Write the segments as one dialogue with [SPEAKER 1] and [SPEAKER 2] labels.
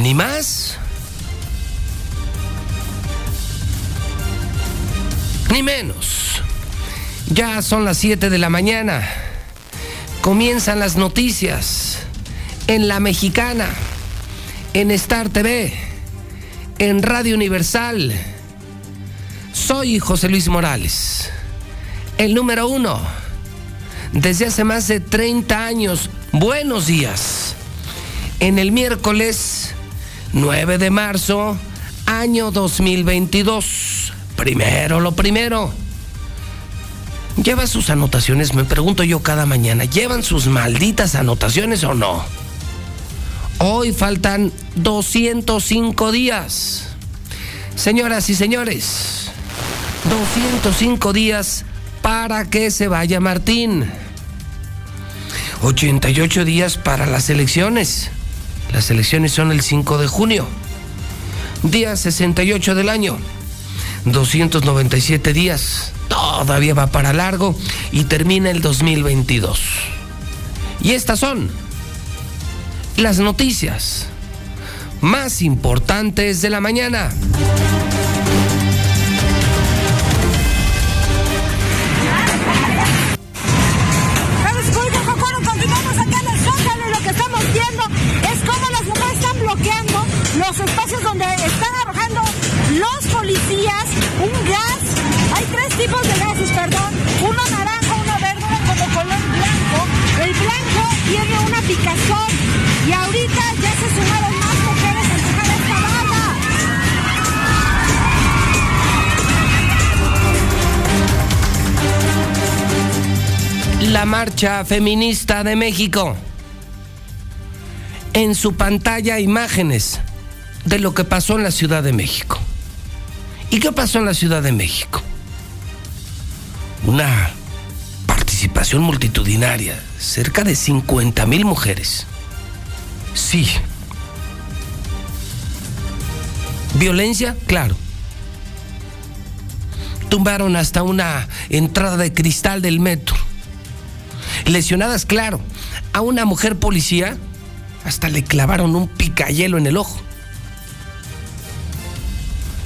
[SPEAKER 1] Ni más. Ni menos. Ya son las 7 de la mañana. Comienzan las noticias en La Mexicana, en Star TV, en Radio Universal. Soy José Luis Morales, el número uno. Desde hace más de 30 años, buenos días. En el miércoles 9 de marzo, año 2022. Primero lo primero. ¿Lleva sus anotaciones? Me pregunto yo cada mañana. ¿Llevan sus malditas anotaciones o no? Hoy faltan 205 días. Señoras y señores, 205 días para que se vaya Martín. 88 días para las elecciones. Las elecciones son el 5 de junio. Día 68 del año. 297 días todavía va para largo y termina el 2022. Y estas son las noticias más importantes de la mañana.
[SPEAKER 2] Tiene una picazón y ahorita ya se sumaron más mujeres a empujar esta
[SPEAKER 1] barra. La marcha feminista de México. En su pantalla imágenes de lo que pasó en la Ciudad de México. ¿Y qué pasó en la Ciudad de México? una participación multitudinaria, cerca de 50 mil mujeres. Sí. Violencia, claro. Tumbaron hasta una entrada de cristal del metro. Lesionadas, claro. A una mujer policía hasta le clavaron un picayelo en el ojo.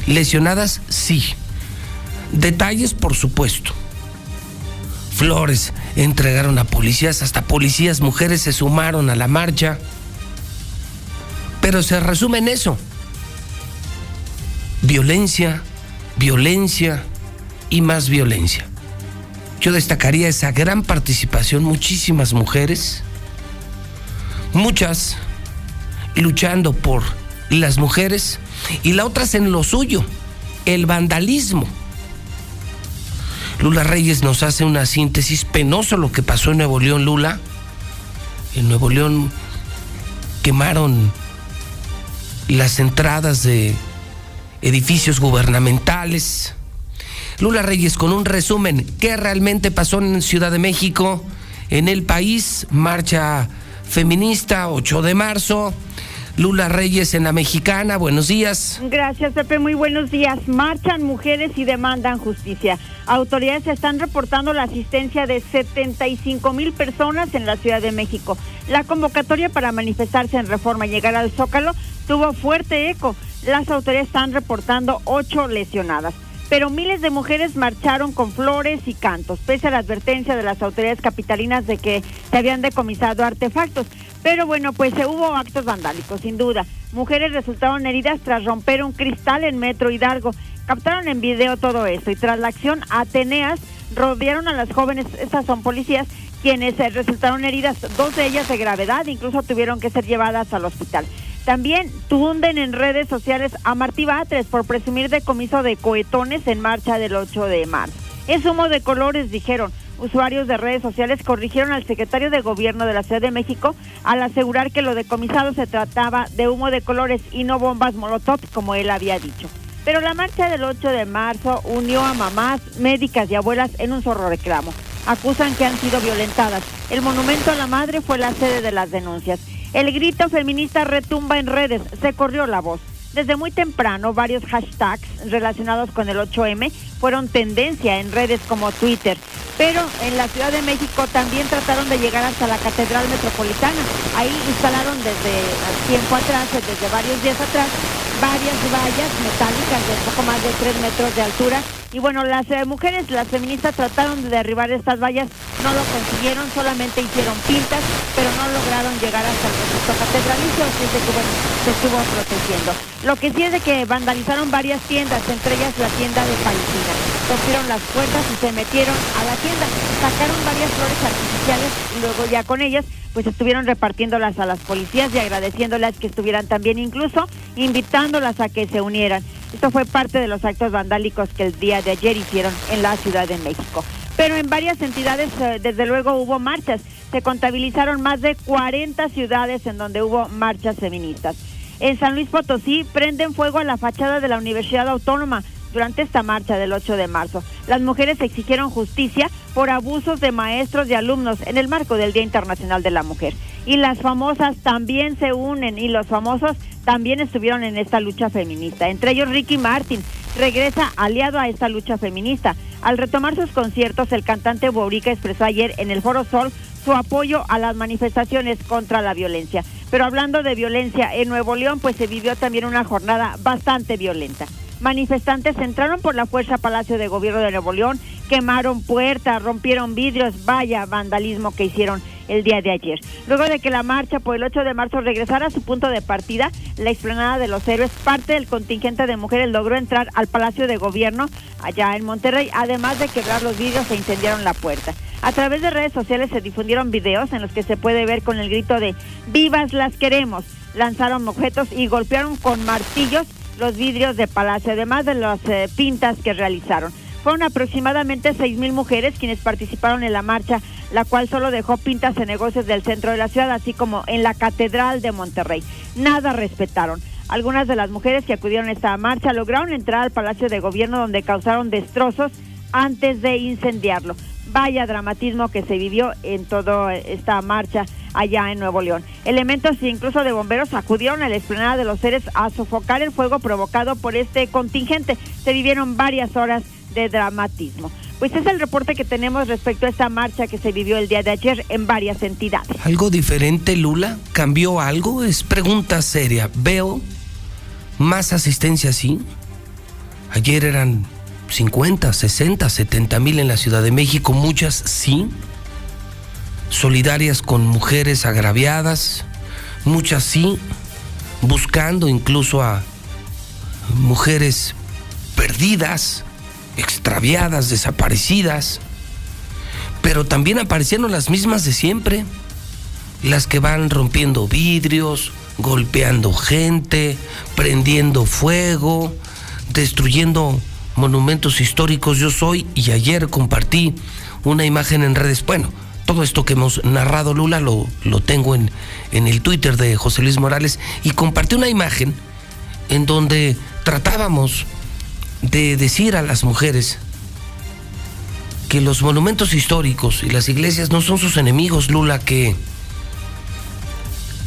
[SPEAKER 1] Lesionadas, sí. Detalles, por supuesto flores entregaron a policías, hasta policías mujeres se sumaron a la marcha. Pero se resume en eso. Violencia, violencia y más violencia. Yo destacaría esa gran participación, muchísimas mujeres, muchas luchando por las mujeres y la otra en lo suyo, el vandalismo Lula Reyes nos hace una síntesis penoso lo que pasó en Nuevo León, Lula. En Nuevo León quemaron las entradas de edificios gubernamentales. Lula Reyes con un resumen, ¿qué realmente pasó en Ciudad de México? En el país, marcha feminista, 8 de marzo. Lula Reyes en la Mexicana, buenos días.
[SPEAKER 3] Gracias, Pepe, muy buenos días. Marchan mujeres y demandan justicia. Autoridades están reportando la asistencia de 75 mil personas en la Ciudad de México. La convocatoria para manifestarse en reforma y llegar al Zócalo tuvo fuerte eco. Las autoridades están reportando ocho lesionadas pero miles de mujeres marcharon con flores y cantos, pese a la advertencia de las autoridades capitalinas de que se habían decomisado artefactos. Pero bueno, pues se hubo actos vandálicos, sin duda. Mujeres resultaron heridas tras romper un cristal en Metro Hidalgo. Captaron en video todo esto y tras la acción, Ateneas rodearon a las jóvenes, estas son policías, quienes eh, resultaron heridas, dos de ellas de gravedad, incluso tuvieron que ser llevadas al hospital. También tunden en redes sociales a Martí Batres por presumir de comiso de cohetones en marcha del 8 de marzo. Es humo de colores, dijeron. Usuarios de redes sociales corrigieron al secretario de Gobierno de la Ciudad de México al asegurar que lo decomisado se trataba de humo de colores y no bombas molotov, como él había dicho. Pero la marcha del 8 de marzo unió a mamás, médicas y abuelas en un zorro reclamo. Acusan que han sido violentadas. El monumento a la madre fue la sede de las denuncias. El grito feminista retumba en redes. Se corrió la voz. Desde muy temprano, varios hashtags relacionados con el 8M fueron tendencia en redes como Twitter. Pero en la Ciudad de México también trataron de llegar hasta la Catedral Metropolitana. Ahí instalaron desde tiempo atrás, desde varios días atrás, varias vallas metálicas de poco más de 3 metros de altura y bueno, las eh, mujeres, las feministas trataron de derribar estas vallas, no lo consiguieron, solamente hicieron pintas, pero no lograron llegar hasta el recinto catedralicio, así que bueno, se estuvo protegiendo. Lo que sí es de que vandalizaron varias tiendas, entre ellas la tienda de Palestina. Rompieron las puertas y se metieron a la tienda, sacaron varias flores artificiales y luego ya con ellas pues estuvieron repartiéndolas a las policías y agradeciéndolas que estuvieran también, incluso invitándolas a que se unieran. Esto fue parte de los actos vandálicos que el día de ayer hicieron en la Ciudad de México. Pero en varias entidades, eh, desde luego, hubo marchas. Se contabilizaron más de 40 ciudades en donde hubo marchas feministas. En San Luis Potosí prenden fuego a la fachada de la Universidad Autónoma durante esta marcha del 8 de marzo. Las mujeres exigieron justicia por abusos de maestros y alumnos en el marco del Día Internacional de la Mujer. Y las famosas también se unen y los famosos también estuvieron en esta lucha feminista. Entre ellos Ricky Martin regresa aliado a esta lucha feminista. Al retomar sus conciertos, el cantante Borica expresó ayer en el Foro Sol su apoyo a las manifestaciones contra la violencia. Pero hablando de violencia en Nuevo León, pues se vivió también una jornada bastante violenta manifestantes entraron por la fuerza Palacio de Gobierno de Nuevo León, quemaron puertas, rompieron vidrios, vaya vandalismo que hicieron el día de ayer. Luego de que la marcha por el 8 de marzo regresara a su punto de partida, la explanada de los héroes, parte del contingente de mujeres logró entrar al Palacio de Gobierno allá en Monterrey, además de quebrar los vidrios e incendiaron la puerta. A través de redes sociales se difundieron videos en los que se puede ver con el grito de ¡Vivas las queremos! Lanzaron objetos y golpearon con martillos los vidrios de Palacio, además de las eh, pintas que realizaron. Fueron aproximadamente mil mujeres quienes participaron en la marcha, la cual solo dejó pintas en negocios del centro de la ciudad, así como en la Catedral de Monterrey. Nada respetaron. Algunas de las mujeres que acudieron a esta marcha lograron entrar al Palacio de Gobierno donde causaron destrozos antes de incendiarlo. Vaya dramatismo que se vivió en toda esta marcha allá en Nuevo León. Elementos incluso de bomberos acudieron a la esplanada de los seres a sofocar el fuego provocado por este contingente. Se vivieron varias horas de dramatismo. Pues es el reporte que tenemos respecto a esta marcha que se vivió el día de ayer en varias entidades.
[SPEAKER 1] ¿Algo diferente, Lula? ¿Cambió algo? Es pregunta seria. ¿Veo más asistencia así? Ayer eran 50, 60, 70 mil en la Ciudad de México, muchas sí solidarias con mujeres agraviadas, muchas sí, buscando incluso a mujeres perdidas, extraviadas, desaparecidas, pero también aparecieron las mismas de siempre, las que van rompiendo vidrios, golpeando gente, prendiendo fuego, destruyendo monumentos históricos. Yo soy y ayer compartí una imagen en redes, bueno, todo esto que hemos narrado, Lula, lo, lo tengo en, en el Twitter de José Luis Morales y compartí una imagen en donde tratábamos de decir a las mujeres que los monumentos históricos y las iglesias no son sus enemigos, Lula, que,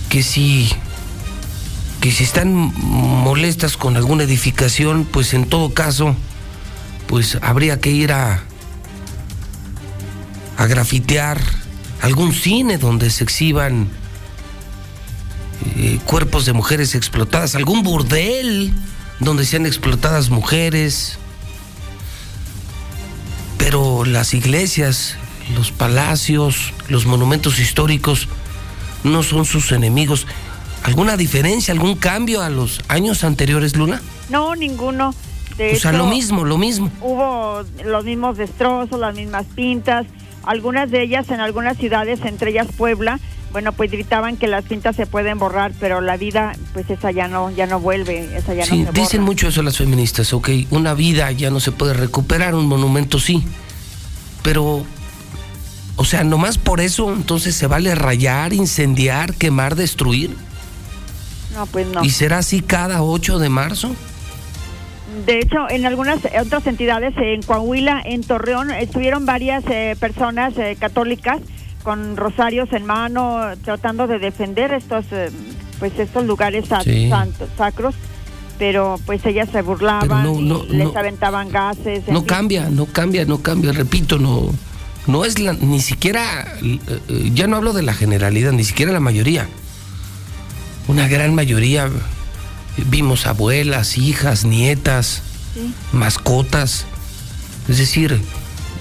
[SPEAKER 1] que si que si están molestas con alguna edificación, pues en todo caso, pues habría que ir a, a grafitear algún cine donde se exhiban eh, cuerpos de mujeres explotadas, algún burdel donde sean explotadas mujeres. Pero las iglesias, los palacios, los monumentos históricos no son sus enemigos. ¿Alguna diferencia, algún cambio a los años anteriores, Luna?
[SPEAKER 3] No, ninguno.
[SPEAKER 1] O sea, lo mismo, lo mismo.
[SPEAKER 3] Hubo los mismos destrozos, las mismas pintas, algunas de ellas en algunas ciudades, entre ellas Puebla, bueno, pues gritaban que las cintas se pueden borrar, pero la vida, pues esa ya no, ya no vuelve, esa ya
[SPEAKER 1] sí,
[SPEAKER 3] no
[SPEAKER 1] se dicen mucho eso las feministas, ok, una vida ya no se puede recuperar, un monumento sí, pero O sea, nomás por eso entonces se vale rayar, incendiar, quemar, destruir.
[SPEAKER 3] No, pues no.
[SPEAKER 1] ¿Y será así cada 8 de marzo?
[SPEAKER 3] De hecho, en algunas otras entidades, en Coahuila, en Torreón, estuvieron varias eh, personas eh, católicas con rosarios en mano tratando de defender estos eh, pues estos lugares santos, sacros pero pues ellas se burlaban les aventaban gases
[SPEAKER 1] no cambia no cambia no cambia repito no no es la, ni siquiera ya no hablo de la generalidad ni siquiera la mayoría. Una gran mayoría vimos abuelas hijas nietas mascotas. Es decir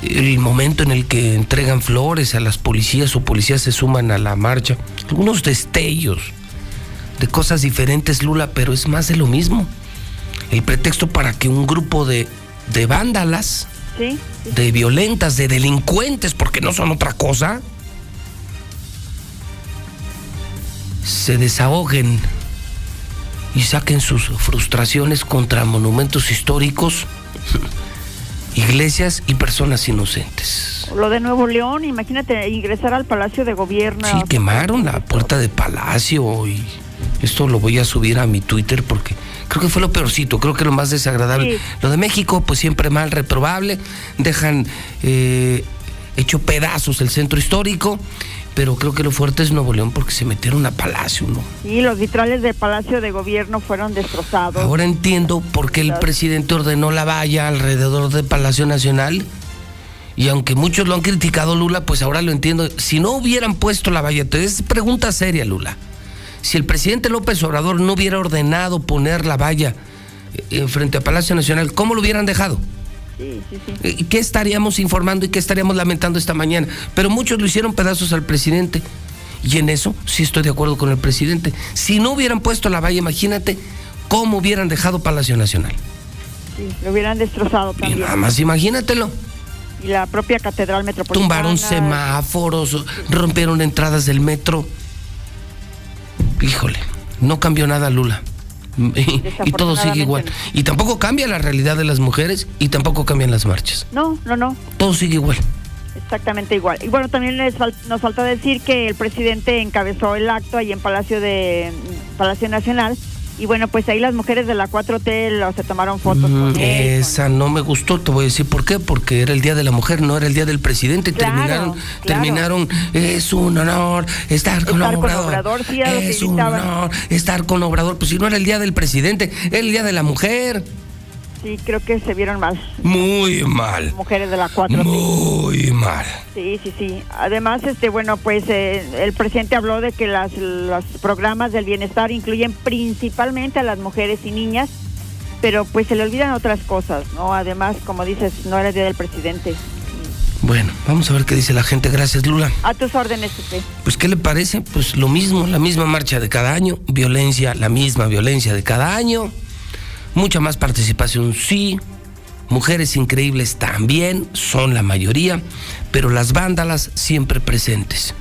[SPEAKER 1] el momento en el que entregan flores a las policías o policías se suman a la marcha, algunos destellos de cosas diferentes, Lula, pero es más de lo mismo. El pretexto para que un grupo de, de vándalas, de violentas, de delincuentes, porque no son otra cosa, se desahoguen y saquen sus frustraciones contra monumentos históricos iglesias y personas inocentes.
[SPEAKER 3] Lo de Nuevo León, imagínate ingresar al Palacio de Gobierno.
[SPEAKER 1] Sí, quemaron la puerta de Palacio y esto lo voy a subir a mi Twitter porque creo que fue lo peorcito, creo que lo más desagradable. Lo de México, pues siempre mal, reprobable, dejan eh, hecho pedazos el centro histórico pero creo que lo fuerte es Nuevo León porque se metieron a Palacio, ¿no?
[SPEAKER 3] Sí, los vitrales del Palacio de Gobierno fueron destrozados.
[SPEAKER 1] Ahora entiendo por qué el presidente ordenó la valla alrededor del Palacio Nacional. Y aunque muchos lo han criticado, Lula, pues ahora lo entiendo. Si no hubieran puesto la valla, es pregunta seria, Lula. Si el presidente López Obrador no hubiera ordenado poner la valla eh, frente al Palacio Nacional, ¿cómo lo hubieran dejado?
[SPEAKER 3] Sí, sí, sí.
[SPEAKER 1] ¿Qué estaríamos informando y qué estaríamos lamentando esta mañana? Pero muchos lo hicieron pedazos al presidente. Y en eso sí estoy de acuerdo con el presidente. Si no hubieran puesto la valla, imagínate cómo hubieran dejado Palacio Nacional.
[SPEAKER 3] Sí, lo hubieran destrozado también.
[SPEAKER 1] Y nada más imagínatelo.
[SPEAKER 3] Y la propia Catedral Metropolitana.
[SPEAKER 1] Tumbaron semáforos, rompieron entradas del metro. Híjole, no cambió nada Lula. Y, todo sigue igual. Y tampoco cambia la realidad de las mujeres y tampoco cambian las marchas.
[SPEAKER 3] No, no, no.
[SPEAKER 1] Todo sigue igual.
[SPEAKER 3] Exactamente igual. Y bueno, también nos falta decir que el presidente encabezó el acto ahí en Palacio de Palacio Nacional y bueno, pues ahí las mujeres de la 4T se tomaron fotos.
[SPEAKER 1] Mm, esa no me gustó, te voy a decir por qué, porque era el Día de la Mujer, no era el Día del Presidente. terminaron, terminaron, es un honor estar con Obrador. es un honor estar con Obrador. Pues si no era el Día del Presidente, era el Día de la Mujer.
[SPEAKER 3] Sí, creo que se vieron mal.
[SPEAKER 1] Muy mal.
[SPEAKER 3] Mujeres de la 4.
[SPEAKER 1] Muy mal.
[SPEAKER 3] Sí, sí, sí. Además, este, bueno, pues eh, el presidente habló de que las, los programas del bienestar incluyen principalmente a las mujeres y niñas, pero pues se le olvidan otras cosas, ¿no? Además, como dices, no era el día del presidente.
[SPEAKER 1] Bueno, vamos a ver qué dice la gente. Gracias, Lula.
[SPEAKER 3] A tus órdenes, usted.
[SPEAKER 1] Pues, ¿qué le parece? Pues lo mismo, la misma marcha de cada año, violencia, la misma violencia de cada año. Mucha más participación, sí. Mujeres increíbles también, son la mayoría, pero las vándalas siempre presentes.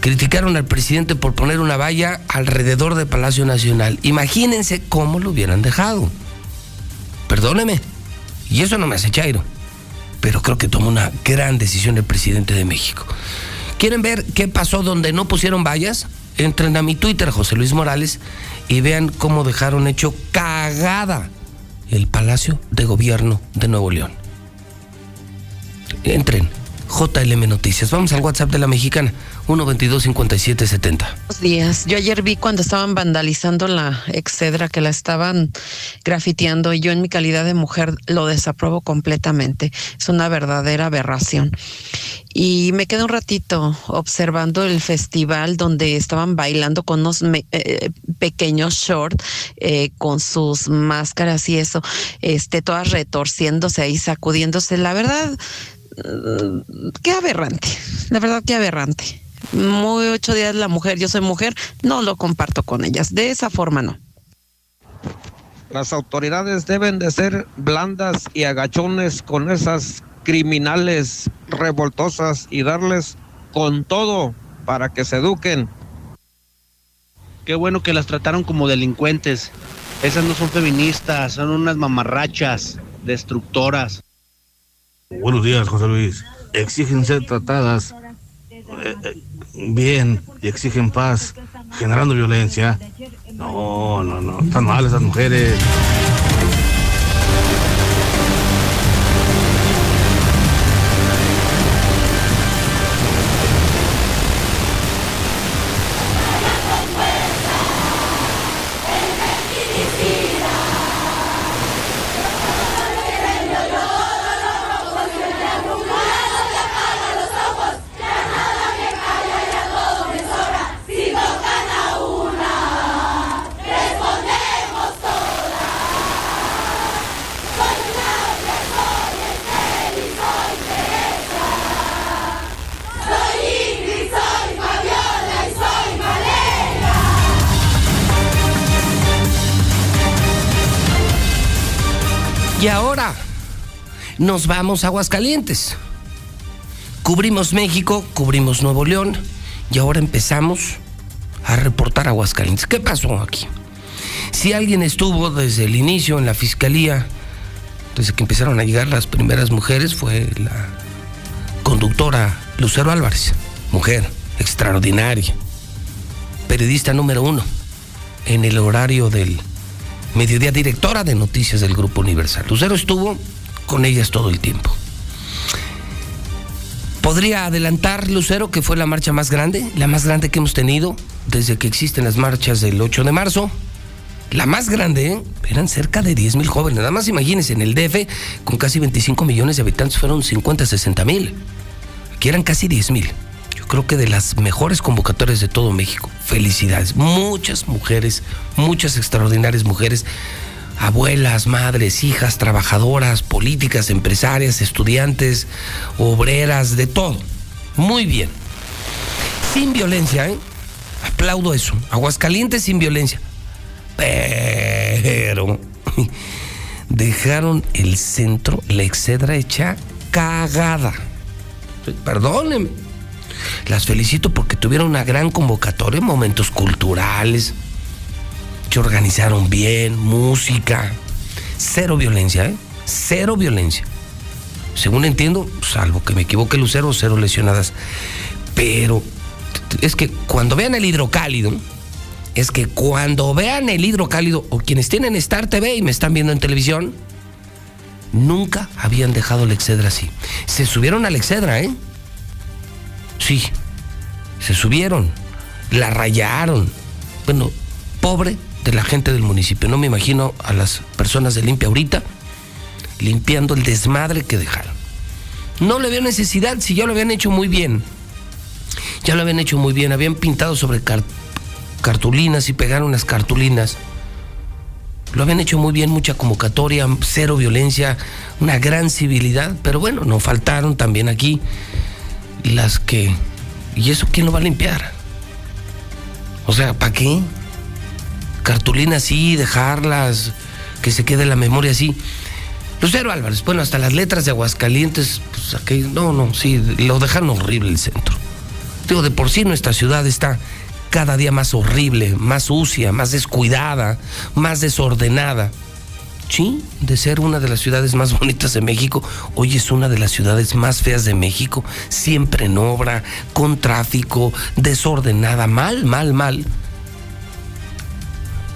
[SPEAKER 1] Criticaron al presidente por poner una valla alrededor del Palacio Nacional. Imagínense cómo lo hubieran dejado. Perdóneme, y eso no me hace chairo, pero creo que tomó una gran decisión el presidente de México. ¿Quieren ver qué pasó donde no pusieron vallas? Entren a mi Twitter, José Luis Morales, y vean cómo dejaron hecho cagada el Palacio de Gobierno de Nuevo León. Entren, JLM Noticias. Vamos al WhatsApp de la mexicana, 122-5770.
[SPEAKER 4] Buenos días. Yo ayer vi cuando estaban vandalizando la excedra, que la estaban grafiteando, y yo en mi calidad de mujer lo desapruebo completamente. Es una verdadera aberración y me quedé un ratito observando el festival donde estaban bailando con unos eh, pequeños shorts eh, con sus máscaras y eso, este, todas retorciéndose ahí, sacudiéndose. La verdad, qué aberrante, la verdad, qué aberrante. Muy ocho días la mujer, yo soy mujer, no lo comparto con ellas, de esa forma no.
[SPEAKER 5] Las autoridades deben de ser blandas y agachones con esas criminales revoltosas y darles con todo para que se eduquen.
[SPEAKER 6] Qué bueno que las trataron como delincuentes. Esas no son feministas, son unas mamarrachas, destructoras.
[SPEAKER 7] Buenos días, José Luis.
[SPEAKER 6] exigen ser tratadas eh, eh, bien y exigen paz, generando violencia. No, no, no, están mal esas mujeres.
[SPEAKER 1] Vamos a Aguascalientes. Cubrimos México, cubrimos Nuevo León y ahora empezamos a reportar Aguascalientes. ¿Qué pasó aquí? Si alguien estuvo desde el inicio en la fiscalía, desde que empezaron a llegar las primeras mujeres, fue la conductora Lucero Álvarez, mujer extraordinaria, periodista número uno en el horario del mediodía, directora de noticias del Grupo Universal. Lucero estuvo con ellas todo el tiempo. ¿Podría adelantar, Lucero, que fue la marcha más grande, la más grande que hemos tenido desde que existen las marchas del 8 de marzo? La más grande, ¿eh? eran cerca de 10 mil jóvenes. Nada más imagínense, en el DF, con casi 25 millones de habitantes, fueron 50, 60 mil. Aquí eran casi 10 mil. Yo creo que de las mejores convocatorias de todo México. Felicidades. Muchas mujeres, muchas extraordinarias mujeres, abuelas, madres, hijas, trabajadoras, políticas, empresarias, estudiantes, obreras, de todo. Muy bien. Sin violencia, ¿eh? Aplaudo eso. Aguascalientes sin violencia. Pero dejaron el centro, la excedra hecha cagada. Perdónenme. Las felicito porque tuvieron una gran convocatoria, momentos culturales. Se organizaron bien, música. Cero violencia, ¿eh? Cero violencia. Según entiendo, salvo que me equivoque Lucero, cero lesionadas. Pero es que cuando vean el hidrocálido, es que cuando vean el hidrocálido o quienes tienen Star TV y me están viendo en televisión, nunca habían dejado el Excedra así. Se subieron al Excedra, ¿eh? Sí, se subieron, la rayaron. Bueno, pobre de la gente del municipio. No me imagino a las personas de limpia ahorita limpiando el desmadre que dejaron. No le había necesidad si ya lo habían hecho muy bien. Ya lo habían hecho muy bien, habían pintado sobre cartulinas y pegaron las cartulinas. Lo habían hecho muy bien, mucha convocatoria, cero violencia, una gran civilidad, pero bueno, no faltaron también aquí las que... ¿Y eso quién lo va a limpiar? O sea, ¿para qué? Cartulinas así, dejarlas, que se quede la memoria así. Lucero Álvarez, bueno, hasta las letras de Aguascalientes, pues aquí, no, no, sí, lo dejaron horrible el centro. Digo, de por sí nuestra ciudad está cada día más horrible, más sucia, más descuidada, más desordenada. Sí, de ser una de las ciudades más bonitas de México, hoy es una de las ciudades más feas de México, siempre en obra, con tráfico, desordenada, mal, mal, mal.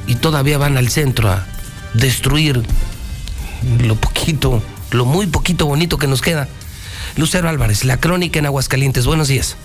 [SPEAKER 1] Y todavía van al centro a destruir lo poquito, lo muy poquito bonito que nos queda. Lucero Álvarez, la crónica en Aguascalientes. Buenos días.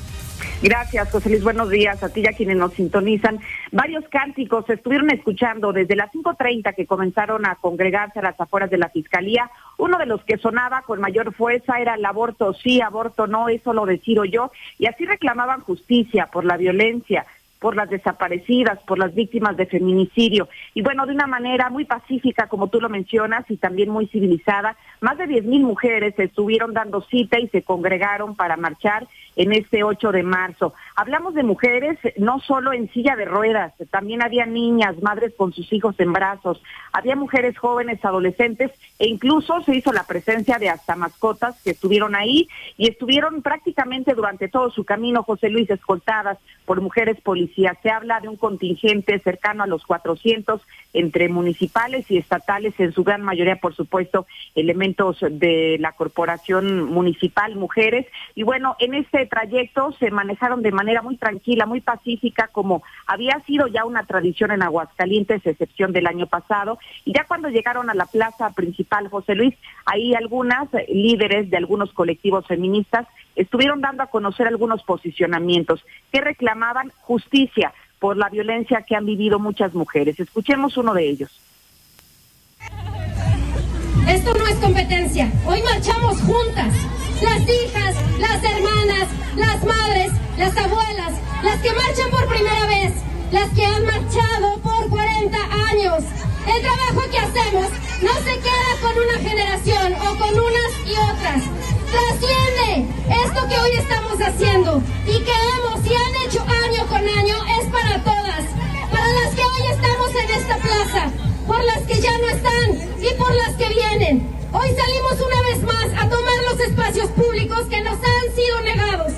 [SPEAKER 8] Gracias, José Luis. Buenos días a ti y a quienes nos sintonizan. Varios cánticos estuvieron escuchando desde las 5.30 que comenzaron a congregarse a las afueras de la Fiscalía. Uno de los que sonaba con mayor fuerza era el aborto sí, aborto no, eso lo decido yo. Y así reclamaban justicia por la violencia por las desaparecidas, por las víctimas de feminicidio. Y bueno, de una manera muy pacífica, como tú lo mencionas, y también muy civilizada, más de 10.000 mujeres estuvieron dando cita y se congregaron para marchar en este 8 de marzo. Hablamos de mujeres no solo en silla de ruedas, también había niñas, madres con sus hijos en brazos, había mujeres jóvenes, adolescentes e incluso se hizo la presencia de hasta mascotas que estuvieron ahí y estuvieron prácticamente durante todo su camino, José Luis, escoltadas por mujeres policías. Se habla de un contingente cercano a los 400 entre municipales y estatales, en su gran mayoría, por supuesto, elementos de la corporación municipal, mujeres. Y bueno, en este trayecto se manejaron de manera muy tranquila, muy pacífica, como había sido ya una tradición en Aguascalientes, excepción del año pasado. Y ya cuando llegaron a la plaza principal, José Luis, ahí algunas líderes de algunos colectivos feministas estuvieron dando a conocer algunos posicionamientos que reclamaban justicia por la violencia que han vivido muchas mujeres. Escuchemos uno de ellos.
[SPEAKER 2] Es competencia. Hoy marchamos juntas. Las hijas, las hermanas, las madres, las abuelas, las que marchan por primera vez, las que han marchado por 40 años. El trabajo que hacemos no se queda con una generación o con unas y otras. Trasciende esto que hoy estamos haciendo y que hemos y han hecho año con año es para para las que hoy estamos en esta plaza, por las que ya no están y por las que vienen. Hoy salimos una vez más a tomar los espacios públicos que nos han sido negados.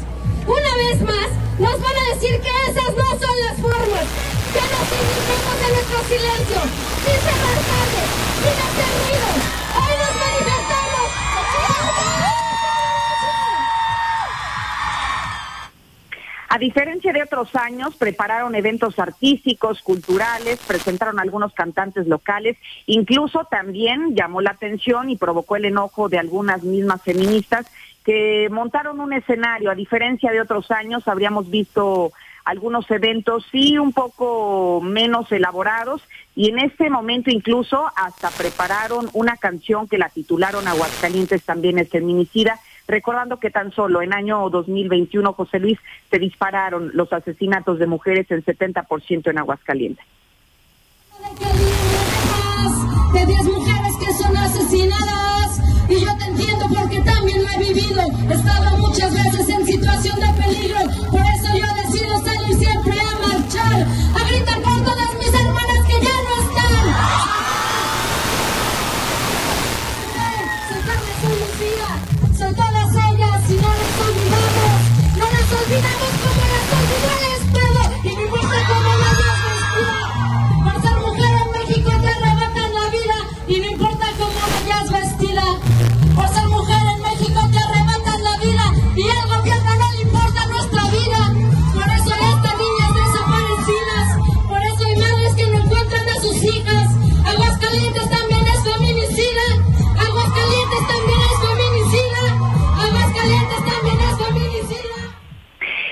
[SPEAKER 2] Una vez más nos van a decir que esas no son las formas, que nos indignemos de nuestro silencio, sin cerrar calles, sin hacer ruido.
[SPEAKER 8] A diferencia de otros años, prepararon eventos artísticos, culturales, presentaron algunos cantantes locales, incluso también llamó la atención y provocó el enojo de algunas mismas feministas que montaron un escenario. A diferencia de otros años, habríamos visto algunos eventos sí un poco menos elaborados. Y en este momento incluso hasta prepararon una canción que la titularon Aguascalientes también es feminicida recordando que tan solo en año 2021, José Luis, se dispararon los asesinatos de mujeres en 70% en Aguascalientes.
[SPEAKER 2] De 10 mujeres que son asesinadas y yo te entiendo porque también lo he vivido. He estado muchas veces en situación de peligro, por eso yo decido salir siempre a marchar, a gritar por todas mis hermanas no las olvidamos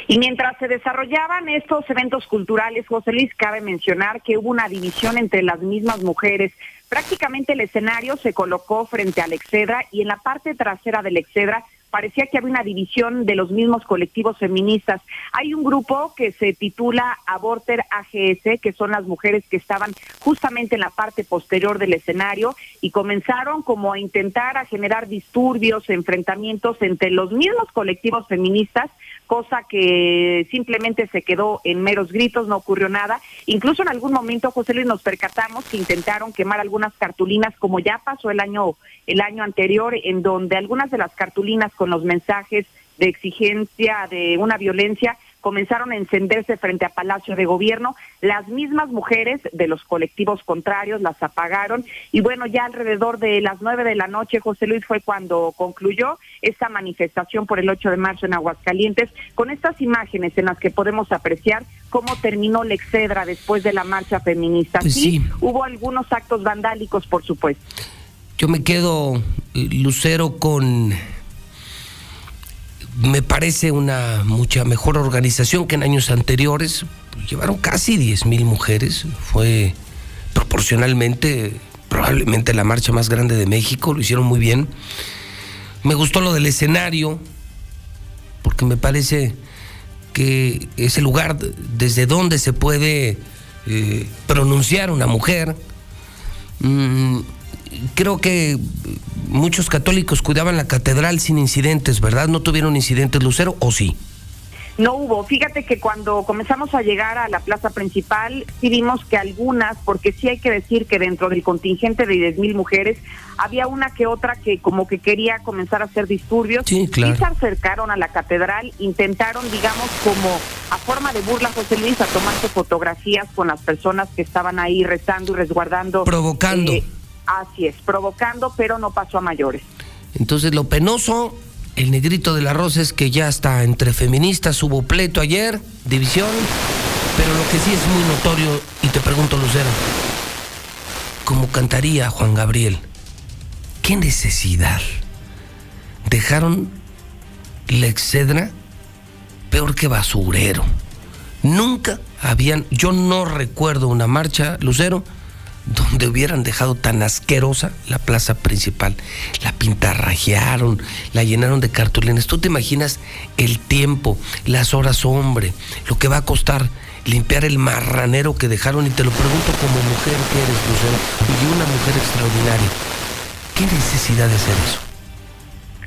[SPEAKER 2] Y
[SPEAKER 8] mientras se desarrollaban estos eventos culturales, José Luis, cabe mencionar que hubo una división entre las mismas mujeres. Prácticamente el escenario se colocó frente al Excedra y en la parte trasera del Excedra parecía que había una división de los mismos colectivos feministas. Hay un grupo que se titula Aborter AGS, que son las mujeres que estaban justamente en la parte posterior del escenario y comenzaron como a intentar a generar disturbios, enfrentamientos entre los mismos colectivos feministas, cosa que simplemente se quedó en meros gritos, no ocurrió nada. Incluso en algún momento, José Luis, nos percatamos que intentaron quemar algunas cartulinas, como ya pasó el año, el año anterior, en donde algunas de las cartulinas con los mensajes de exigencia de una violencia comenzaron a encenderse frente a Palacio de Gobierno. Las mismas mujeres de los colectivos contrarios las apagaron y bueno, ya alrededor de las nueve de la noche, José Luis, fue cuando concluyó esta manifestación por el 8 de marzo en Aguascalientes con estas imágenes en las que podemos apreciar cómo terminó la Excedra después de la marcha feminista.
[SPEAKER 9] Pues sí.
[SPEAKER 8] hubo algunos actos vandálicos, por supuesto.
[SPEAKER 9] Yo me quedo, eh, Lucero, con me parece una mucha mejor organización que en años anteriores. Llevaron casi 10 mil mujeres. Fue proporcionalmente, probablemente la marcha más grande de México. Lo hicieron muy bien. Me gustó lo del escenario, porque me parece que es el lugar desde donde se puede eh, pronunciar una mujer. Mm, creo que muchos católicos cuidaban la catedral sin incidentes, ¿verdad? ¿No tuvieron incidentes, Lucero, o sí?
[SPEAKER 8] No hubo. Fíjate que cuando comenzamos a llegar a la plaza principal, sí vimos que algunas, porque sí hay que decir que dentro del contingente de 10 mil mujeres, había una que otra que como que quería comenzar a hacer disturbios.
[SPEAKER 1] Sí, claro.
[SPEAKER 8] se acercaron a la catedral, intentaron, digamos, como a forma de burla, José Luis, a tomarse fotografías con las personas que estaban ahí rezando y resguardando.
[SPEAKER 1] Provocando.
[SPEAKER 8] Eh, así es, provocando, pero no pasó a mayores.
[SPEAKER 1] Entonces lo penoso, el negrito del arroz es que ya está entre feministas, hubo pleito ayer, división, pero lo que sí es muy notorio, y te pregunto Lucero, ¿cómo cantaría Juan Gabriel? ¿Qué necesidad? Dejaron la excedra peor que basurero. Nunca habían, yo no recuerdo una marcha, Lucero, donde hubieran dejado tan asquerosa la plaza principal. La pintarrajearon, la llenaron de cartulines. ¿Tú te imaginas el tiempo, las horas hombre, lo que va a costar limpiar el marranero que dejaron? Y te lo pregunto como mujer que eres, Lucero, y una mujer extraordinaria. ¿Qué necesidad de hacer eso?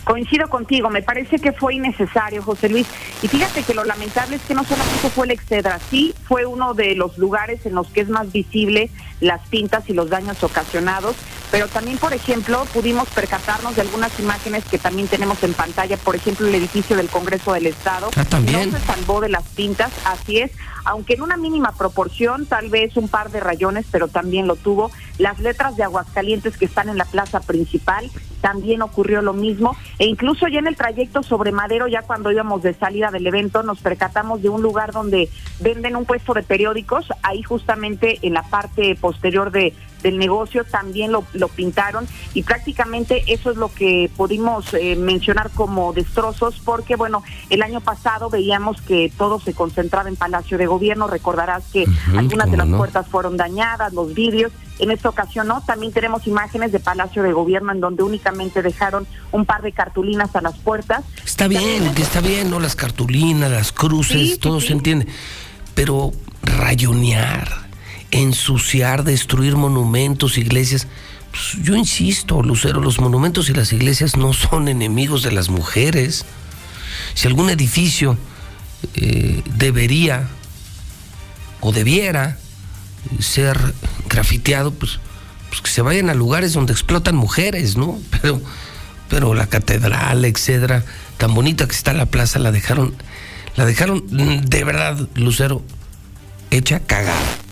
[SPEAKER 8] Coincido contigo, me parece que fue innecesario, José Luis. Y fíjate que lo lamentable es que no solamente fue el Excedra, sí fue uno de los lugares en los que es más visible las pintas y los daños ocasionados, pero también, por ejemplo, pudimos percatarnos de algunas imágenes que también tenemos en pantalla, por ejemplo, el edificio del Congreso del Estado.
[SPEAKER 1] Ah, también.
[SPEAKER 8] No se salvó de las pintas, así es, aunque en una mínima proporción, tal vez un par de rayones, pero también lo tuvo. Las letras de Aguascalientes que están en la plaza principal, también ocurrió lo mismo. E incluso ya en el trayecto sobre Madero, ya cuando íbamos de salida del evento, nos percatamos de un lugar donde venden un puesto de periódicos, ahí justamente en la parte posterior de, del negocio también lo, lo pintaron y prácticamente eso es lo que pudimos eh, mencionar como destrozos porque bueno, el año pasado veíamos que todo se concentraba en Palacio de Gobierno, recordarás que algunas de las
[SPEAKER 1] no.
[SPEAKER 8] puertas fueron dañadas, los vidrios, en esta ocasión no, también tenemos imágenes de Palacio de Gobierno en donde únicamente dejaron un par de cartulinas a las puertas.
[SPEAKER 1] Está bien, que está bien, ¿no? Las cartulinas, las cruces,
[SPEAKER 8] Sí,
[SPEAKER 1] todo
[SPEAKER 8] sí.
[SPEAKER 1] se entiende. Pero rayonear, ensuciar, destruir monumentos, iglesias. pues, yo insisto, Lucero, los monumentos y las iglesias no son enemigos de las mujeres. Si algún edificio eh, debería o debiera ser grafiteado, pues, pues que se vayan a lugares donde explotan mujeres, ¿no? Pero, pero la catedral, etcétera, tan bonita que está la plaza, la dejaron, la dejaron mm, de verdad, Lucero, hecha cagada.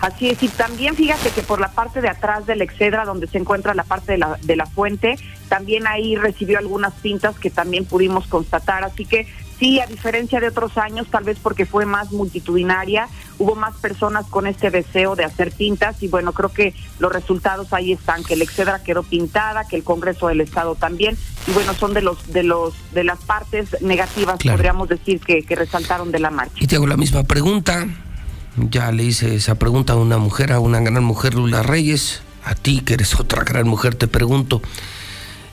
[SPEAKER 8] Así es, y también fíjate que por la parte de atrás del Excedra, donde se encuentra la parte de la, de la fuente, también ahí recibió algunas pintas que también pudimos constatar. Así que sí, a diferencia de otros años, tal vez porque fue más multitudinaria, hubo más personas con este deseo de hacer pintas y bueno, creo que los resultados ahí están, que el Excedra quedó pintada, que el Congreso del Estado también, y bueno, son de los de los de las partes negativas,
[SPEAKER 1] Claro.
[SPEAKER 8] podríamos decir, que, que resaltaron de la marcha.
[SPEAKER 1] Y te hago la misma pregunta. Ya le hice esa pregunta a una mujer, a una gran mujer, Lula Reyes. A ti, que eres otra gran mujer, te pregunto.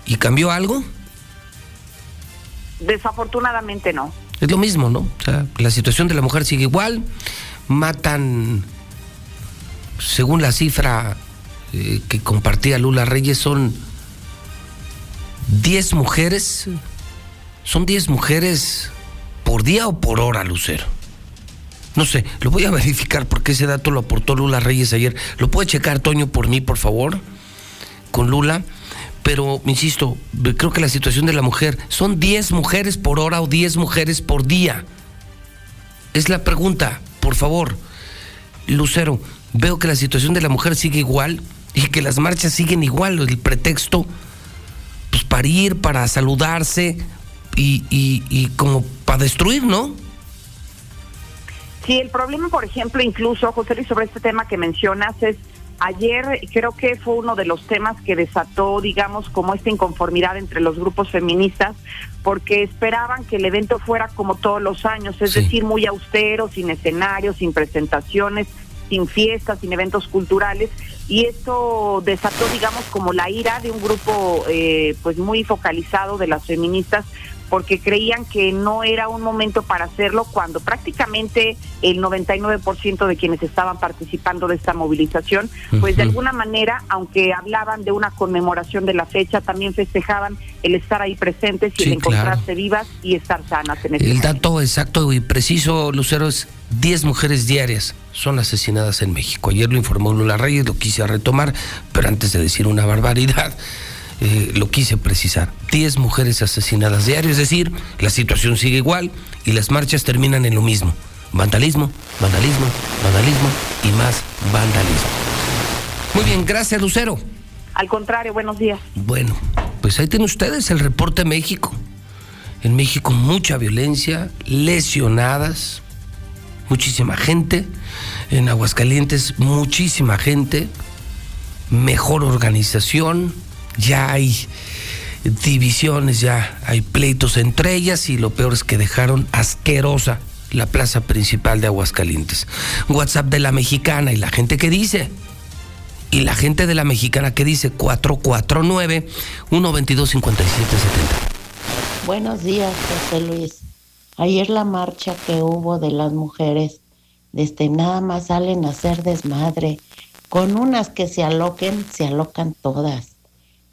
[SPEAKER 1] ¿Y cambió algo?
[SPEAKER 8] Desafortunadamente no.
[SPEAKER 1] Es lo mismo, ¿no? O sea, la situación de la mujer sigue igual. Matan, según la cifra eh, que compartía Lula Reyes, son 10 mujeres. Son 10 mujeres por día o por hora, Lucero. No sé, lo voy a verificar porque ese dato lo aportó Lula Reyes ayer. ¿Lo puede checar, Toño, por mí, por favor? Con Lula. Pero, insisto, creo que la situación de la mujer son 10 mujeres por hora o 10 mujeres por día. Es la pregunta, por favor. Lucero, veo que la situación de la mujer sigue igual y que las marchas siguen igual. El pretexto, pues para ir, para saludarse y, y, y como para destruir, ¿no?
[SPEAKER 8] Sí, el problema, por ejemplo, incluso, José Luis, sobre este tema que mencionas, es ayer creo que fue uno de los temas que desató, digamos, como esta inconformidad entre los grupos feministas, porque esperaban que el evento fuera como todos los años, es
[SPEAKER 1] Sí.
[SPEAKER 8] decir, muy austero, sin escenarios, sin presentaciones, sin fiestas, sin eventos culturales, y esto desató, digamos, como la ira de un grupo, eh, pues muy focalizado de las feministas porque creían que no era un momento para hacerlo cuando prácticamente el 99% de quienes estaban participando de esta movilización, pues de alguna manera, aunque hablaban de una conmemoración de la fecha, también festejaban el estar ahí presentes y el encontrarse vivas y estar sanas en este
[SPEAKER 1] El dato exacto y preciso, Lucero, es 10 mujeres diarias son asesinadas en México. Ayer lo informó Lula Reyes, lo quise retomar, pero antes de decir una barbaridad, eh, lo quise precisar. 10 mujeres asesinadas diarias, es decir, la situación sigue igual y las marchas terminan en lo mismo. Vandalismo, vandalismo, vandalismo y más vandalismo. Muy bien, gracias Lucero.
[SPEAKER 8] Al contrario, buenos días.
[SPEAKER 1] Bueno, pues ahí tienen ustedes el reporte México. En México mucha violencia, lesionadas, muchísima gente. En Aguascalientes muchísima gente, mejor organización, ya hay divisiones, ya hay pleitos entre ellas y lo peor es que dejaron asquerosa la plaza principal de Aguascalientes. WhatsApp de la mexicana y la gente que dice. Y la gente de la mexicana que dice 449 122 5770.
[SPEAKER 10] Buenos días, José Luis. Ayer la marcha que hubo de las mujeres, desde nada más salen a hacer desmadre. Con unas que se aloquen, se alocan todas.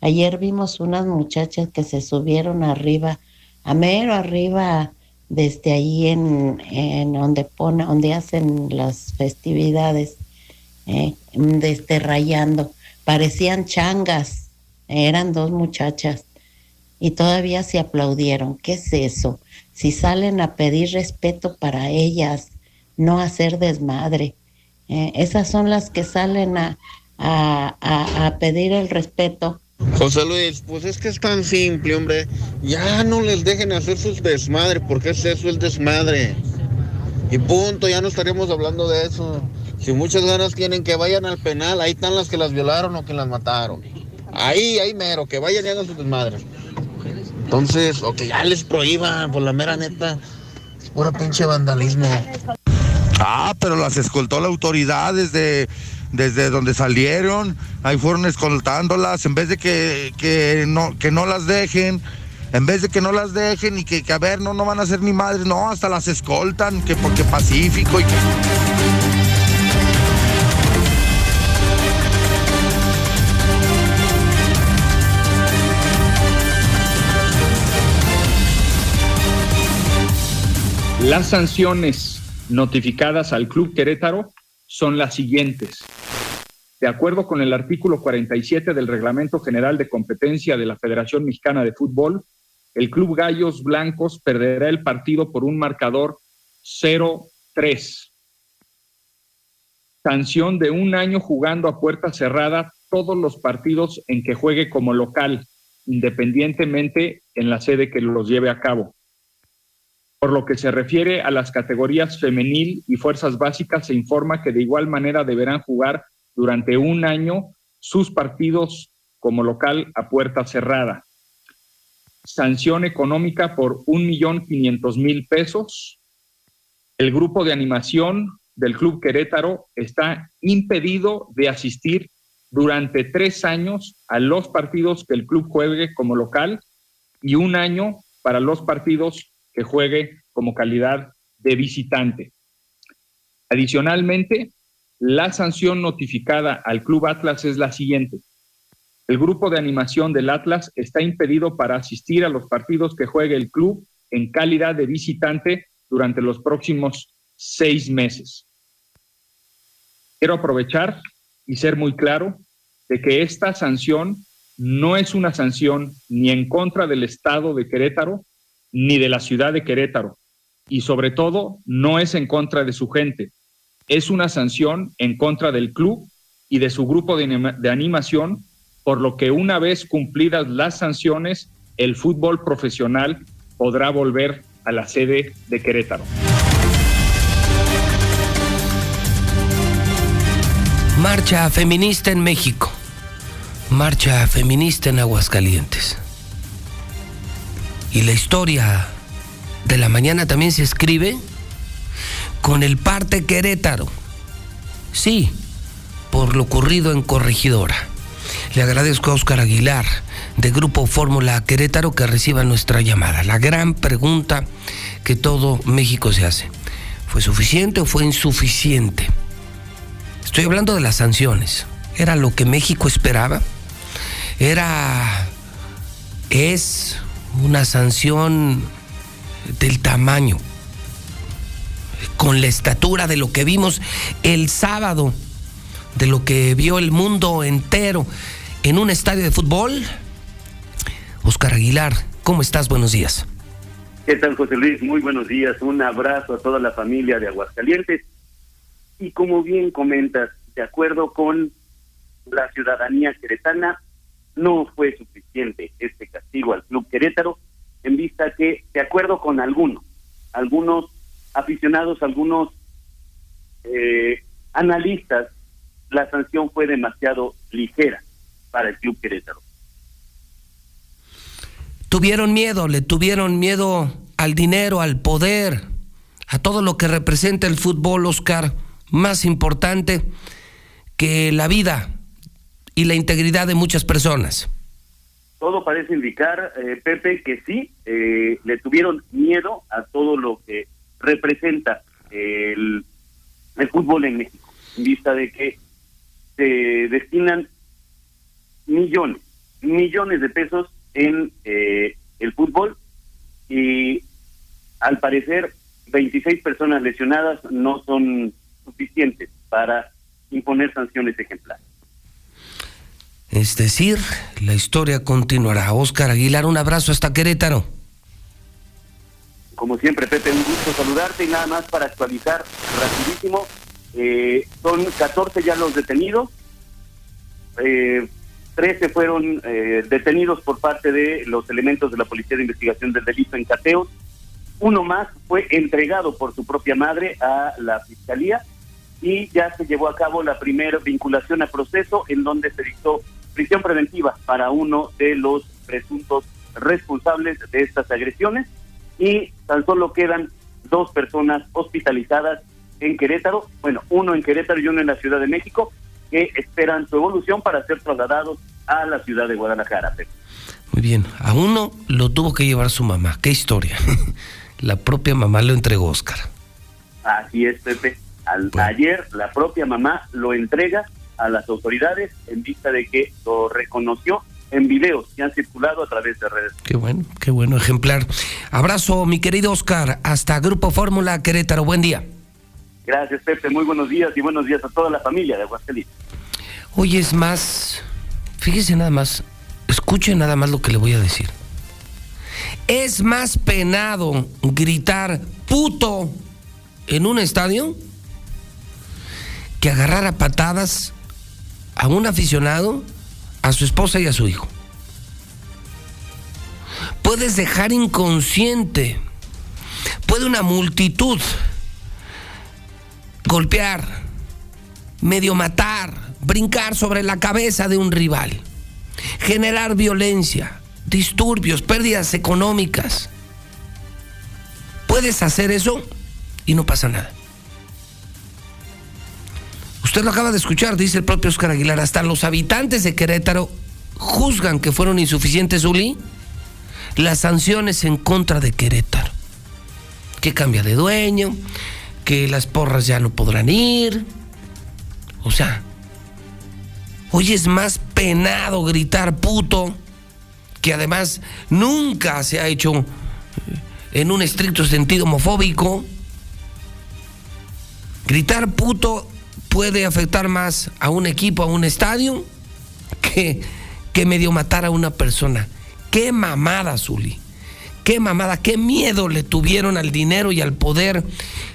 [SPEAKER 10] Ayer vimos unas muchachas que se subieron arriba, a mero arriba, desde ahí en, en donde pone, donde hacen las festividades, eh, desde rayando. Parecían changas, eran dos muchachas y todavía se aplaudieron. ¿Qué es eso? Si salen a pedir respeto para ellas, no hacer desmadre. Eh, esas son las que salen a, a, a pedir el respeto
[SPEAKER 11] José Luis, pues es que es tan simple, hombre. Ya no les dejen hacer sus desmadre, porque es eso el desmadre. Y punto, ya no estaríamos hablando de eso. Si muchas ganas tienen que vayan al penal, ahí están las que las violaron o que las mataron. Ahí, ahí mero, que vayan y hagan sus desmadres. Entonces, o que ya les prohíban, por la mera neta, es pura pinche vandalismo.
[SPEAKER 12] Ah, pero las escoltó la autoridad desde desde donde salieron, ahí fueron escoltándolas, en vez de que, no, que no las dejen, en vez de que no las dejen y que, a ver, no, no van a ser ni madres, no, hasta las escoltan, que porque pacífico y que...
[SPEAKER 13] Las sanciones notificadas al Club Querétaro son las siguientes. De acuerdo con el artículo 47 del Reglamento General de Competencia de la Federación Mexicana de Fútbol, el Club Gallos Blancos perderá el partido por un marcador 0-3. Sanción de un año jugando a puerta cerrada todos los partidos en que juegue como local, independientemente en la sede que los lleve a cabo. Por lo que se refiere a las categorías femenil y fuerzas básicas, se informa que de igual manera deberán jugar durante un año sus partidos como local a puerta cerrada. Sanción económica por un millón quinientos mil pesos. El grupo de animación del Club Querétaro está impedido de asistir durante tres años a los partidos que el club juegue como local y un año para los partidos que juegue como calidad de visitante. Adicionalmente, la sanción notificada al Club Atlas es la siguiente. El grupo de animación del Atlas está impedido para asistir a los partidos que juegue el club en calidad de visitante durante los próximos seis meses. Quiero aprovechar y ser muy claro de que esta sanción no es una sanción ni en contra del Estado de Querétaro ni de la ciudad de Querétaro. Y sobre todo, no es en contra de su gente. Es una sanción en contra del club y de su grupo de, animación, por lo que una vez cumplidas las sanciones, el fútbol profesional podrá volver a la sede de Querétaro.
[SPEAKER 1] Marcha feminista en México. Marcha feminista en Aguascalientes. Y la historia de la mañana también se escribe con el parte Querétaro. Sí, por lo ocurrido en Corregidora. Le agradezco a Oscar Aguilar de Grupo Fórmula Querétaro que reciba nuestra llamada. La gran pregunta que todo México se hace. ¿Fue suficiente o fue insuficiente? Estoy hablando de las sanciones. ¿Era lo que México esperaba? ¿Era... es una sanción del tamaño, con la estatura de lo que vimos el sábado, de lo que vio el mundo entero en un estadio de fútbol? Oscar Aguilar, ¿cómo estás? Buenos días.
[SPEAKER 14] ¿Qué tal, José Luis? Muy buenos días. Un abrazo a toda la familia de Aguascalientes. Y como bien comentas, de acuerdo con la ciudadanía queretana, no fue suficiente este castigo al Club Querétaro, en vista que, de acuerdo con algunos, algunos aficionados, algunos eh, analistas, la sanción fue demasiado ligera para el Club Querétaro.
[SPEAKER 1] Tuvieron miedo, le tuvieron miedo al dinero, al poder, a todo lo que representa el fútbol, Oscar, más importante que la vida y la integridad de muchas personas.
[SPEAKER 14] Todo parece indicar, eh, Pepe, que sí, eh, le tuvieron miedo a todo lo que representa el, el fútbol en México, en vista de que se destinan millones, millones de pesos en eh, el fútbol y al parecer 26 personas lesionadas no son suficientes para imponer sanciones ejemplares.
[SPEAKER 1] Es decir, la historia continuará. Oscar Aguilar, un abrazo hasta Querétaro.
[SPEAKER 14] Como siempre, Pepe, un gusto saludarte y nada más para actualizar rapidísimo. Eh, son 14 ya los detenidos. Eh, 13 fueron eh, detenidos por parte de los elementos de la Policía de Investigación del Delito en Cateos. Uno más fue entregado por su propia madre a la Fiscalía y ya se llevó a cabo la primera vinculación a proceso en donde se dictó prisión preventiva para uno de los presuntos responsables de estas agresiones y tan solo quedan dos personas hospitalizadas en Querétaro, bueno, uno en Querétaro y uno en la Ciudad de México, que esperan su evolución para ser trasladados a la ciudad de Guadalajara.
[SPEAKER 1] Muy bien, a uno lo tuvo que llevar su mamá. ¿Qué historia? la propia mamá lo entregó Oscar.
[SPEAKER 14] Así es, Pepe. Ayer la propia mamá lo entrega a las autoridades en vista de que lo reconoció en videos que han circulado a través de redes.
[SPEAKER 1] Qué bueno, qué bueno ejemplar. Abrazo, mi querido Oscar, hasta Grupo Fórmula Querétaro. Buen día.
[SPEAKER 14] Gracias, Pepe. Muy buenos días y buenos días a toda la familia de Aguascalientes.
[SPEAKER 1] Hoy es más, fíjese nada más, escuche nada más lo que le voy a decir. Es más penado gritar puto en un estadio que agarrar a patadas a un aficionado, a su esposa y a su hijo. Puedes dejar inconsciente, puede una multitud golpear, medio matar, brincar sobre la cabeza de un rival, generar violencia, disturbios, pérdidas económicas. Puedes hacer eso y no pasa nada. Usted lo acaba de escuchar, dice el propio Oscar Aguilar, hasta los habitantes de Querétaro juzgan que fueron insuficientes, Uli, las sanciones en contra de Querétaro. Que cambia de dueño, que las porras ya no podrán ir. O sea, hoy es más penado gritar puto, que además nunca se ha hecho en un estricto sentido homofóbico. Gritar puto puede afectar más a un equipo, a un estadio, que, que medio matar a una persona. Qué mamada, Zuli. Qué mamada, qué miedo le tuvieron al dinero y al poder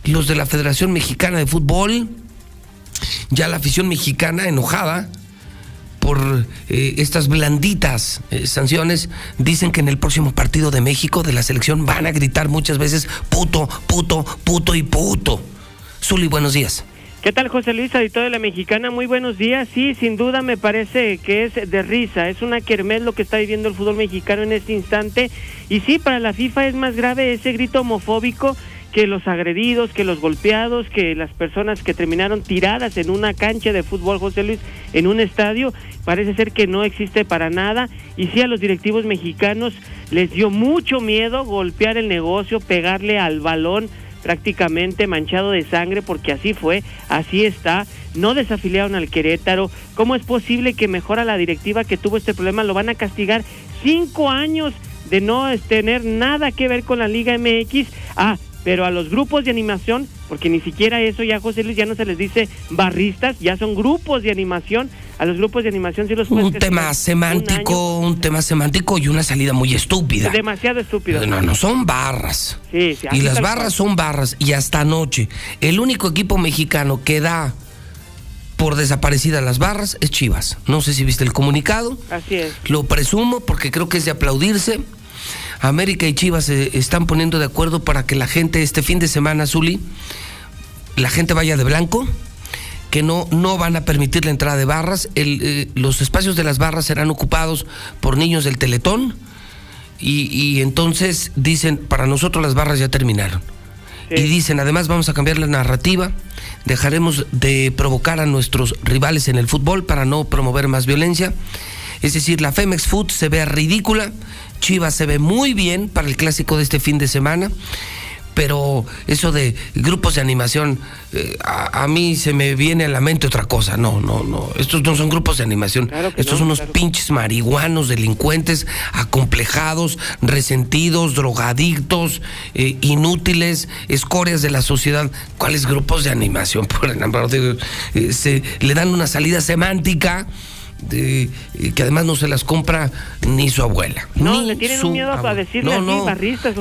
[SPEAKER 1] los de la Federación Mexicana de Fútbol. Ya la afición mexicana enojada por eh, estas blanditas eh, sanciones, dicen que en el próximo partido de México de la selección van a gritar muchas veces puto, puto, puto y puto. Zuli, buenos días.
[SPEAKER 15] ¿Qué tal, José Luis, editor de la Mexicana? Muy buenos días. Sí, sin duda me parece que es de risa. Es una kermés lo que está viviendo el fútbol mexicano en este instante. Y sí, para la FIFA es más grave ese grito homofóbico que los agredidos, que los golpeados, que las personas que terminaron tiradas en una cancha de fútbol, José Luis, en un estadio, parece ser que no existe para nada. Y sí a los directivos mexicanos les dio mucho miedo golpear el negocio, pegarle al balón prácticamente manchado de sangre, porque así fue, así está. No desafiliaron al Querétaro. ¿Cómo es posible que mejora la directiva que tuvo este problema? Lo van a castigar cinco años de no tener nada que ver con la Liga MX. Ah, pero a los grupos de animación, porque ni siquiera eso ya José Luis ya no se les dice barristas, ya son grupos de animación, a los grupos de animación sí los
[SPEAKER 1] Un tema semántico, un, tema semántico y una salida muy estúpida.
[SPEAKER 15] Demasiado estúpido.
[SPEAKER 1] No, no, son barras.
[SPEAKER 15] Sí, sí,
[SPEAKER 1] y las barras son barras y hasta anoche el único equipo mexicano que da por desaparecidas las barras es Chivas. No sé si viste el comunicado.
[SPEAKER 15] Así es.
[SPEAKER 1] Lo presumo porque creo que es de aplaudirse. América y Chivas se están poniendo de acuerdo para que la gente este fin de semana, Zuli, la gente vaya de blanco, que no, no van a permitir la entrada de barras. El, eh, los espacios de las barras serán ocupados por niños del Teletón y, y entonces dicen, para nosotros las barras ya terminaron. Y dicen, además vamos a cambiar la narrativa, dejaremos de provocar a nuestros rivales en el fútbol para no promover más violencia. Es decir, la Femex Food se ve ridícula, Chivas se ve muy bien para el clásico de este fin de semana, pero eso de grupos de animación, eh, a, a mí se me viene a la mente otra cosa. No, no, no. Estos no son grupos de animación. Estos
[SPEAKER 15] no,
[SPEAKER 1] son unos
[SPEAKER 15] claro.
[SPEAKER 1] pinches marihuanos, delincuentes, acomplejados, resentidos, drogadictos, eh, inútiles, escorias de la sociedad. ¿Cuáles grupos de animación? Por el amor de Dios? Eh, se, le dan una salida semántica. De- eh, que además no se las compra ni su abuela.
[SPEAKER 15] No,
[SPEAKER 1] ni
[SPEAKER 15] le tienen
[SPEAKER 1] su
[SPEAKER 15] un miedo a
[SPEAKER 1] abuela.
[SPEAKER 15] decirle
[SPEAKER 1] No, no,
[SPEAKER 15] barristas,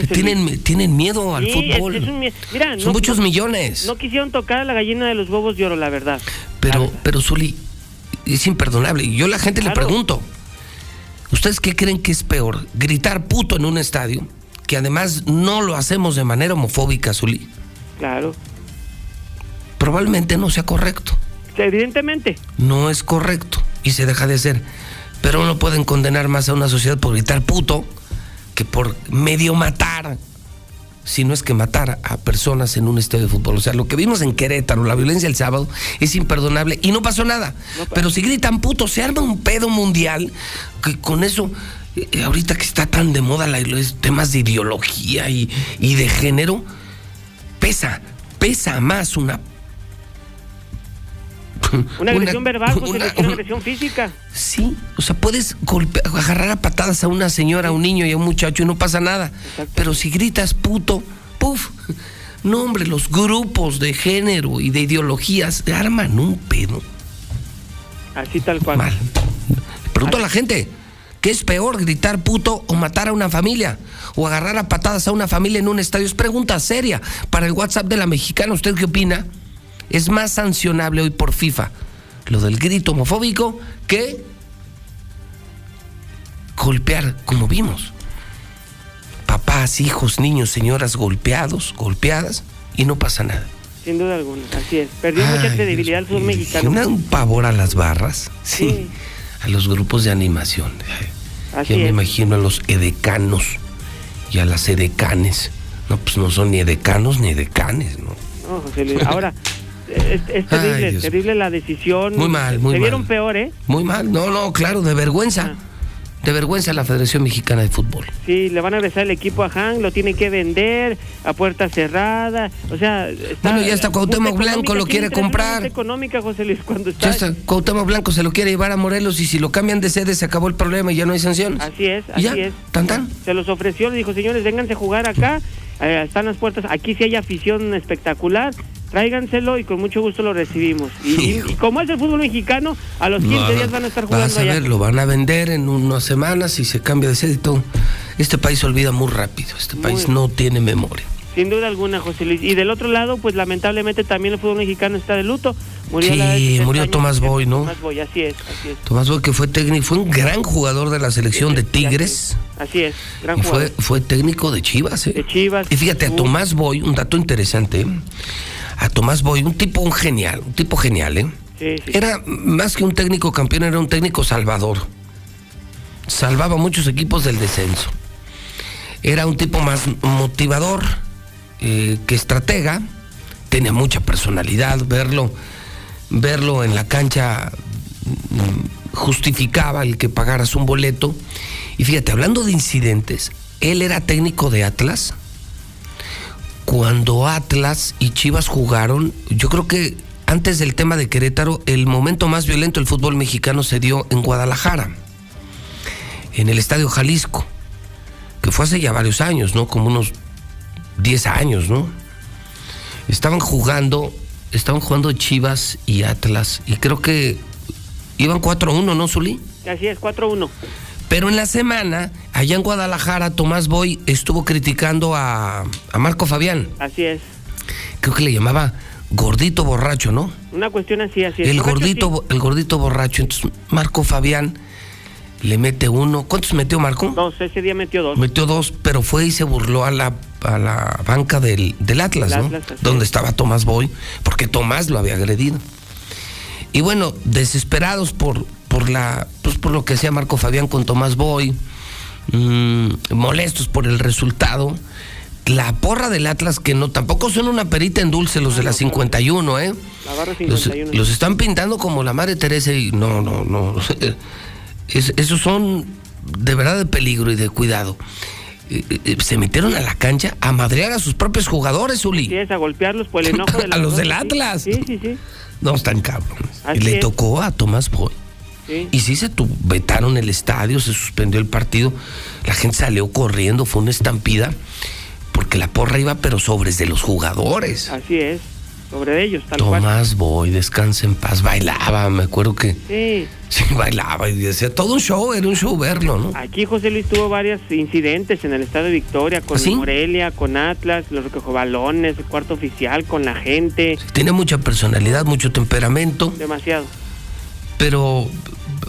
[SPEAKER 1] tienen, miedo al
[SPEAKER 15] Sí,
[SPEAKER 1] fútbol.
[SPEAKER 15] es- es un mie- Mira,
[SPEAKER 1] Son
[SPEAKER 15] no-
[SPEAKER 1] muchos millones.
[SPEAKER 15] No quisieron tocar a la gallina de los huevos de oro, la verdad.
[SPEAKER 1] Pero, pero Zuli, es imperdonable. Y yo a la gente le pregunto, ¿ustedes qué creen que es peor? ¿Gritar puto en un estadio? Que además no lo hacemos de manera homofóbica, Zuli.
[SPEAKER 15] Claro.
[SPEAKER 1] Probablemente no sea correcto.
[SPEAKER 15] Evidentemente.
[SPEAKER 1] No es correcto. Y se deja de hacer. Pero no pueden condenar más a una sociedad por gritar puto que por medio matar. Si no es que matar a personas en un estadio de fútbol. O sea, lo que vimos en Querétaro, la violencia el sábado, es imperdonable y no pasó nada. Pero si gritan puto, se arma un pedo mundial que con eso, eh, ahorita que está tan de moda la- los temas de ideología y, y de género, pesa, pesa más una
[SPEAKER 15] Una agresión verbal, José
[SPEAKER 1] una-
[SPEAKER 15] una agresión física.
[SPEAKER 1] Sí, o sea, puedes golpear, agarrar a patadas a una señora, a un niño y a un muchacho y no pasa nada. Pero si gritas puto, puf. No, hombre, los grupos de género y de ideologías arman un pedo.
[SPEAKER 15] Así tal cual.
[SPEAKER 1] Mal. Pregunto a la gente, ¿qué es peor, gritar puto o matar a una familia? O agarrar a patadas a una familia en un estadio. Es pregunta seria. Para el WhatsApp de la mexicana, ¿usted qué opina? Es más sancionable hoy por FIFA lo del grito homofóbico que golpear, como vimos. Papás, hijos, niños, señoras golpeados, golpeadas, y no pasa nada.
[SPEAKER 15] Sin duda alguna. Así es. Perdió mucha
[SPEAKER 1] Ay,
[SPEAKER 15] credibilidad el fútbol mexicano.
[SPEAKER 1] Me da un pavor a las barras. Sí.
[SPEAKER 15] Sí.
[SPEAKER 1] A los grupos de animación.
[SPEAKER 15] Así
[SPEAKER 1] ya me imagino a los edecanos y a las edecanes. No, pues no son ni edecanos ni edecanes, ¿no?
[SPEAKER 15] No, José Luis. Ahora, es, es terrible,
[SPEAKER 1] Ay,
[SPEAKER 15] terrible la decisión.
[SPEAKER 1] Muy mal, muy
[SPEAKER 15] Se vieron
[SPEAKER 1] mal.
[SPEAKER 15] peor, ¿eh?
[SPEAKER 1] Muy mal. No, no, claro, de vergüenza.
[SPEAKER 15] Ah.
[SPEAKER 1] De vergüenza a la Federación Mexicana de Fútbol.
[SPEAKER 15] Sí, le van a regresar el equipo a Han, lo tiene que vender a puerta cerrada. O sea, está.
[SPEAKER 1] Bueno, ya está Cuauhtémoc Blanco, lo quiere comprar.
[SPEAKER 15] económica, José Luis, cuando está.
[SPEAKER 1] Ya está, Cuauhtémoc Blanco se lo quiere llevar a Morelos y si lo cambian de sede se acabó el problema y ya no hay sanciones.
[SPEAKER 15] Así es,
[SPEAKER 1] ¿Y
[SPEAKER 15] así
[SPEAKER 1] ya?
[SPEAKER 15] es.
[SPEAKER 1] ¿Tan, tan?
[SPEAKER 15] Se los ofreció, le dijo, señores, vénganse a jugar acá. eh, están las puertas. Aquí sí hay afición espectacular. Tráiganselo y con mucho gusto lo recibimos. Y, como es el fútbol mexicano, a los 15 días van a estar jugando
[SPEAKER 1] Vas a
[SPEAKER 15] allá.
[SPEAKER 1] ver, lo van a vender en unas semanas y se cambia de sede y todo. Este país se olvida muy rápido. Este país no tiene memoria.
[SPEAKER 15] Sin duda alguna, José Luis. Y del otro lado, pues lamentablemente también el fútbol mexicano está de luto. Murió
[SPEAKER 1] Sí,
[SPEAKER 15] a la edad de 70
[SPEAKER 1] murió. Tomás Boy, ¿no?
[SPEAKER 15] Tomás Boy, así es, así es.
[SPEAKER 1] Tomás Boy, que fue técnico, fue un gran jugador de la selección de Tigres
[SPEAKER 15] Así es, gran jugador.
[SPEAKER 1] fue, fue técnico de Chivas. ¿eh?
[SPEAKER 15] De Chivas.
[SPEAKER 1] Y fíjate, a Tomás Boy, un dato interesante, ¿eh? A Tomás Boy, un tipo un genial, un tipo genial, ¿eh?
[SPEAKER 15] Sí, sí.
[SPEAKER 1] Era más que un técnico campeón, era un técnico salvador. Salvaba muchos equipos del descenso. Era un tipo más motivador. eh, que estratega, tenía mucha personalidad, verlo, verlo en la cancha mm, justificaba el que pagaras un boleto. Y fíjate, hablando de incidentes, él era técnico de Atlas. Cuando Atlas y Chivas jugaron, yo creo que antes del tema de Querétaro, el momento más violento del fútbol mexicano se dio en Guadalajara, en el Estadio Jalisco, que fue hace ya varios años, ¿no? Como unos 10 años, ¿no? Estaban jugando, estaban jugando Chivas y Atlas, y creo que iban 4-1, ¿no, Zuli?
[SPEAKER 15] Así es, 4-1.
[SPEAKER 1] Pero en la semana, allá en Guadalajara, Tomás Boy estuvo criticando a, a Marco Fabián.
[SPEAKER 15] Así es.
[SPEAKER 1] Creo que le llamaba gordito borracho, ¿no?
[SPEAKER 15] Una cuestión así, así es.
[SPEAKER 1] El
[SPEAKER 15] Borracho,
[SPEAKER 1] gordito,
[SPEAKER 15] sí.
[SPEAKER 1] el gordito borracho. Entonces, Marco Fabián le mete uno. ¿Cuántos metió Marco?
[SPEAKER 15] Dos, ese día metió dos.
[SPEAKER 1] Metió dos, pero fue y se burló a la, a la banca del, del Atlas,
[SPEAKER 15] El
[SPEAKER 1] ¿no?
[SPEAKER 15] Atlas,
[SPEAKER 1] Donde
[SPEAKER 15] es.
[SPEAKER 1] estaba Tomás Boy, porque Tomás lo había agredido. Y bueno, desesperados por, por la, pues por lo que hacía Marco Fabián con Tomás Boy, mm, molestos por el resultado. La porra del Atlas, que no, tampoco son una perita en dulce los de la 51, ¿eh?
[SPEAKER 15] La barra
[SPEAKER 1] Los,
[SPEAKER 15] 51.
[SPEAKER 1] los están pintando como la madre Teresa y no, no, no. Es- esos son de verdad de peligro y de cuidado. Eh, eh, Se metieron a la cancha a madrear a sus propios jugadores, Uli.
[SPEAKER 15] Sí, es a golpearlos por el enojo de la
[SPEAKER 1] A los del. Atlas.
[SPEAKER 15] Sí, sí, sí.
[SPEAKER 1] No, están cabrones.
[SPEAKER 15] Así
[SPEAKER 1] y le
[SPEAKER 15] es.
[SPEAKER 1] tocó a Tomás Boy.
[SPEAKER 15] Sí.
[SPEAKER 1] Y sí se tu- vetaron el estadio, se suspendió el partido. La gente salió corriendo, fue una estampida. Porque la porra iba, pero sobres de los jugadores.
[SPEAKER 15] Así es. Sobre ellos, tal cual.
[SPEAKER 1] Tomás Boy, descansa en paz, bailaba, me acuerdo que
[SPEAKER 15] Sí.
[SPEAKER 1] sí bailaba y decía todo un show, era un show verlo, ¿no?
[SPEAKER 15] Aquí José Luis tuvo varios incidentes en el estado de Victoria, con
[SPEAKER 1] ¿Ah, sí?
[SPEAKER 15] Morelia, con Atlas, los balones, el cuarto oficial, con la gente.
[SPEAKER 1] Tiene mucha personalidad, mucho temperamento,
[SPEAKER 15] Demasiado.
[SPEAKER 1] pero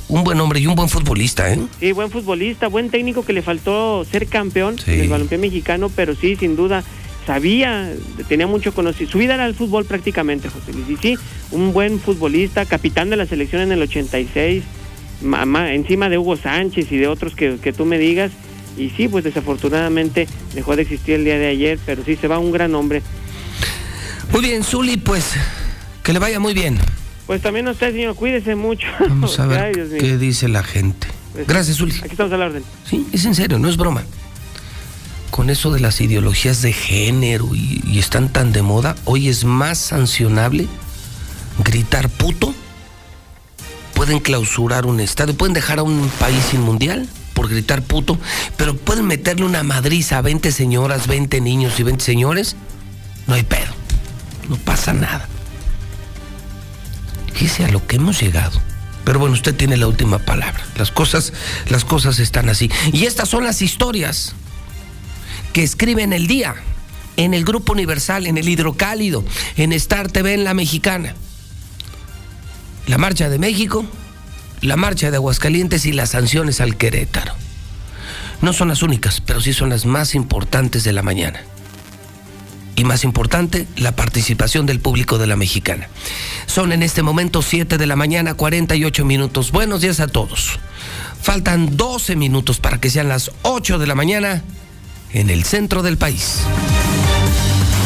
[SPEAKER 1] un buen hombre y un buen futbolista, ¿eh?
[SPEAKER 15] Sí, buen futbolista, buen técnico que le faltó ser campeón
[SPEAKER 1] Sí.
[SPEAKER 15] en el balompié mexicano, pero sí, sin duda, sabía, tenía mucho conocimiento. Su vida era el fútbol prácticamente, José Luis. Y sí, un buen futbolista, capitán de la selección en el 86, ma- ma- encima de Hugo Sánchez y de otros que, que tú me digas. Y sí, pues desafortunadamente dejó de existir el día de ayer, pero sí se va un gran hombre.
[SPEAKER 1] Muy bien, Zuli, pues que le vaya muy bien.
[SPEAKER 15] Pues también a usted, señor, cuídese mucho.
[SPEAKER 1] Vamos a ver
[SPEAKER 15] Ay,
[SPEAKER 1] qué dice la gente.
[SPEAKER 15] Pues,
[SPEAKER 1] Gracias, Zuli.
[SPEAKER 15] Aquí estamos a la orden.
[SPEAKER 1] Sí, es en serio, no es broma. Con eso de las ideologías de género y, están tan de moda, hoy es más sancionable gritar puto. Pueden clausurar un estadio, pueden dejar a un país sin mundial por gritar puto, pero pueden meterle una madriza a 20 señoras, 20 niños y 20 señores. No hay pedo. No pasa nada. Fíjese a lo que hemos llegado. Pero bueno, usted tiene la última palabra. Las cosas, las cosas están así. Y estas son las historias que escriben el día en el Grupo Universal, en el Hidrocálido, en Star TV, en La Mexicana. La marcha de México, la marcha de Aguascalientes y las sanciones al Querétaro. No son las únicas, pero sí son las más importantes de la mañana. Y más importante, la participación del público de la mexicana. Son en este momento 7 de la mañana, 48 minutos. Buenos días a todos. Faltan 12 minutos para que sean las 8 de la mañana en el centro del país.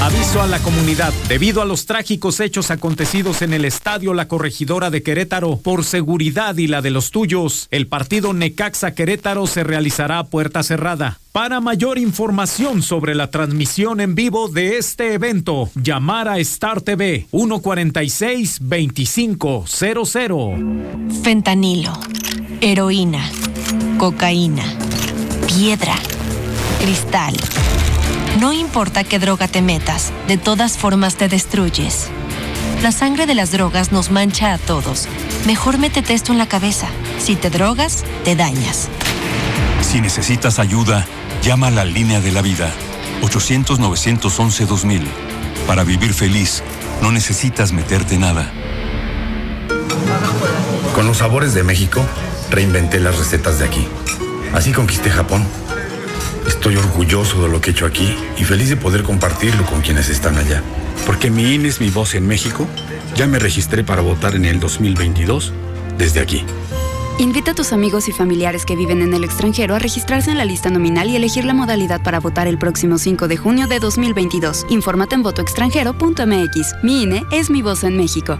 [SPEAKER 16] Aviso a la comunidad. Debido a los trágicos hechos acontecidos en el estadio La Corregidora de Querétaro, por seguridad y la de los tuyos, el partido Necaxa Querétaro se realizará a puerta cerrada. Para mayor información sobre la transmisión en vivo de este evento, llamar a Star TV 146-2500.
[SPEAKER 17] Fentanilo, heroína, cocaína, piedra, cristal. No importa qué droga te metas, de todas formas te destruyes. La sangre de las drogas nos mancha a todos. Mejor métete esto en la cabeza. Si te drogas, te dañas.
[SPEAKER 18] Si necesitas ayuda, llama a la línea de la vida 800-911-2000. Para vivir feliz, no necesitas meterte nada.
[SPEAKER 19] Con los sabores de México, reinventé las recetas de aquí. Así conquisté Japón. Estoy orgulloso de lo que he hecho aquí y feliz de poder compartirlo con quienes están allá.
[SPEAKER 20] Porque mi INE es mi voz en México, ya me registré para votar en el 2022 desde aquí. Invita a tus amigos y familiares que viven en el extranjero a registrarse en la lista nominal y elegir la modalidad para votar el próximo 5 de junio de 2022. Infórmate en votoextranjero.mx. Mi INE es mi voz en México.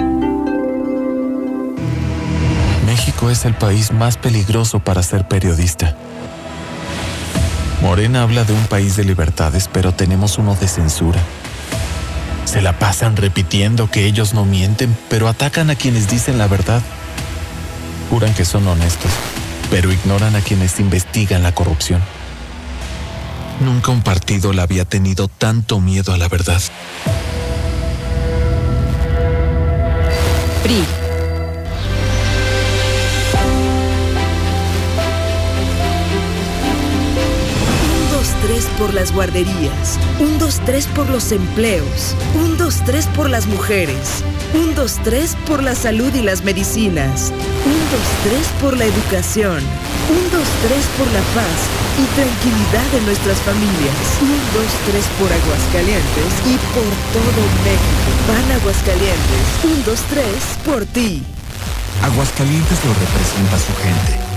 [SPEAKER 21] México es el país más peligroso para ser periodista. Morena habla de un país de libertades, pero tenemos uno de censura. Se la pasan repitiendo que ellos no mienten, pero atacan a quienes dicen la verdad. Juran que son honestos, pero ignoran a quienes investigan la corrupción. Nunca un partido le había tenido tanto miedo a la verdad.
[SPEAKER 22] Tres por las guarderías, un 2-3 por los empleos, un 2-3 por las mujeres, un 2-3 por la salud y las medicinas, un 2-3 por la educación, un 2-3 por la paz y tranquilidad de nuestras familias, un 2-3 por Aguascalientes y por todo México. Van Aguascalientes, un 2-3 por ti.
[SPEAKER 23] Aguascalientes lo representa su gente,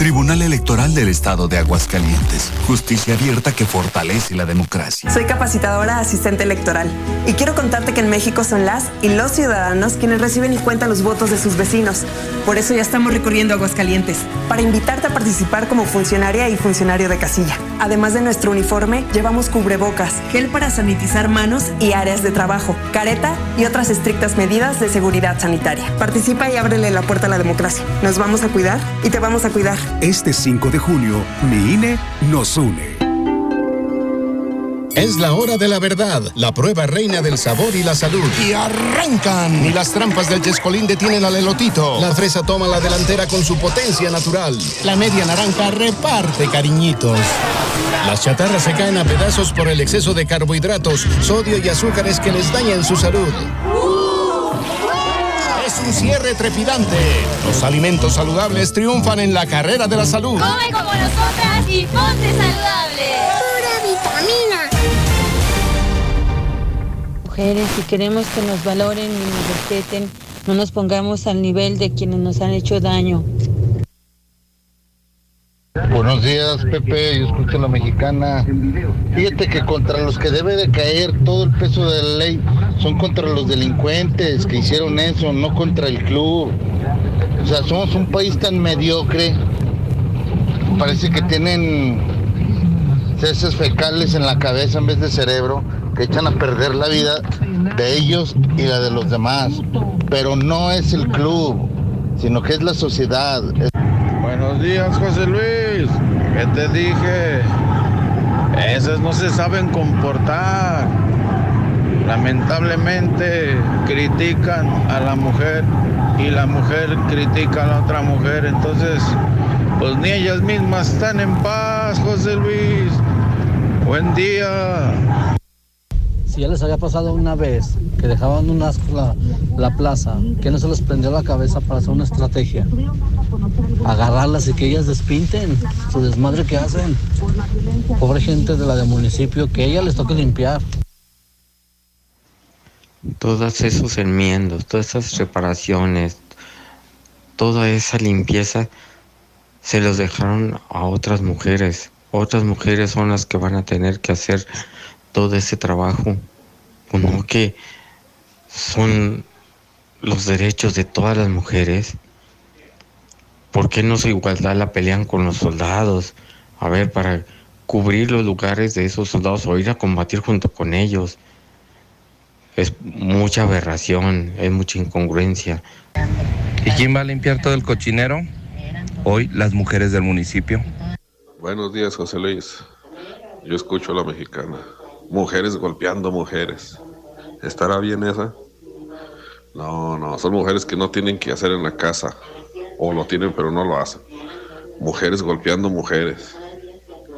[SPEAKER 23] Tribunal Electoral del Estado de Aguascalientes. Justicia abierta que fortalece la democracia.
[SPEAKER 24] Soy capacitadora asistente electoral y quiero contarte que en México son las y los ciudadanos quienes reciben y cuentan los votos de sus vecinos. Por eso ya estamos recorriendo Aguascalientes para invitarte a participar como funcionaria y funcionario de casilla. Además de nuestro uniforme, llevamos cubrebocas, gel para sanitizar manos y áreas de trabajo, careta y otras estrictas medidas de seguridad sanitaria. Participa y ábrele la puerta a la democracia. Nos vamos a cuidar y te vamos a cuidar.
[SPEAKER 25] Este 5 de junio, mi INE nos une.
[SPEAKER 26] Es la hora de la verdad, la prueba reina del sabor y la salud. Y arrancan. Y las trampas del Chescolín detienen al elotito. La fresa toma la delantera con su potencia natural. La media naranja reparte cariñitos. Las chatarras se caen a pedazos por el exceso de carbohidratos, sodio y azúcares que les dañan su salud. Es un cierre trepidante. Los alimentos saludables triunfan en la carrera de la salud.
[SPEAKER 2] Come como nosotras y ponte saludable.
[SPEAKER 27] Pura vitamina.
[SPEAKER 28] Mujeres, si queremos que nos valoren y nos respeten, no nos pongamos al nivel de quienes nos han hecho daño.
[SPEAKER 11] Buenos días, Pepe. Yo escucho a la mexicana. Fíjate que contra los que debe de caer todo el peso de la ley son contra los delincuentes que hicieron eso, no contra el club. O sea, somos un país tan mediocre. Parece que tienen heces fecales en la cabeza en vez de cerebro que echan a perder la vida de ellos y la de los demás. Pero no es el club, sino que es la sociedad.
[SPEAKER 29] Buenos días, José Luis. ¿Qué te dije? Esos no se saben comportar. Lamentablemente critican a la mujer y la mujer critica a la otra mujer. Entonces, pues ni ellas mismas están en paz, José Luis. Buen día.
[SPEAKER 30] Si ya les había pasado una vez que dejaban un asco la, la plaza, que no se les prendió la cabeza para hacer una estrategia. Agarrarlas y que ellas despinten su desmadre que hacen. Pobre gente de la del municipio, que ella les toque limpiar.
[SPEAKER 31] Todos esos enmiendos, todas esas reparaciones, toda esa limpieza se los dejaron a otras mujeres. Otras mujeres son las que van a tener que hacer todo ese trabajo, como que son los derechos de todas las mujeres. ¿Por qué no su igualdad la pelean con los soldados? A ver, para cubrir los lugares de esos soldados o ir a combatir junto con ellos.
[SPEAKER 32] es mucha aberración, es mucha incongruencia.
[SPEAKER 33] ¿Y quién va a limpiar todo el cochinero? Hoy las mujeres del municipio.
[SPEAKER 34] Buenos días, José Luis. Yo escucho a la mexicana. Mujeres golpeando mujeres. ¿Estará bien esa? No, no, son mujeres que no tienen que hacer en la casa. O lo tienen pero no lo hacen. Mujeres golpeando mujeres.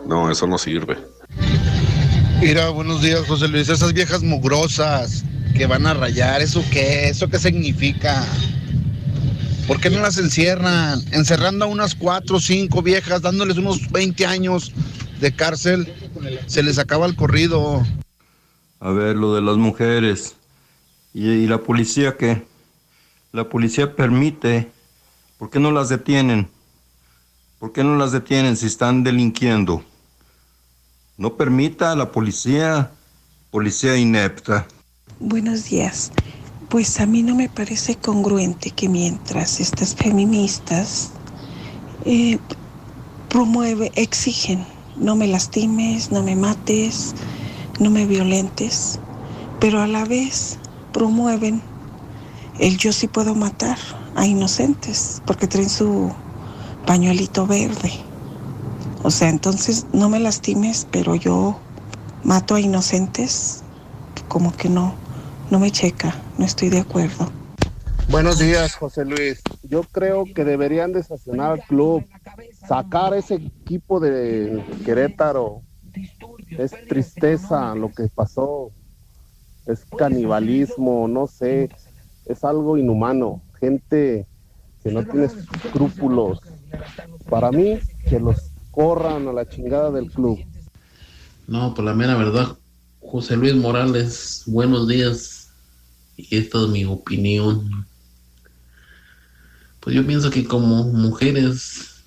[SPEAKER 34] No, eso no sirve.
[SPEAKER 35] Mira, buenos días, José Luis. Esas viejas mugrosas que van a rayar, ¿eso qué? ¿Eso qué significa? ¿Por qué no las encierran? Encerrando a unas cuatro o cinco viejas, dándoles unos 20 años de cárcel, se les acaba el corrido.
[SPEAKER 33] A ver, lo de las mujeres. ¿Y, y la policía qué? La policía permite. ¿Por qué no las detienen? ¿Por qué no las detienen si están delinquiendo? No permita a la policía, policía inepta.
[SPEAKER 36] Buenos días. Pues a mí no me parece congruente que mientras estas feministas eh, promueve, exigen, no me lastimes, no me mates, no me violentes, pero a la vez promueven el yo sí puedo matar a inocentes porque traen su pañuelito verde. O sea, entonces no me lastimes, pero yo mato a inocentes, como que no, no me checa, no estoy de acuerdo.
[SPEAKER 35] Buenos días, José Luis. Yo creo que deberían de sancionar al club, sacar ese equipo de Querétaro. Es tristeza lo que pasó, es canibalismo, no sé, es algo inhumano. Gente que no tiene escrúpulos. Para mí, que los corran a la chingada del club.
[SPEAKER 37] No, por la mera verdad, José Luis Morales, buenos días. Y esta es mi opinión. Pues yo pienso que como mujeres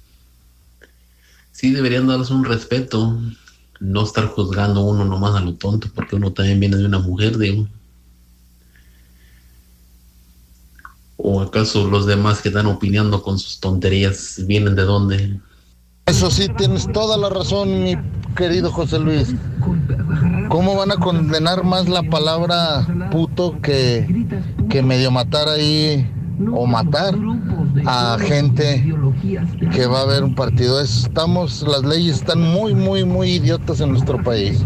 [SPEAKER 37] sí deberían darles un respeto, no estar juzgando uno nomás a lo tonto, porque uno también viene de una mujer, de ¿O acaso los demás que están opinando con sus tonterías vienen de dónde?
[SPEAKER 35] Eso sí, tienes toda la razón, mi querido José Luis. ¿Cómo van a condenar más la palabra puto que, que medio matar ahí o matar a gente que va a ver un partido? Estamos, las leyes están muy, muy, muy idiotas en nuestro país.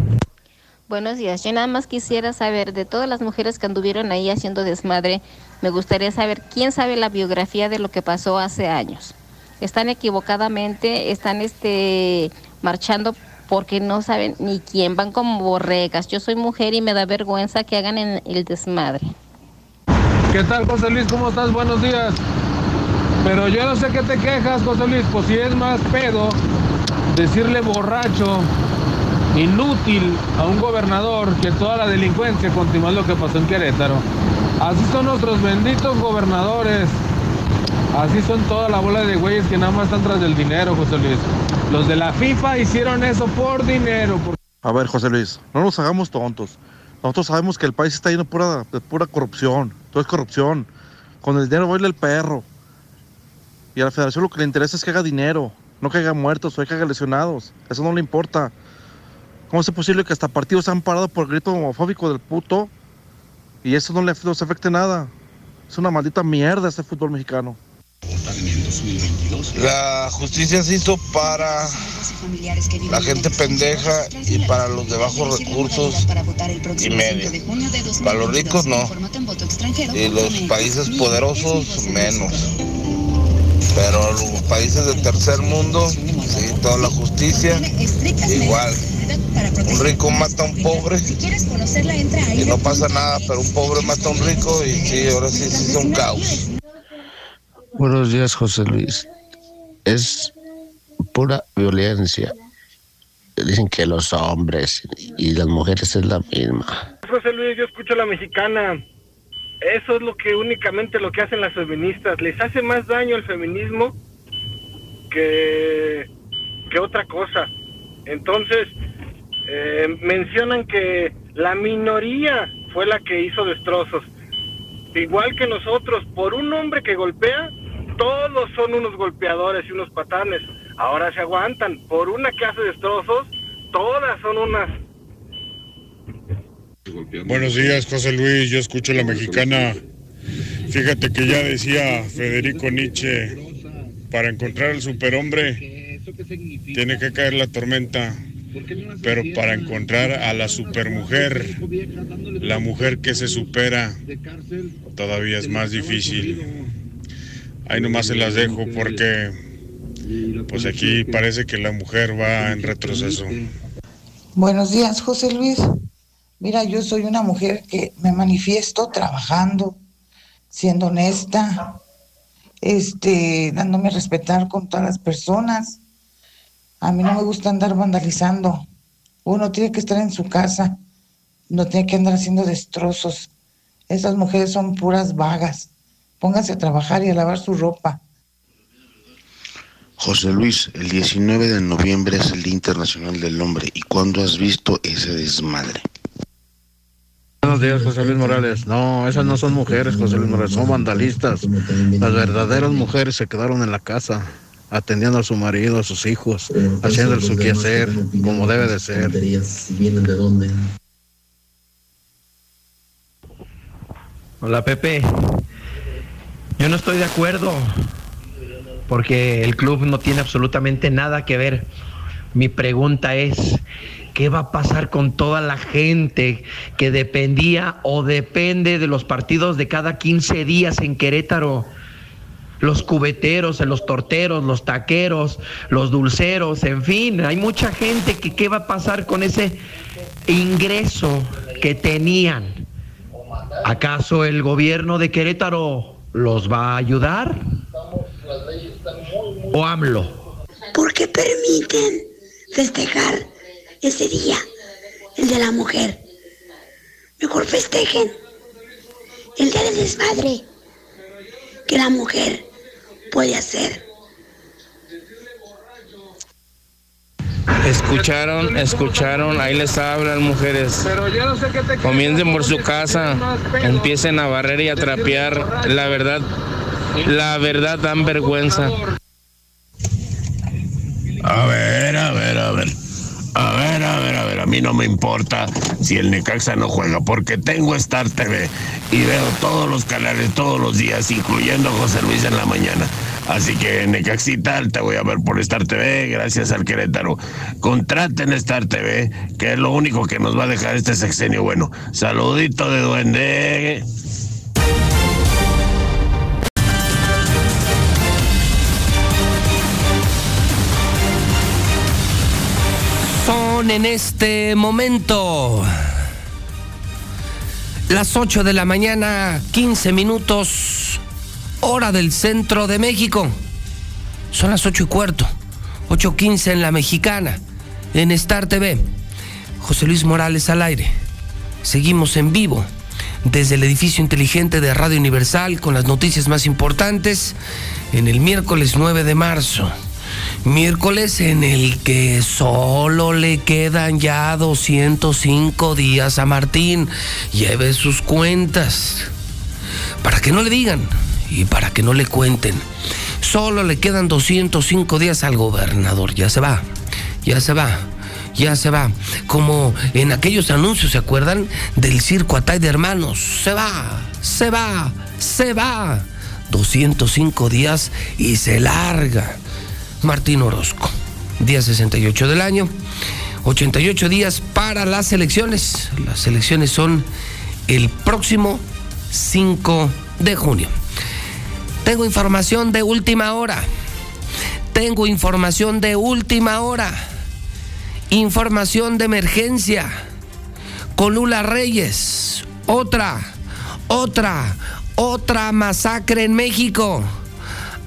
[SPEAKER 38] Buenos días. Yo nada más quisiera saber de todas las mujeres que anduvieron ahí haciendo desmadre, me gustaría saber quién sabe la biografía de lo que pasó hace años están equivocadamente, están este marchando porque no saben ni quién, van como borregas. Yo soy mujer y me da vergüenza que hagan en el desmadre.
[SPEAKER 39] ¿Qué tal, José Luis? ¿Cómo estás? Buenos días. Pero yo no sé qué te quejas, José Luis, pues si es más pedo decirle borracho, inútil a un gobernador que toda la delincuencia continúa lo que pasó en Querétaro. Así son nuestros benditos gobernadores. Así son toda la bola de güeyes que nada más están tras del dinero, José Luis. Los de la FIFA hicieron eso por dinero.
[SPEAKER 40] A ver, José Luis, no nos hagamos tontos. Nosotros sabemos que el país está lleno pura, de pura corrupción. Todo es corrupción. Con el dinero baila el perro. Y a la federación lo que le interesa es que haga dinero, no que haga muertos o que haga lesionados. Eso no le importa. ¿Cómo es posible que hasta partidos se han parado por el grito homofóbico del puto y eso no le afecte nada? Es una maldita mierda este fútbol mexicano.
[SPEAKER 35] La justicia se hizo para la gente pendeja y para los de bajos recursos y medio. Para los ricos no. Y los países poderosos menos. Pero los países del tercer mundo, sí, toda la justicia, igual. Un rico mata a un pobre y no pasa nada, pero un pobre mata a un rico y sí, ahora sí, sí es un caos.
[SPEAKER 26] Buenos días, José Luis. Es pura violencia. Dicen que los hombres y las mujeres es la misma.
[SPEAKER 35] José Luis, yo escucho a la mexicana. Eso es lo que únicamente lo que hacen las feministas. Les hace más daño el feminismo que, que otra cosa. Entonces, eh, mencionan que la minoría fue la que hizo destrozos. Igual que nosotros, por un hombre que golpea, todos son unos golpeadores y unos patanes. Ahora se aguantan. Por una que hace destrozos, todas son unas.
[SPEAKER 18] Buenos días, José Luis. Yo escucho la mexicana. Fíjate que ya decía Federico Nietzsche, para encontrar al superhombre tiene que caer la tormenta, pero para encontrar a la supermujer, la mujer que se supera, todavía es más difícil. Ahí nomás se las dejo porque pues aquí parece que la mujer va en retroceso.
[SPEAKER 24] Buenos días, José Luis. Mira, yo soy una mujer que me manifiesto trabajando, siendo honesta, este, dándome a respetar con todas las personas. A mí no me gusta andar vandalizando. Uno tiene que estar en su casa, no tiene que andar haciendo destrozos. Esas mujeres son puras vagas. Pónganse a trabajar y a lavar su ropa.
[SPEAKER 26] José Luis, el 19 de noviembre es el Día Internacional del Hombre. ¿Y cuándo has visto ese desmadre?
[SPEAKER 6] Buenos días, José Luis Morales. No, esas no son mujeres, José Luis Morales, son vandalistas. Las verdaderas mujeres se quedaron en la casa, atendiendo a su marido, a sus hijos, haciendo su quehacer, como debe de ser.
[SPEAKER 37] ¿Vienen de dónde?
[SPEAKER 31] Hola Pepe, yo no estoy de acuerdo porque el club no tiene absolutamente nada que ver. Mi pregunta es, ¿qué va a pasar con toda la gente que dependía o depende de los partidos de cada 15 días en Querétaro? Los cubeteros, los torteros, los taqueros, los dulceros, en fin, hay mucha gente que qué va a pasar con ese ingreso que tenían. ¿Acaso el gobierno de Querétaro los va a ayudar? ¿O AMLO?
[SPEAKER 41] ¿Por qué permiten festejar ese día, el de la mujer? Mejor festejen el día del desmadre que la mujer puede hacer.
[SPEAKER 1] Escucharon, escucharon, ahí les hablan mujeres. Comiencen por su casa, empiecen a barrer y a trapear. La verdad, la verdad dan vergüenza.
[SPEAKER 42] A ver, a ver, a ver. A ver, a ver, a ver, a mí no me importa si el Necaxa no juega, porque tengo Star TV y veo todos los canales todos los días, incluyendo José Luis en la mañana. Así que Necaxita te voy a ver por Star TV, gracias al Querétaro. Contraten Star TV, que es lo único que nos va a dejar este sexenio bueno. Saludito de duende.
[SPEAKER 1] En este momento las 8 de la mañana, 15 minutos, hora del centro de México. Son las 8 y cuarto, 8.15 en la mexicana, en Star TV. José Luis Morales al aire. Seguimos en vivo desde el edificio inteligente de Radio Universal con las noticias más importantes en el miércoles 9 de marzo. Miércoles en el que solo le quedan ya 205 días a Martín. Lleve sus cuentas. Para que no le digan y para que no le cuenten. Solo le quedan 205 días al gobernador. Ya se va. Ya se va. Ya se va. Como en aquellos anuncios, ¿se acuerdan? Del circo Atay de Hermanos. Se va. Se va. Se va. 205 días y se larga. Martín Orozco. Día 68 del año. 88 días para las elecciones. Las elecciones son el próximo 5 de junio. Tengo información de última hora. Tengo información de última hora. Información de emergencia. Con Lula Reyes. Otra, otra, otra masacre en México.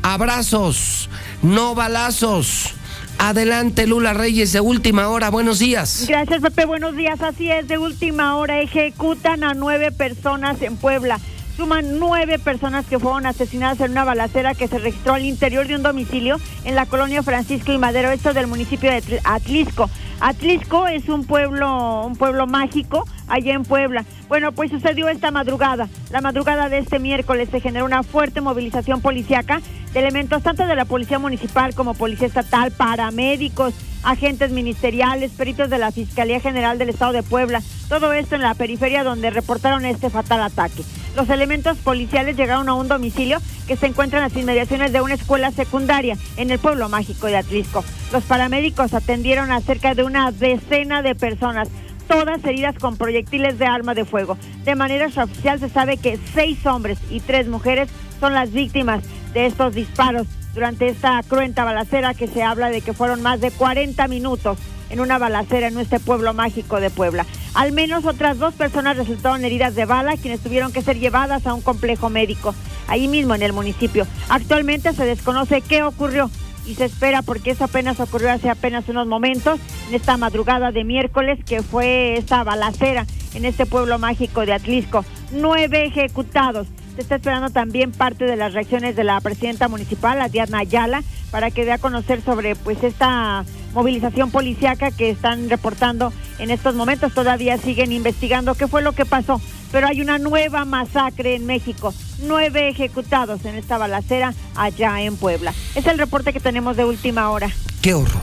[SPEAKER 1] Abrazos, no balazos. Adelante, Lula Reyes, de última hora. Buenos días.
[SPEAKER 3] Gracias, Pepe. Buenos días. Así es, de última hora ejecutan a nueve personas en Puebla. Suman nueve personas que fueron asesinadas en una balacera que se registró al interior de un domicilio en la colonia Francisco y Madero, esto del municipio de Atlisco. Atlisco es un pueblo, un pueblo mágico allá en Puebla. Bueno, pues sucedió esta madrugada. La madrugada de este miércoles se generó una fuerte movilización policiaca elementos tanto de la Policía Municipal como Policía Estatal, paramédicos, agentes ministeriales, peritos de la Fiscalía General del Estado de Puebla, todo esto en la periferia donde reportaron este fatal ataque. Los elementos policiales llegaron a un domicilio que se encuentra en las inmediaciones de una escuela secundaria en el pueblo mágico de Atlisco. Los paramédicos atendieron a cerca de una decena de personas, todas heridas con proyectiles de arma de fuego. De manera oficial se sabe que seis hombres y tres mujeres son las víctimas de estos disparos durante esta cruenta balacera que se habla de que fueron más de 40 minutos en una balacera en este pueblo mágico de Puebla. Al menos otras dos personas resultaron heridas de bala, quienes tuvieron que ser llevadas a un complejo médico, ahí mismo en el municipio. Actualmente se desconoce qué ocurrió y se espera, porque eso apenas ocurrió hace apenas unos momentos, en esta madrugada de miércoles, que fue esta balacera en este pueblo mágico de Atlisco. Nueve ejecutados. Se está esperando también parte de las reacciones de la presidenta municipal, la Diana Ayala, para que dé a conocer sobre pues esta movilización policíaca que están reportando en estos momentos. Todavía siguen investigando qué fue lo que pasó, pero hay una nueva masacre en México. Nueve ejecutados en esta balacera allá en Puebla. Es el reporte que tenemos de última hora.
[SPEAKER 1] Qué horror,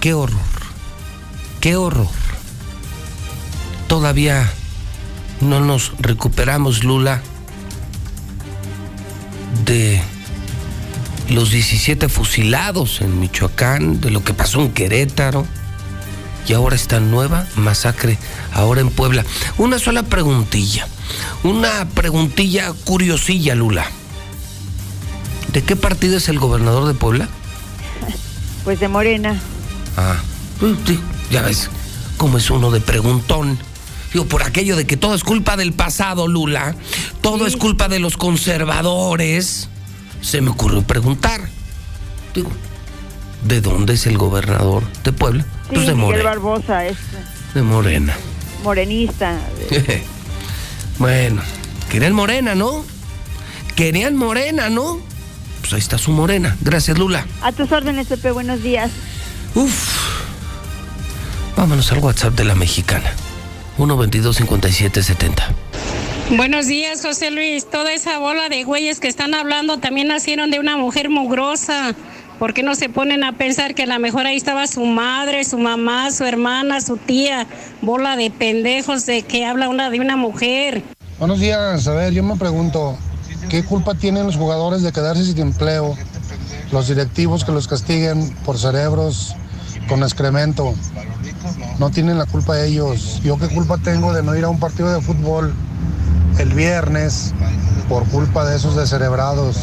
[SPEAKER 1] qué horror, qué horror. Todavía no nos recuperamos, Lula, de los 17 fusilados en Michoacán, de lo que pasó en Querétaro y ahora esta nueva masacre, ahora en Puebla. Una sola preguntilla, una preguntilla curiosilla, Lula. ¿De qué partido es el gobernador de Puebla?
[SPEAKER 3] Pues de Morena.
[SPEAKER 1] Ah, sí, ya ves cómo es uno de preguntón. Digo, por aquello de que todo es culpa del pasado, Lula. Todo es culpa de los conservadores. Se me ocurrió preguntar. Digo, ¿de dónde es el gobernador de Puebla?
[SPEAKER 3] Sí,
[SPEAKER 1] pues de
[SPEAKER 3] Miguel
[SPEAKER 1] Morena.
[SPEAKER 3] Barbosa es
[SPEAKER 1] De Morena.
[SPEAKER 3] morenista.
[SPEAKER 1] bueno, querían Morena, ¿no? Querían Morena, ¿no? Pues ahí está su Morena. Gracias, Lula.
[SPEAKER 3] A tus órdenes, Pepe, buenos días.
[SPEAKER 1] Uf. Vámonos al WhatsApp de la mexicana. 122-5770.
[SPEAKER 43] Buenos días, José Luis. Toda esa bola de güeyes que están hablando también nacieron de una mujer mugrosa. ¿Por qué no se ponen a pensar que a lo mejor ahí estaba su madre, su mamá, su hermana, su tía? Bola de pendejos de que habla una de una mujer.
[SPEAKER 44] Buenos días, a ver, yo me pregunto, ¿qué culpa tienen los jugadores de quedarse sin empleo? Los directivos que los castiguen por cerebros con excremento. No tienen la culpa ellos. ¿Yo qué culpa tengo de no ir a un partido de fútbol el viernes por culpa de esos descerebrados?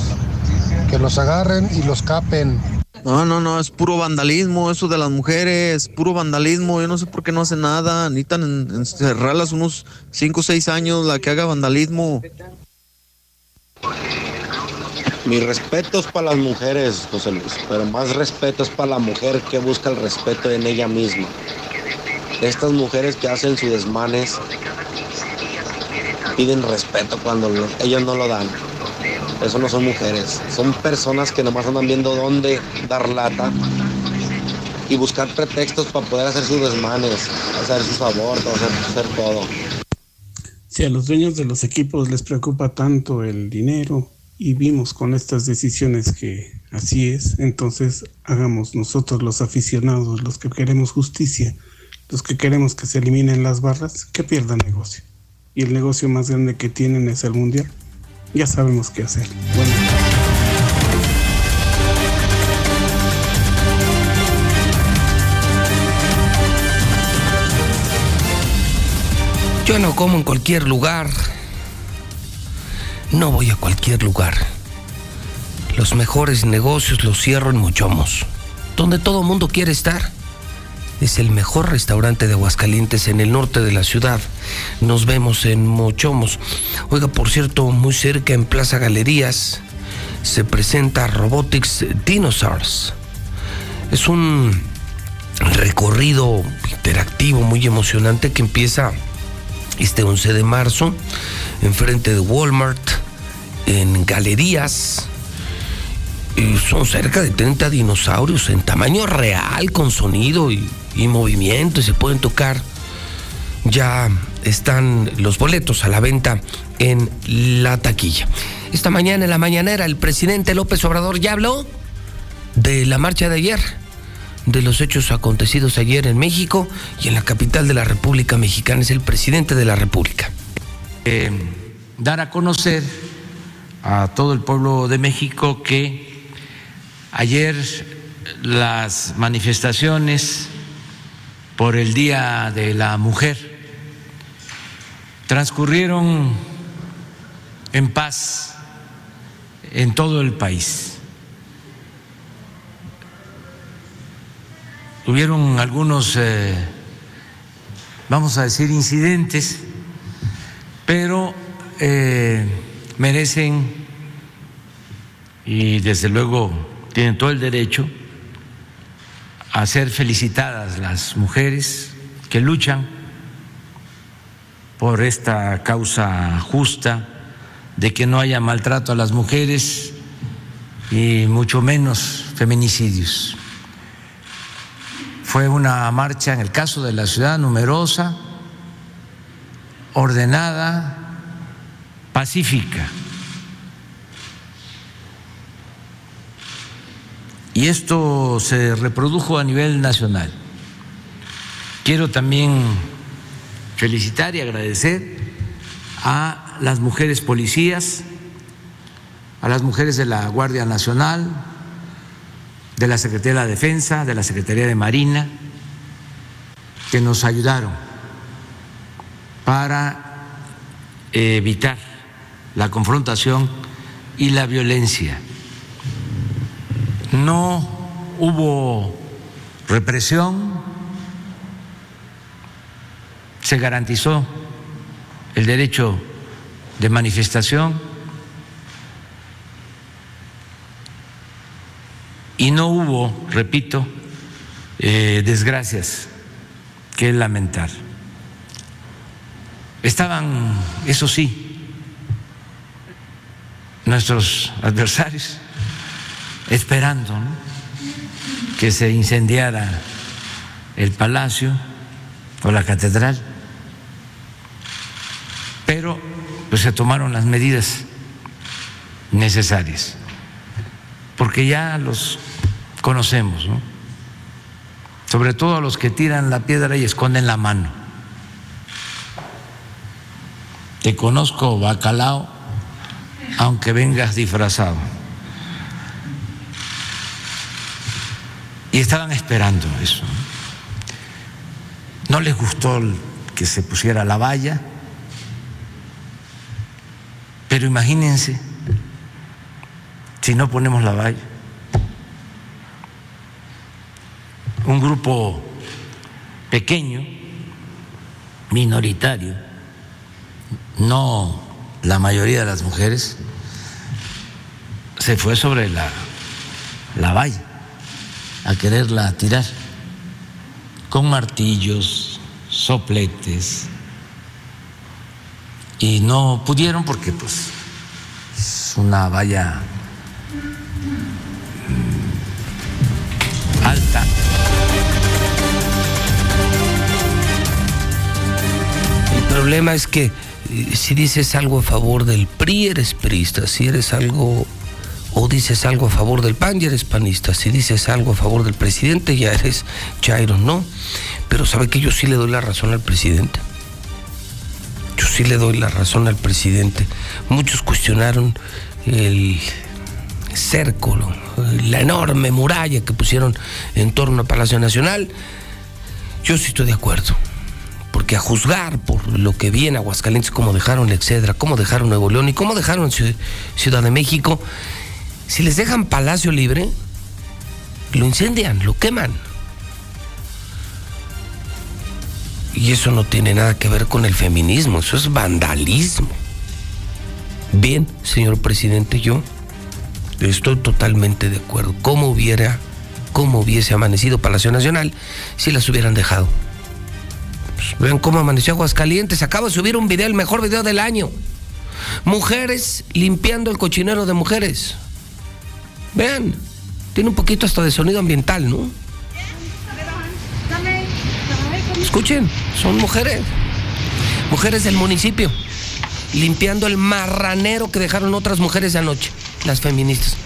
[SPEAKER 44] Que los agarren y los capen.
[SPEAKER 26] No, no, no, es puro vandalismo, eso de las mujeres, puro vandalismo. Yo no sé por qué no hace nada. Necesitan en- encerrarlas unos 5 o 6 años, la que haga vandalismo.
[SPEAKER 45] Mis respetos para las mujeres, José Luis, pero más respeto es para la mujer que busca el respeto en ella misma. Estas mujeres que hacen sus desmanes piden respeto cuando lo- ellas no lo dan. Eso no son mujeres, son personas que nomás andan viendo dónde dar lata y buscar pretextos para poder hacer sus desmanes, hacer sus abortos, hacer, hacer todo.
[SPEAKER 46] Si a los dueños de los equipos les preocupa tanto el dinero y vimos con estas decisiones que así es, entonces hagamos nosotros los aficionados, los que queremos justicia, los que queremos que se eliminen las barras, que pierdan negocio. Y el negocio más grande que tienen es el mundial. Ya sabemos qué hacer. Bueno.
[SPEAKER 1] Yo no como en cualquier lugar. No voy a cualquier lugar. Los mejores negocios los cierro en Mochomos, donde todo mundo quiere estar. Es el mejor restaurante de Aguascalientes en el norte de la ciudad. Nos vemos en Mochomos. Oiga, por cierto, muy cerca en Plaza Galerías se presenta Robotics Dinosaurs. Es un recorrido interactivo muy emocionante que empieza este 11 de marzo enfrente de Walmart en galerías. Y son cerca de 30 dinosaurios en tamaño real, con sonido y, y movimiento, y se pueden tocar ya están los boletos a la venta en la taquilla. Esta mañana en la mañanera el presidente López Obrador ya habló de la marcha de ayer, de los hechos acontecidos ayer en México y en la capital de la República Mexicana. Es el presidente de la República.
[SPEAKER 47] Eh, dar a conocer a todo el pueblo de México que ayer las manifestaciones por el Día de la Mujer transcurrieron en paz en todo el país. Hubieron algunos, eh, vamos a decir, incidentes, pero eh, merecen y desde luego tienen todo el derecho a ser felicitadas las mujeres que luchan por esta causa justa de que no haya maltrato a las mujeres y mucho menos feminicidios. Fue una marcha, en el caso de la ciudad, numerosa, ordenada, pacífica. Y esto se reprodujo a nivel nacional. Quiero también felicitar y agradecer a las mujeres policías, a las mujeres de la Guardia Nacional, de la Secretaría de la Defensa, de la Secretaría de Marina, que nos ayudaron para evitar la confrontación y la violencia. No hubo represión, se garantizó el derecho de manifestación. Y no hubo, repito, eh, desgracias que lamentar. Estaban, eso sí, nuestros adversarios esperando que se incendiara el palacio o la catedral, pero pues se tomaron las medidas necesarias, porque ya los conocemos, ¿no? sobre todo a los que tiran la piedra y esconden la mano. Te conozco, bacalao, aunque vengas disfrazado. Y estaban esperando eso. No les gustó que se pusiera la valla, pero imagínense si no ponemos la valla. Un grupo pequeño, minoritario, no la mayoría de las mujeres, se fue sobre la, la valla a quererla tirar con martillos, sopletes, y no pudieron porque pues es una valla mm, alta.
[SPEAKER 1] El problema es que eh, si dices algo a favor del PRI eres priista, si eres algo o dices algo a favor del PAN ya eres panista, si dices algo a favor del presidente ya eres chairo, no. Pero sabe que yo sí le doy la razón al presidente. Yo sí le doy la razón al presidente. Muchos cuestionaron el cerco, la enorme muralla que pusieron en torno al Palacio Nacional. Yo sí estoy de acuerdo. Porque a juzgar por lo que vi en Aguascalientes, cómo dejaron Excedra, cómo dejaron Nuevo León y cómo dejaron Ciudad de México, si les dejan Palacio Libre, lo incendian, lo queman. Y eso no tiene nada que ver con el feminismo, eso es vandalismo. Bien, señor presidente, yo estoy totalmente de acuerdo. ¿Cómo hubiera, cómo hubiese amanecido Palacio Nacional si las hubieran dejado? Pues, vean cómo amaneció Aguascalientes. Acaba de subir un video, el mejor video del año. Mujeres limpiando el cochinero de mujeres. Vean, tiene un poquito hasta de sonido ambiental, ¿no? Escuchen, son mujeres. Mujeres del municipio, limpiando el marranero que dejaron otras mujeres anoche, las feministas.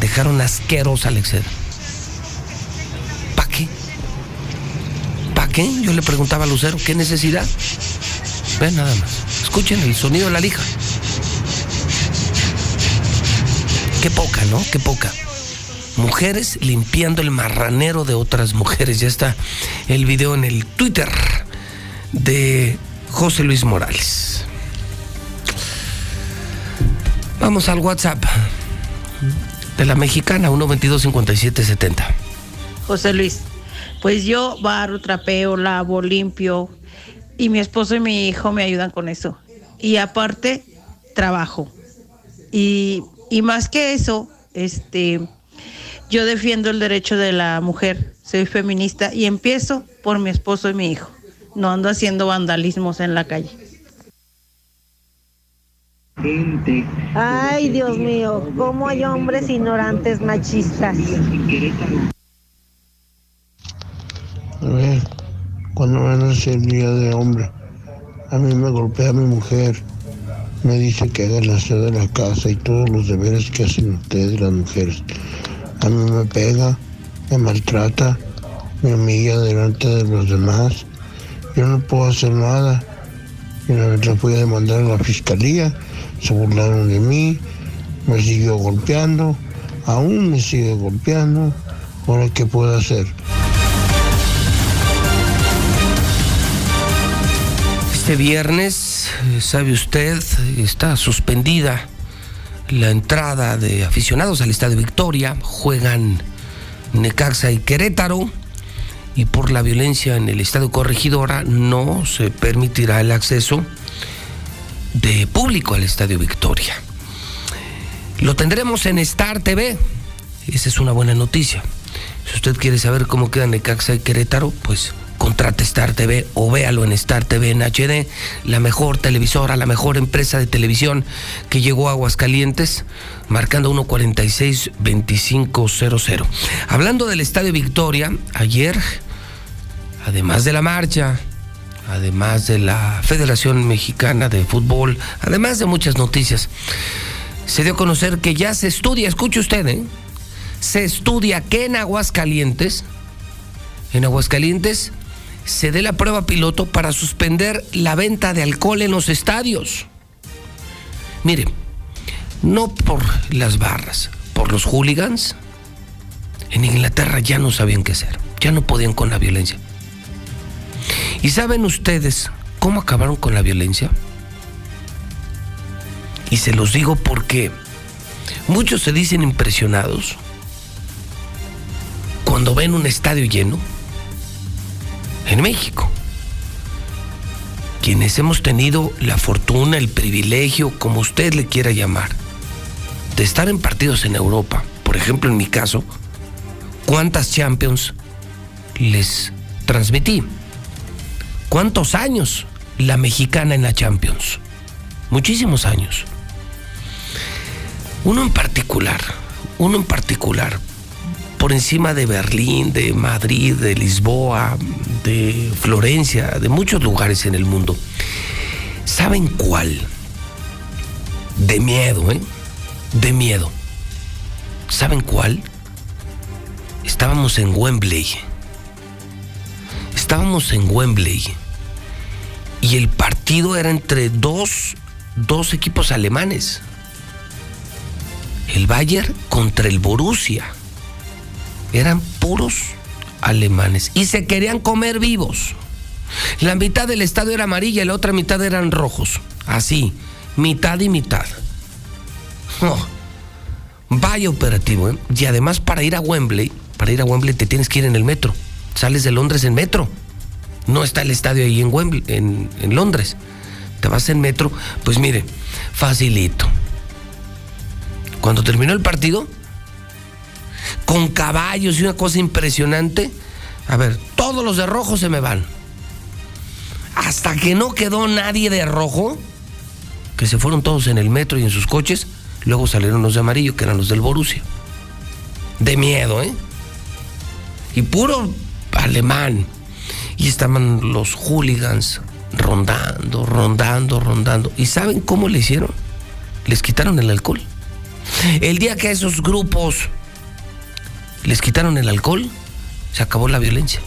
[SPEAKER 1] Dejaron asquerosa a Exceda. ¿Para qué? ¿Para qué? Yo le preguntaba a Lucero, ¿qué necesidad? Ven nada más. Escuchen el sonido de la lija. Qué poca, ¿no? Qué poca. Mujeres limpiando el marranero de otras mujeres. Ya está el video en el Twitter de José Luis Morales. Vamos al WhatsApp de la mexicana 122-5770.
[SPEAKER 39] José Luis, pues yo barro, trapeo, lavo, limpio y mi esposo y mi hijo me ayudan con eso. Y aparte, trabajo. Y, y más que eso, este, yo defiendo el derecho de la mujer, soy feminista y empiezo por mi esposo y mi hijo. No ando haciendo vandalismos en la calle.
[SPEAKER 48] Ay, Dios mío, ¿cómo hay hombres ignorantes machistas?
[SPEAKER 46] A ver, cuando van a ser día de hombre, a mí me golpea mi mujer. Me dice que haga la de la casa y todos los deberes que hacen ustedes las mujeres. A mí me pega, me maltrata, me humilla delante de los demás. Yo no puedo hacer nada. Y una vez la fui a demandar a la fiscalía, se burlaron de mí, me siguió golpeando, aún me sigue golpeando. Ahora, ¿qué puedo hacer?
[SPEAKER 1] Este viernes, sabe usted, está suspendida la entrada de aficionados al Estadio Victoria. Juegan Necaxa y Querétaro. Y por la violencia en el Estadio Corregidora no se permitirá el acceso de público al Estadio Victoria. Lo tendremos en Star TV. Esa es una buena noticia. Si usted quiere saber cómo quedan Necaxa y Querétaro, pues contrate Star TV o véalo en Star TV en HD, la mejor televisora, la mejor empresa de televisión que llegó a Aguascalientes, marcando 146-2500. Hablando del Estadio Victoria, ayer, además de la marcha, además de la Federación Mexicana de Fútbol, además de muchas noticias, se dio a conocer que ya se estudia, escuche usted, ¿eh? se estudia que en Aguascalientes, en Aguascalientes, se dé la prueba piloto para suspender la venta de alcohol en los estadios. Mire, no por las barras, por los hooligans. En Inglaterra ya no sabían qué hacer, ya no podían con la violencia. ¿Y saben ustedes cómo acabaron con la violencia? Y se los digo porque muchos se dicen impresionados cuando ven un estadio lleno en México. Quienes hemos tenido la fortuna, el privilegio, como usted le quiera llamar, de estar en partidos en Europa, por ejemplo en mi caso, ¿cuántas Champions les transmití? ¿Cuántos años la mexicana en la Champions? Muchísimos años. Uno en particular, uno en particular, por encima de Berlín, de Madrid, de Lisboa, de Florencia, de muchos lugares en el mundo. ¿Saben cuál? De miedo, ¿eh? De miedo. ¿Saben cuál? Estábamos en Wembley. Estábamos en Wembley. Y el partido era entre dos, dos equipos alemanes. El Bayern contra el Borussia. Eran puros alemanes y se querían comer vivos. La mitad del estadio era amarilla y la otra mitad eran rojos. Así, mitad y mitad. Oh, vaya operativo, ¿eh? Y además para ir a Wembley, para ir a Wembley te tienes que ir en el metro. Sales de Londres en metro. No está el estadio ahí en Wembley, en, en Londres. Te vas en metro, pues mire, facilito. Cuando terminó el partido, con caballos y una cosa impresionante. A ver, todos los de rojo se me van. Hasta que no quedó nadie de rojo, que se fueron todos en el metro y en sus coches, luego salieron los de amarillo, que eran los del Borussia. De miedo, ¿eh? Y puro alemán. Y estaban los hooligans rondando, rondando, rondando. ¿Y saben cómo le hicieron? Les quitaron el alcohol. El día que esos grupos les quitaron el alcohol, se acabó la violencia.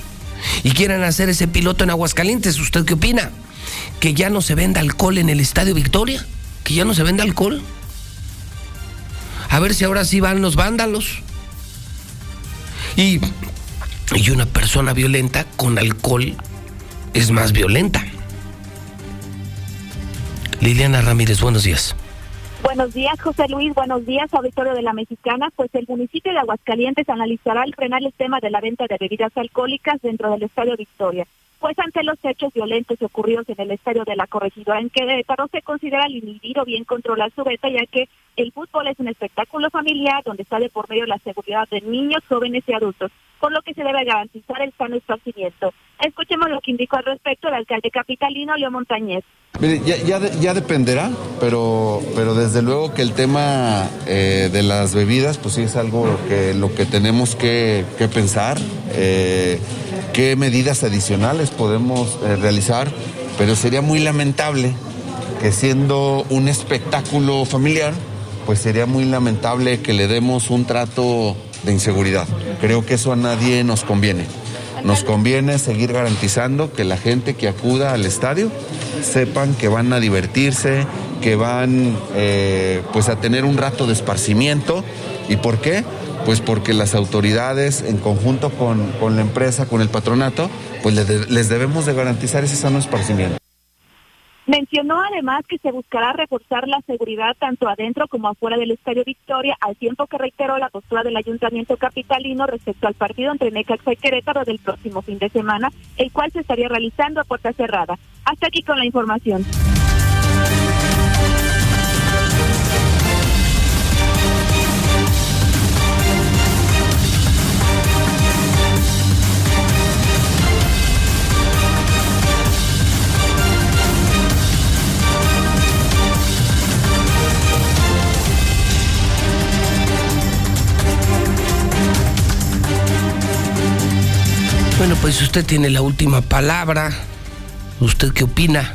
[SPEAKER 1] Y quieren hacer ese piloto en Aguascalientes, ¿usted qué opina? ¿Que ya no se venda alcohol en el Estadio Victoria? ¿Que ya no se venda alcohol? A ver si ahora sí van los vándalos. Y, y una persona violenta con alcohol es más violenta. Liliana Ramírez, buenos días.
[SPEAKER 49] Buenos días, José Luis. Buenos días, auditorio de la Mexicana. Pues el municipio de Aguascalientes analizará el frenar el tema de la venta de bebidas alcohólicas dentro del Estadio Victoria. Pues ante los hechos violentos ocurridos en el estadio de la corregidora en Querétaro se considera inhibir o bien controlar su venta, ya que el fútbol es un espectáculo familiar donde de por medio la seguridad de niños, jóvenes y adultos, por lo que se debe garantizar el sano esparcimiento. Escuchemos lo que indicó al respecto el alcalde capitalino Leo Montañez.
[SPEAKER 50] Mire, ya, ya, ya, dependerá, pero, pero desde luego que el tema eh, de las bebidas, pues sí es algo que lo que tenemos que, que pensar, eh, qué medidas adicionales podemos eh, realizar, pero sería muy lamentable que siendo un espectáculo familiar, pues sería muy lamentable que le demos un trato de inseguridad. Creo que eso a nadie nos conviene. Nos conviene seguir garantizando que la gente que acuda al estadio sepan que van a divertirse, que van eh, pues a tener un rato de esparcimiento. ¿Y por qué? Pues porque las autoridades, en conjunto con, con la empresa, con el patronato, pues les, les debemos de garantizar ese sano esparcimiento.
[SPEAKER 49] Mencionó además que se buscará reforzar la seguridad tanto adentro como afuera del Estadio Victoria, al tiempo que reiteró la postura del Ayuntamiento Capitalino respecto al partido entre Necaxa y Querétaro del próximo fin de semana, el cual se estaría realizando a puerta cerrada. Hasta aquí con la información.
[SPEAKER 1] Bueno, pues usted tiene la última palabra. ¿Usted qué opina?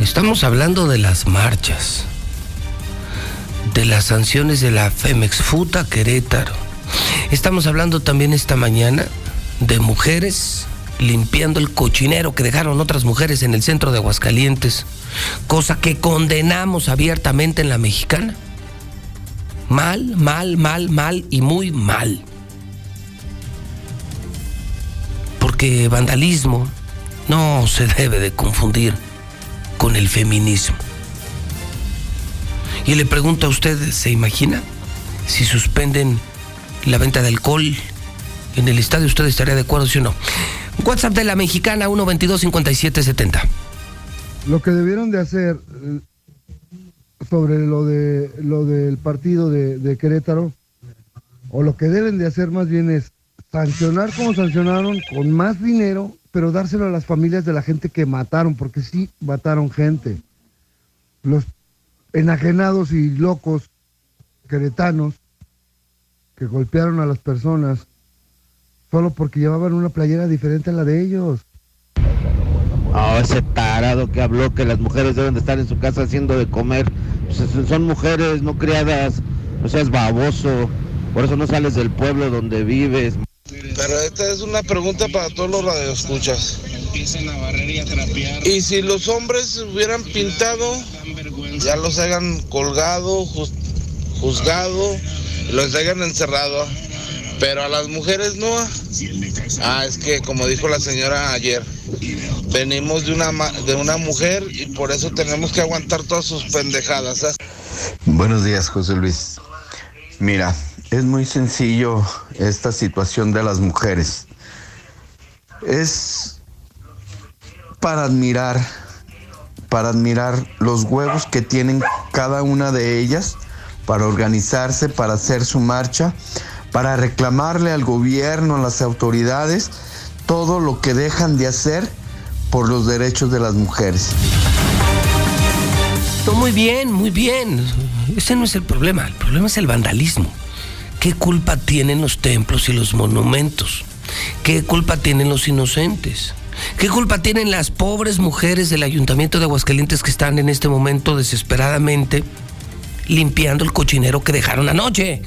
[SPEAKER 1] Estamos hablando de las marchas, de las sanciones de la Femex Futa Querétaro. Estamos hablando también esta mañana de mujeres limpiando el cochinero que dejaron otras mujeres en el centro de Aguascalientes, cosa que condenamos abiertamente en la mexicana. Mal, mal, mal, mal y muy mal. Porque vandalismo no se debe de confundir con el feminismo. Y le pregunto a usted, ¿se imagina si suspenden la venta de alcohol en el estadio? ¿Usted estaría de acuerdo, sí o no? WhatsApp de la mexicana 122-5770.
[SPEAKER 51] Lo que debieron de hacer eh, sobre lo de lo del partido de, de Querétaro, o lo que deben de hacer más bien es sancionar como sancionaron, con más dinero, pero dárselo a las familias de la gente que mataron, porque sí mataron gente. Los enajenados y locos queretanos que golpearon a las personas solo porque llevaban una playera diferente a la de ellos.
[SPEAKER 52] Oh, ese tarado que habló que las mujeres deben de estar en su casa haciendo de comer. Pues son mujeres no criadas, no seas baboso. Por eso no sales del pueblo donde vives.
[SPEAKER 53] Pero esta es una pregunta para todos los radioescuchas. Y si los hombres hubieran pintado, ya los hayan colgado, juzgado, los hayan encerrado. Pero a las mujeres no. Ah, es que como dijo la señora ayer, venimos de una, de una mujer y por eso tenemos que aguantar todas sus pendejadas. ¿eh?
[SPEAKER 54] Buenos días, José Luis. Mira, es muy sencillo esta situación de las mujeres. Es para admirar, para admirar los huevos que tienen cada una de ellas para organizarse, para hacer su marcha, para reclamarle al gobierno, a las autoridades, todo lo que dejan de hacer por los derechos de las mujeres.
[SPEAKER 1] Muy bien, muy bien. Ese no es el problema, el problema es el vandalismo. ¿Qué culpa tienen los templos y los monumentos? ¿Qué culpa tienen los inocentes? ¿Qué culpa tienen las pobres mujeres del ayuntamiento de Aguascalientes que están en este momento desesperadamente limpiando el cochinero que dejaron anoche?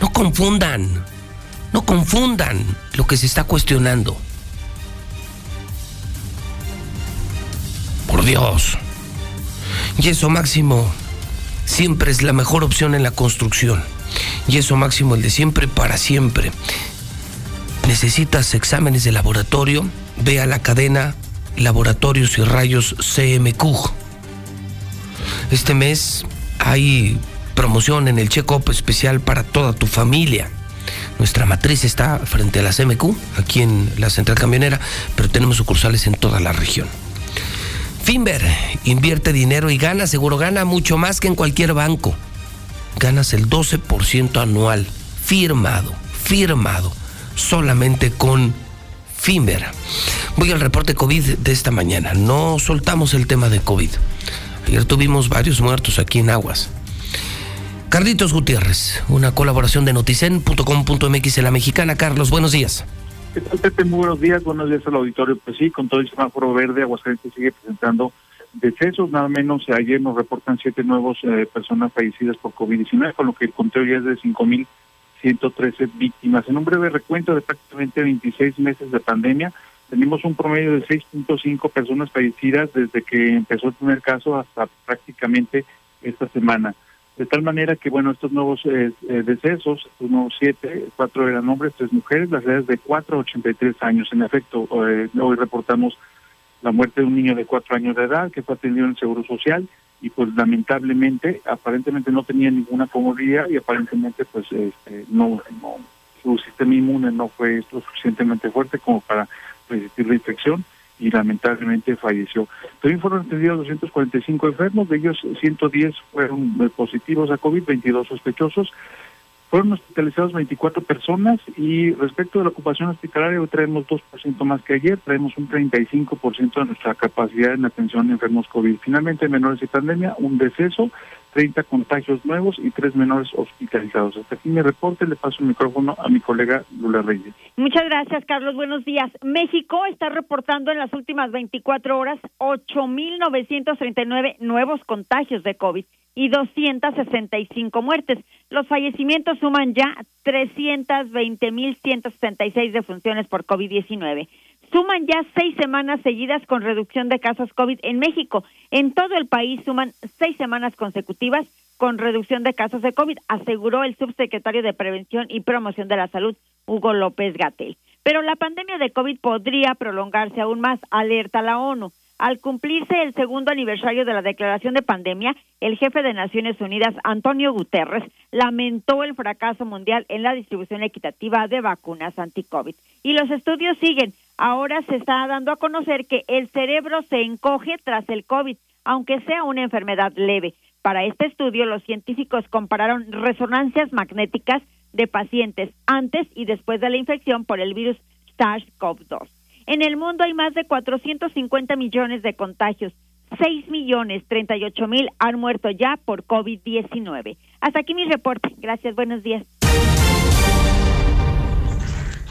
[SPEAKER 1] No confundan, no confundan lo que se está cuestionando. Por Dios. Y eso máximo siempre es la mejor opción en la construcción. Y eso máximo el de siempre para siempre. Necesitas exámenes de laboratorio, ve a la cadena Laboratorios y Rayos CMQ. Este mes hay promoción en el check-up especial para toda tu familia. Nuestra matriz está frente a la CMQ, aquí en la central camionera, pero tenemos sucursales en toda la región. Finver invierte dinero y gana, seguro gana mucho más que en cualquier banco. Ganas el 12% anual, firmado, firmado, solamente con Finver. Voy al reporte COVID de esta mañana. No soltamos el tema de COVID. Ayer tuvimos varios muertos aquí en Aguas. Carlitos Gutiérrez, una colaboración de noticen.com.mx en la mexicana. Carlos, buenos días.
[SPEAKER 55] ¿Qué tal? Muy buenos días, buenos días al auditorio. Pues sí, con todo el semáforo verde, Aguascalientes sigue presentando decesos, nada menos ayer nos reportan siete nuevos eh, personas fallecidas por COVID-19, con lo que el conteo ya es de 5.113 víctimas. En un breve recuento de prácticamente 26 meses de pandemia, tenemos un promedio de 6.5 personas fallecidas desde que empezó el primer caso hasta prácticamente esta semana. De tal manera que, bueno, estos nuevos eh, eh, decesos, estos siete, cuatro eran hombres, tres mujeres, las edades de 4 a 83 años. En efecto, eh, hoy reportamos la muerte de un niño de cuatro años de edad que fue atendido en el Seguro Social y pues lamentablemente, aparentemente no tenía ninguna comodidad y aparentemente pues este, no, su sistema inmune no fue lo suficientemente fuerte como para resistir la infección y lamentablemente falleció. También fueron atendidos 245 enfermos, de ellos 110 fueron eh, positivos a COVID, 22 sospechosos. Fueron hospitalizados 24 personas y respecto de la ocupación hospitalaria hoy traemos 2% más que ayer, traemos un 35% de nuestra capacidad en atención a enfermos COVID. Finalmente, menores y pandemia, un deceso, 30 contagios nuevos y tres menores hospitalizados. Hasta aquí mi reporte, le paso el micrófono a mi colega Lula Reyes.
[SPEAKER 3] Muchas gracias, Carlos. Buenos días. México está reportando en las últimas 24 horas 8.939 nuevos contagios de COVID y 265 muertes. Los fallecimientos suman ya 320.166 defunciones por COVID-19 suman ya seis semanas seguidas con reducción de casos COVID en México. En todo el país suman seis semanas consecutivas con reducción de casos de COVID, aseguró el subsecretario de Prevención y Promoción de la Salud, Hugo López Gatel. Pero la pandemia de COVID podría prolongarse aún más, alerta la ONU. Al cumplirse el segundo aniversario de la declaración de pandemia, el jefe de Naciones Unidas, Antonio Guterres, lamentó el fracaso mundial en la distribución equitativa de vacunas anti-COVID. Y los estudios siguen. Ahora se está dando a conocer que el cerebro se encoge tras el COVID, aunque sea una enfermedad leve. Para este estudio, los científicos compararon resonancias magnéticas de pacientes antes y después de la infección por el virus SARS-CoV-2. En el mundo hay más de 450 millones de contagios. 6 millones 38 mil han muerto ya por COVID-19. Hasta aquí mi reporte. Gracias, buenos días.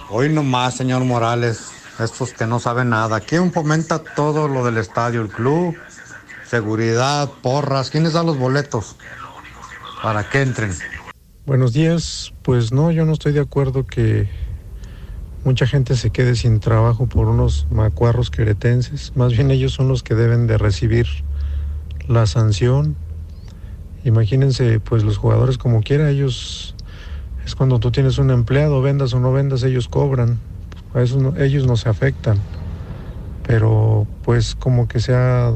[SPEAKER 56] Hoy nomás, señor Morales, estos que no saben nada. ¿Quién fomenta todo lo del estadio? ¿El club? ¿Seguridad? ¿Porras? ¿Quiénes dan los boletos? Para que entren.
[SPEAKER 57] Buenos días. Pues no, yo no estoy de acuerdo que mucha gente se quede sin trabajo por unos macuarros queretenses. Más bien ellos son los que deben de recibir la sanción. Imagínense, pues los jugadores como quiera, ellos es cuando tú tienes un empleado, vendas o no vendas, ellos cobran. Eso ellos no se afectan. Pero pues como que se ha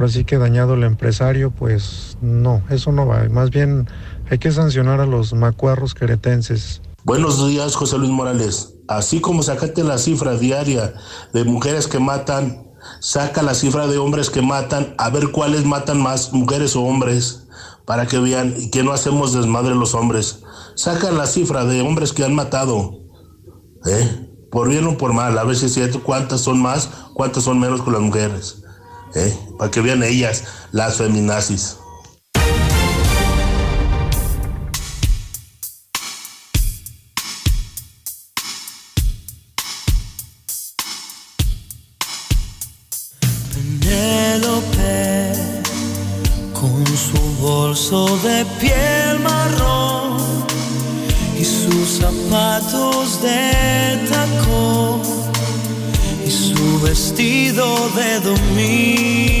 [SPEAKER 57] ahora sí que dañado el empresario, pues no, eso no va. Más bien hay que sancionar a los macuarros queretenses.
[SPEAKER 53] Buenos días, José Luis Morales. Así como sacaste la cifra diaria de mujeres que matan, saca la cifra de hombres que matan, a ver cuáles matan más, mujeres o hombres, para que vean y que no hacemos desmadre los hombres. Saca la cifra de hombres que han matado, ¿eh? por bien o por mal, a veces es cierto cuántas son más, cuántas son menos con las mujeres. ¿eh? Para que vean ellas, las feminazis.
[SPEAKER 58] Con su bolso de piel vestido de domingo.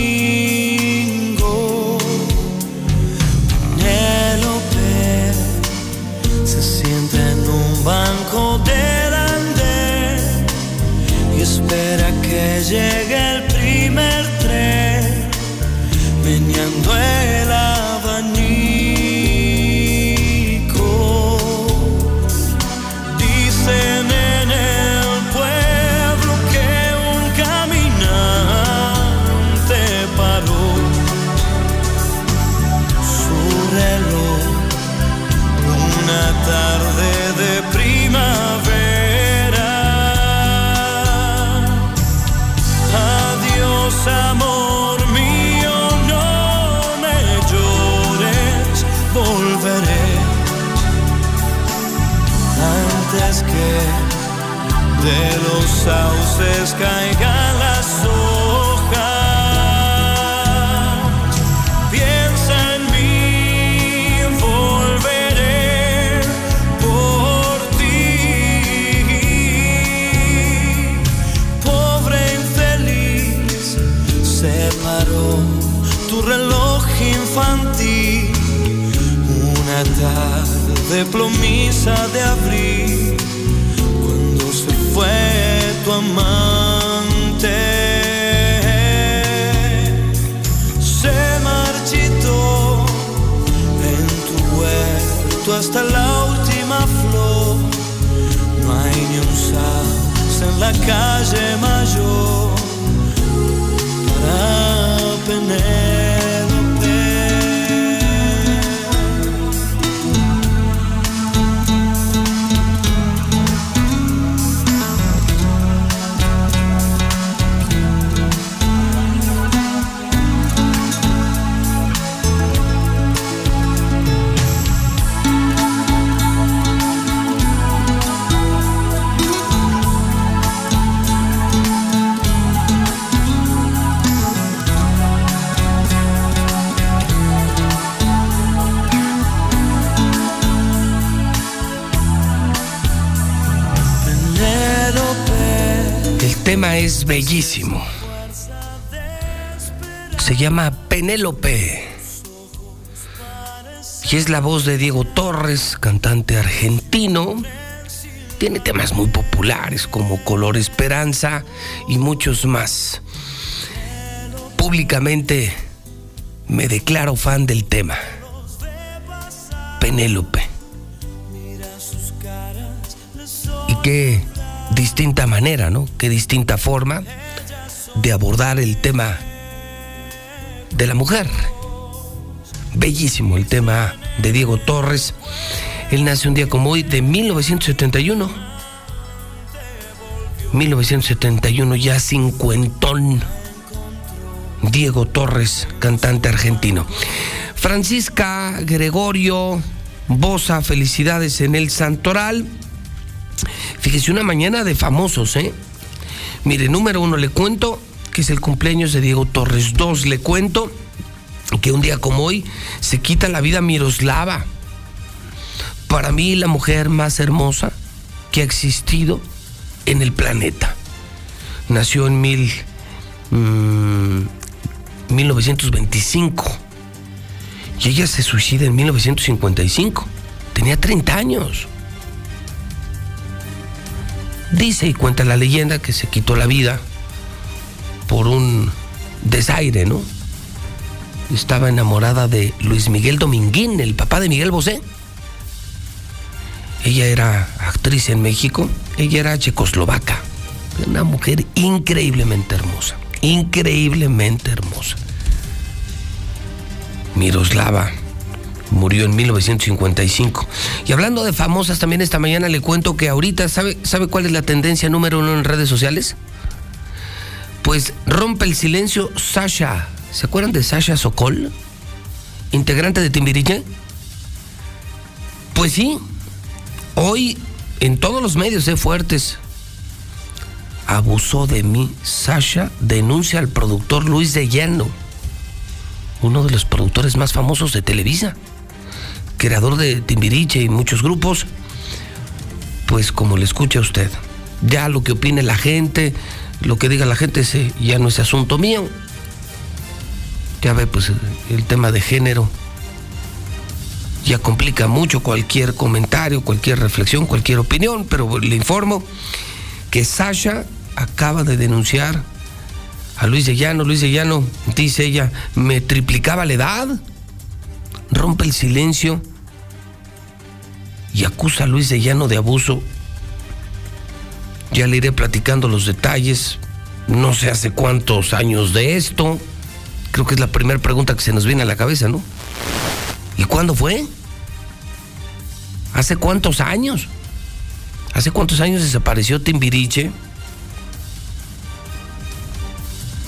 [SPEAKER 58] Tarde plomiza de abril, cuando se fue tu amante. Se marchitó en tu huerto hasta la última flor. No hay ni un sauce en la calle mayor para Penélope.
[SPEAKER 1] Tema es bellísimo. Se llama Penélope. Y es la voz de Diego Torres, cantante argentino. Tiene temas muy populares como Color Esperanza y muchos más. Públicamente me declaro fan del tema. Penélope. Y qué distinta manera, ¿no? Qué distinta forma de abordar el tema de la mujer. Bellísimo el tema de Diego Torres. Él nace un día como hoy de 1971. 1971, ya cincuentón. Diego Torres, cantante argentino. Francisca Gregorio Bosa, felicidades en el Santoral. Fíjese, una mañana de famosos, ¿eh? Mire, número uno, le cuento que es el cumpleaños de Diego Torres. Dos, le cuento que un día como hoy se quita la vida Miroslava. Para mí, la mujer más hermosa que ha existido en el planeta. Nació en mil, mm, 1925 y ella se suicida en 1955. Tenía 30 años. Dice y cuenta la leyenda que se quitó la vida por un desaire, ¿no? Estaba enamorada de Luis Miguel Dominguín, el papá de Miguel Bosé. Ella era actriz en México, ella era checoslovaca, una mujer increíblemente hermosa, increíblemente hermosa. Miroslava murió en 1955. Y hablando de famosas, también esta mañana le cuento que ahorita, ¿sabe, ¿sabe cuál es la tendencia número uno en redes sociales? Pues rompe el silencio Sasha. ¿Se acuerdan de Sasha Sokol? Integrante de Timbiriche. Pues sí, hoy en todos los medios de fuertes abusó de mí. Sasha denuncia al productor Luis de Llano. Uno de los productores más famosos de Televisa, creador de Timbiriche y muchos grupos, pues como le escucha usted, ya lo que opine la gente, lo que diga la gente, ese ya no es asunto mío. Ya ve, pues el tema de género ya complica mucho cualquier comentario, cualquier reflexión, cualquier opinión, pero le informo que Sasha acaba de denunciar a Luis de Llano. Luis de Llano, dice ella, me triplicaba la edad. Rompe el silencio y acusa a Luis de Llano de abuso. Ya le iré platicando los detalles. No sé hace cuántos años de esto. Creo que es la primera pregunta que se nos viene a la cabeza, ¿no? ¿Y cuándo fue? ¿Hace cuántos años? ¿Hace cuántos años desapareció Timbiriche?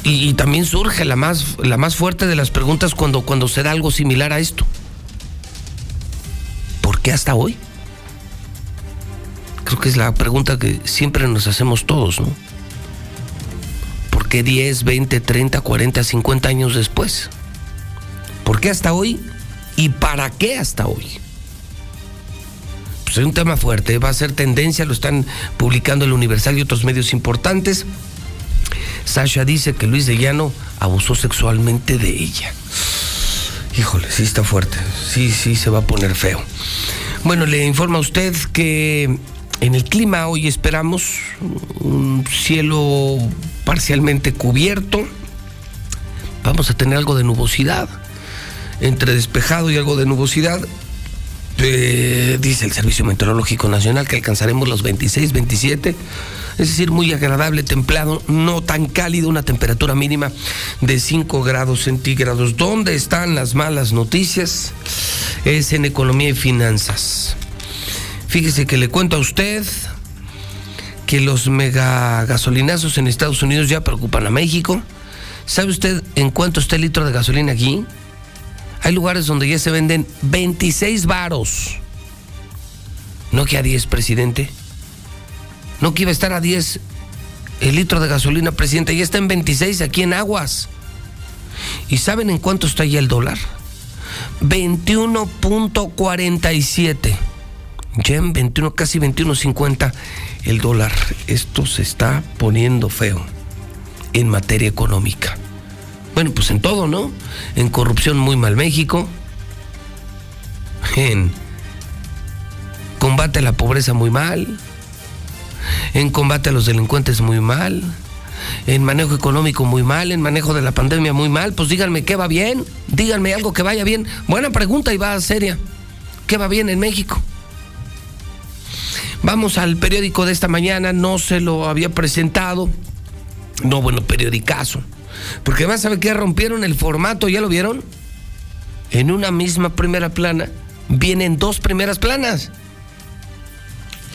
[SPEAKER 1] Y, también surge la más, la más fuerte de las preguntas cuando, cuando se da algo similar a esto. ¿Por qué hasta hoy? Creo que es la pregunta que siempre nos hacemos todos, ¿no? ¿Por qué 10, 20, 30, 40, 50 años después? ¿Por qué hasta hoy? ¿Y para qué hasta hoy? Pues es un tema fuerte, va a ser tendencia, lo están publicando el Universal y otros medios importantes. Sasha dice que Luis de Llano abusó sexualmente de ella. Híjole, sí está fuerte, sí, sí se va a poner feo. Bueno, le informa a usted que en el clima hoy esperamos un cielo parcialmente cubierto. Vamos a tener algo de nubosidad, entre despejado y algo de nubosidad. Eh, dice el Servicio Meteorológico Nacional que alcanzaremos los 26, 27 es decir, muy agradable, templado, no tan cálido, una temperatura mínima de 5 grados centígrados. ¿Dónde están las malas noticias? Es en economía y finanzas. Fíjese que le cuento a usted que los mega gasolinazos en Estados Unidos ya preocupan a México. ¿Sabe usted en cuánto está el litro de gasolina aquí? Hay lugares donde ya se venden 26 varos. No que a 10, presidente. No que iba a estar a 10 el litro de gasolina, presidente. Ya está en 26 aquí en Aguas. ¿Y saben en cuánto está ya el dólar? 21.47. Ya en 21, casi 21.50 el dólar. Esto se está poniendo feo en materia económica. Bueno, pues en todo, ¿no? En corrupción muy mal México. En combate a la pobreza muy mal en combate a los delincuentes muy mal, en manejo económico muy mal, en manejo de la pandemia muy mal, pues díganme qué va bien, díganme algo que vaya bien. Buena pregunta y va seria. ¿Qué va bien en México? Vamos al periódico de esta mañana, no se lo había presentado. No, bueno, periodicazo. Porque vas a ver que rompieron el formato, ¿ya lo vieron? En una misma primera plana vienen dos primeras planas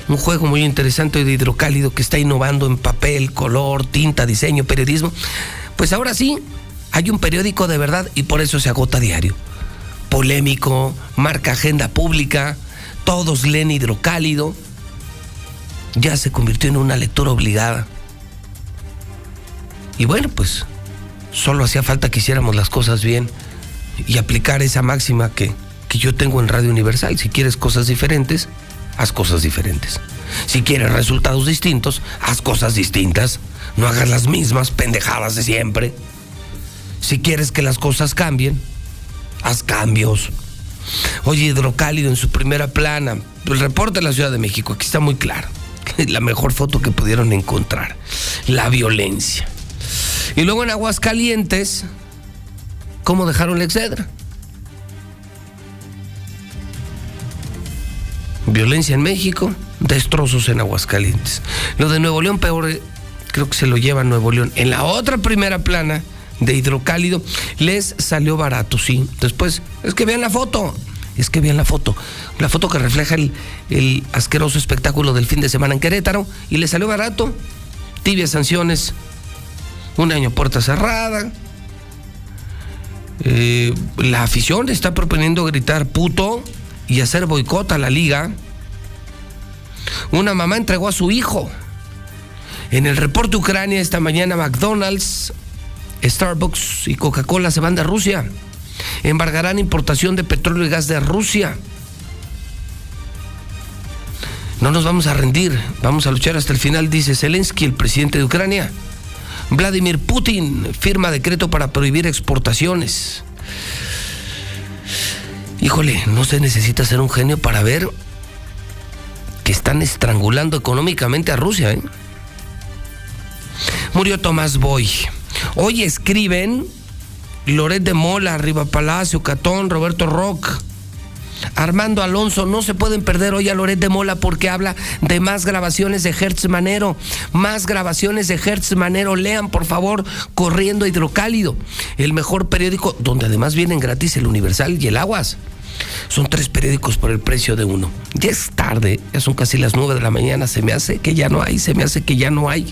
[SPEAKER 1] un juego muy interesante de hidrocálido que está innovando en papel, color, tinta, diseño, periodismo. Pues ahora sí, hay un periódico de verdad y por eso se agota diario. Polémico, marca agenda pública, todos leen hidrocálido. Ya se convirtió en una lectura obligada. Y bueno, pues solo hacía falta que hiciéramos las cosas bien y aplicar esa máxima que, que yo tengo en Radio Universal. Si quieres cosas diferentes, haz cosas diferentes. Si quieres resultados distintos, haz cosas distintas. No hagas las mismas pendejadas de siempre. Si quieres que las cosas cambien, haz cambios. Oye, Hidrocálido en su primera plana. El reporte de la Ciudad de México, aquí está muy claro. La mejor foto que pudieron encontrar. La violencia. Y luego en Aguascalientes, ¿cómo dejaron la Excedra? Violencia en México, destrozos en Aguascalientes. Lo de Nuevo León, peor, eh, creo que se lo lleva Nuevo León. En la otra primera plana de hidrocálido, les salió barato, sí. Después, es que vean la foto. Es que vean la foto. La foto que refleja el, el asqueroso espectáculo del fin de semana en Querétaro. Y les salió barato. Tibias sanciones. Un año puerta cerrada. Eh, la afición está proponiendo gritar puto y hacer boicot a la liga, una mamá entregó a su hijo. En el reporte Ucrania esta mañana McDonald's, Starbucks y Coca-Cola se van de Rusia. Embargarán importación de petróleo y gas de Rusia. No nos vamos a rendir, vamos a luchar hasta el final, dice Zelensky, el presidente de Ucrania. Vladimir Putin firma decreto para prohibir exportaciones. Híjole, no se necesita ser un genio para ver que están estrangulando económicamente a Rusia. ¿eh? Murió Tomás Boy. Hoy escriben Loret de Mola, Riva Palacio, Catón, Roberto Rock. Armando Alonso, no se pueden perder hoy a Loret de Mola porque habla de más grabaciones de Hertz Manero, más grabaciones de Hertz Manero. Lean, por favor, Corriendo Hidrocálido, el mejor periódico donde además vienen gratis el Universal y el Aguas. Son tres periódicos por el precio de uno. Ya es tarde, ya son casi las nueve de la mañana, se me hace que ya no hay, se me hace que ya no hay.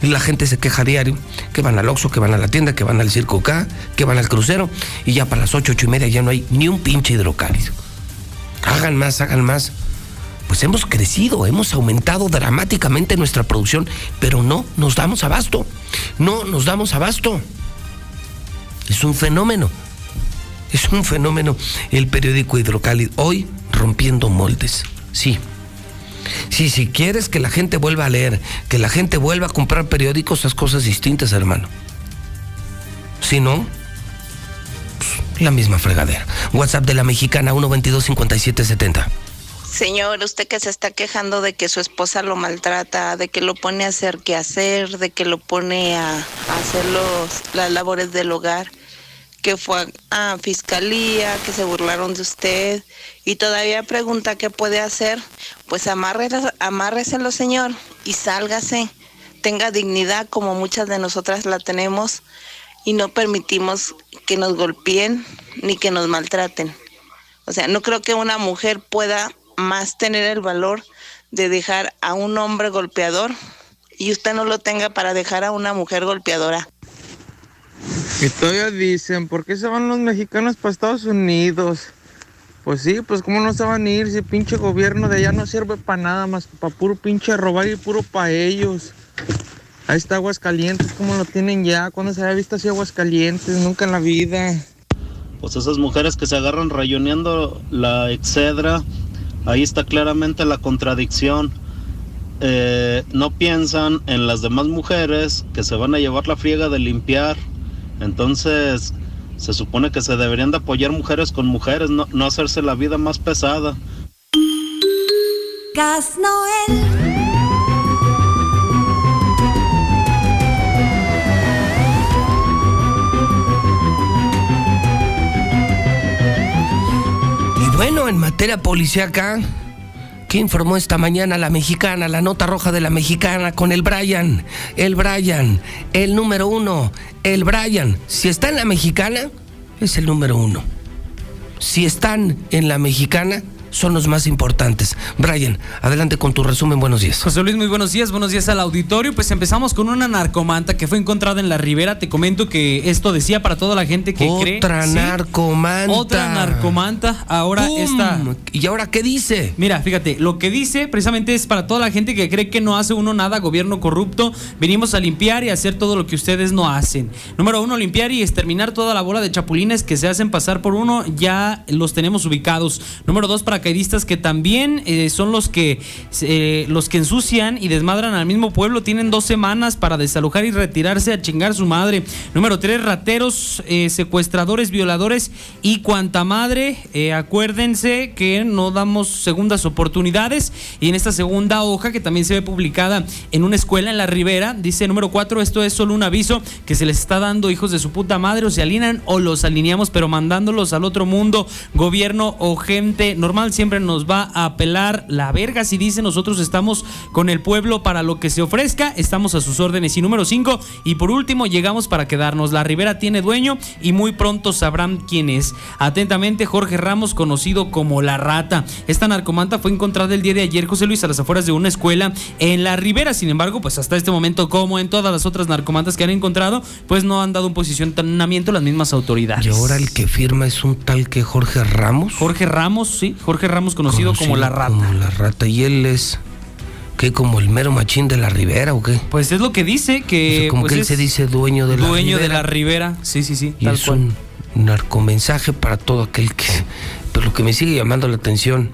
[SPEAKER 1] La gente se queja diario, que van al Oxxo, que van a la tienda, que van al Circo K, que van al crucero, y ya para las ocho, ocho y media ya no hay ni un pinche hidrocálido. Hagan más, hagan más. Pues hemos crecido, hemos aumentado dramáticamente nuestra producción, pero no nos damos abasto. No nos damos abasto. Es un fenómeno. Es un fenómeno el periódico Hidrocálido. Hoy rompiendo moldes. Sí. Sí, si quieres que la gente vuelva a leer, que la gente vuelva a comprar periódicos, esas cosas distintas, hermano. Si no, la misma fregadera. WhatsApp de la mexicana 122-5770.
[SPEAKER 59] Señor, usted que se está quejando de que su esposa lo maltrata, de que lo pone a hacer qué hacer, de que lo pone a, hacer las labores del hogar, que fue a, fiscalía, que se burlaron de usted y todavía pregunta qué puede hacer, pues amárreselo, señor, y sálgase. Tenga dignidad como muchas de nosotras la tenemos y no permitimos que nos golpeen ni que nos maltraten. O sea, no creo que una mujer pueda más tener el valor de dejar a un hombre golpeador y usted no lo tenga para dejar a una mujer golpeadora.
[SPEAKER 5] Y todavía dicen, ¿por qué se van los mexicanos para Estados Unidos? Pues sí, pues cómo no se van a ir si el pinche gobierno de allá no sirve para nada más para puro pinche robar y puro para ellos. Ahí está Aguascalientes, como lo tienen ya. ¿Cuándo se había visto así Aguascalientes? Nunca en la vida.
[SPEAKER 60] Pues esas mujeres que se agarran rayoneando la excedra, ahí está claramente la contradicción. Eh, no piensan en las demás mujeres que se van a llevar la friega de limpiar. Entonces, se supone que se deberían de apoyar mujeres con mujeres, no, no hacerse la vida más pesada.
[SPEAKER 61] Gas Noel.
[SPEAKER 1] Bueno, en materia policíaca, ¿qué informó esta mañana la mexicana, la nota roja de la mexicana con el Brian? El Brian, el número uno, el Brian. Si está en la mexicana, es el número uno. Si están en la mexicana, son los más importantes. Brian, adelante con tu resumen. Buenos días.
[SPEAKER 62] José Luis, muy buenos días. Buenos días al auditorio. Pues empezamos con una narcomanta que fue encontrada en la ribera. Te comento que esto decía para toda la gente que cree.
[SPEAKER 1] Otra narcomanta.
[SPEAKER 62] Otra narcomanta. Ahora está.
[SPEAKER 1] ¿Y ahora qué dice?
[SPEAKER 62] Mira, fíjate, lo que dice precisamente es para toda la gente que cree que no hace uno nada, gobierno corrupto. Venimos a limpiar y hacer todo lo que ustedes no hacen. Número uno, limpiar y exterminar toda la bola de chapulines que se hacen pasar por uno. Ya los tenemos ubicados. Número dos, para paracaidistas que también eh, son los que, eh, los que ensucian y desmadran al mismo pueblo. Tienen dos semanas para desalojar y retirarse a chingar su madre. Número tres, rateros, eh, secuestradores, violadores y cuanta madre. acuérdense que no damos segundas oportunidades. Y en esta segunda hoja, que también se ve publicada en una escuela en la Ribera, dice número cuatro, esto es solo un aviso que se les está dando hijos de su puta madre o se alinean o los alineamos, pero mandándolos al otro mundo, gobierno o gente normal siempre nos va a apelar la verga si dice nosotros estamos con el pueblo para lo que se ofrezca, estamos a sus órdenes. Y número 5, y por último, llegamos para quedarnos. La Ribera tiene dueño y muy pronto sabrán quién es. Atentamente, Jorge Ramos, conocido como La Rata. Esta narcomanta fue encontrada el día de ayer, José Luis, a las afueras de una escuela en La Ribera. Sin embargo, pues hasta este momento, como en todas las otras narcomantas que han encontrado, pues no han dado un posicionamiento las mismas autoridades.
[SPEAKER 1] Y ahora el que firma es un tal que Jorge Ramos.
[SPEAKER 62] Jorge Ramos, sí, Jorge Ramos, conocido, como La Rata. Como
[SPEAKER 1] La Rata. ¿Y él es qué? ¿Como el mero machín de la Ribera o qué?
[SPEAKER 62] Pues es lo que dice que.
[SPEAKER 1] como
[SPEAKER 62] pues
[SPEAKER 1] que él se dice dueño de la
[SPEAKER 62] dueño de la Ribera, sí, sí, sí,
[SPEAKER 1] tal cual. narcomensaje para todo aquel que... Pero lo que me sigue llamando la atención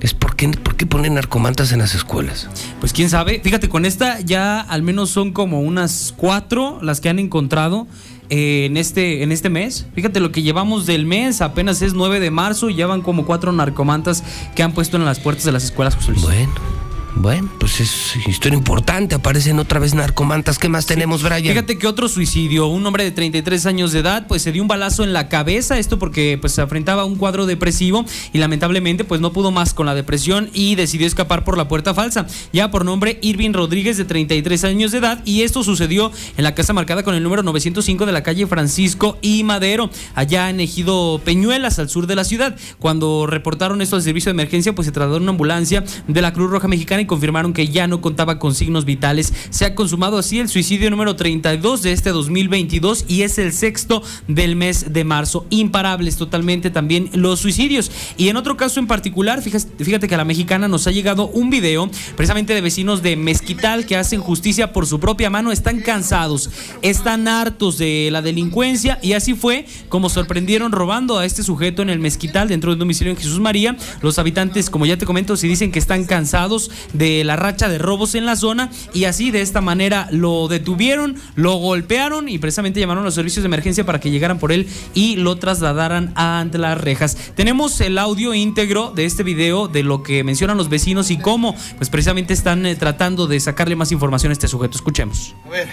[SPEAKER 1] es por qué, por qué ponen narcomantas en las escuelas.
[SPEAKER 62] Pues quién sabe. Fíjate, con esta ya al menos son como unas cuatro las que han encontrado eh, en, este, en este mes. Fíjate lo que llevamos del mes, apenas es 9 de marzo y ya van como cuatro narcomantas que han puesto en las puertas de las escuelas.
[SPEAKER 1] Bueno. Bueno, pues es historia importante. Aparecen otra vez narcomantas. ¿Qué más tenemos, Brian?
[SPEAKER 62] Fíjate que otro suicidio. Un hombre de 33 años de edad, pues se dio un balazo en la cabeza. Esto porque pues se enfrentaba a un cuadro depresivo y lamentablemente pues no pudo más con la depresión y decidió escapar por la puerta falsa. Ya por nombre Irving Rodríguez de 33 años de edad y esto sucedió en la casa marcada con el número 905 de la calle Francisco y Madero, allá en Ejido Peñuelas, al sur de la ciudad. Cuando reportaron esto al servicio de emergencia, pues se trasladó una ambulancia de la Cruz Roja Mexicana confirmaron que ya no contaba con signos vitales. Se ha consumado así el suicidio número 32 de este 2022 y es el sexto del mes de marzo. Imparables totalmente también los suicidios. Y en otro caso en particular, fíjate que a la mexicana nos ha llegado un video precisamente de vecinos de Mezquital que hacen justicia por su propia mano. Están cansados, están hartos de la delincuencia y así fue como sorprendieron robando a este sujeto en el Mezquital dentro del domicilio en Jesús María. Los habitantes, como ya te comento, si dicen que están cansados de la racha de robos en la zona y así de esta manera lo detuvieron, lo golpearon y precisamente llamaron a los servicios de emergencia para que llegaran por él y lo trasladaran ante las rejas. Tenemos el audio íntegro de este video de lo que mencionan los vecinos y cómo pues precisamente están eh, tratando de sacarle más información a este sujeto. Escuchemos.
[SPEAKER 63] A ver.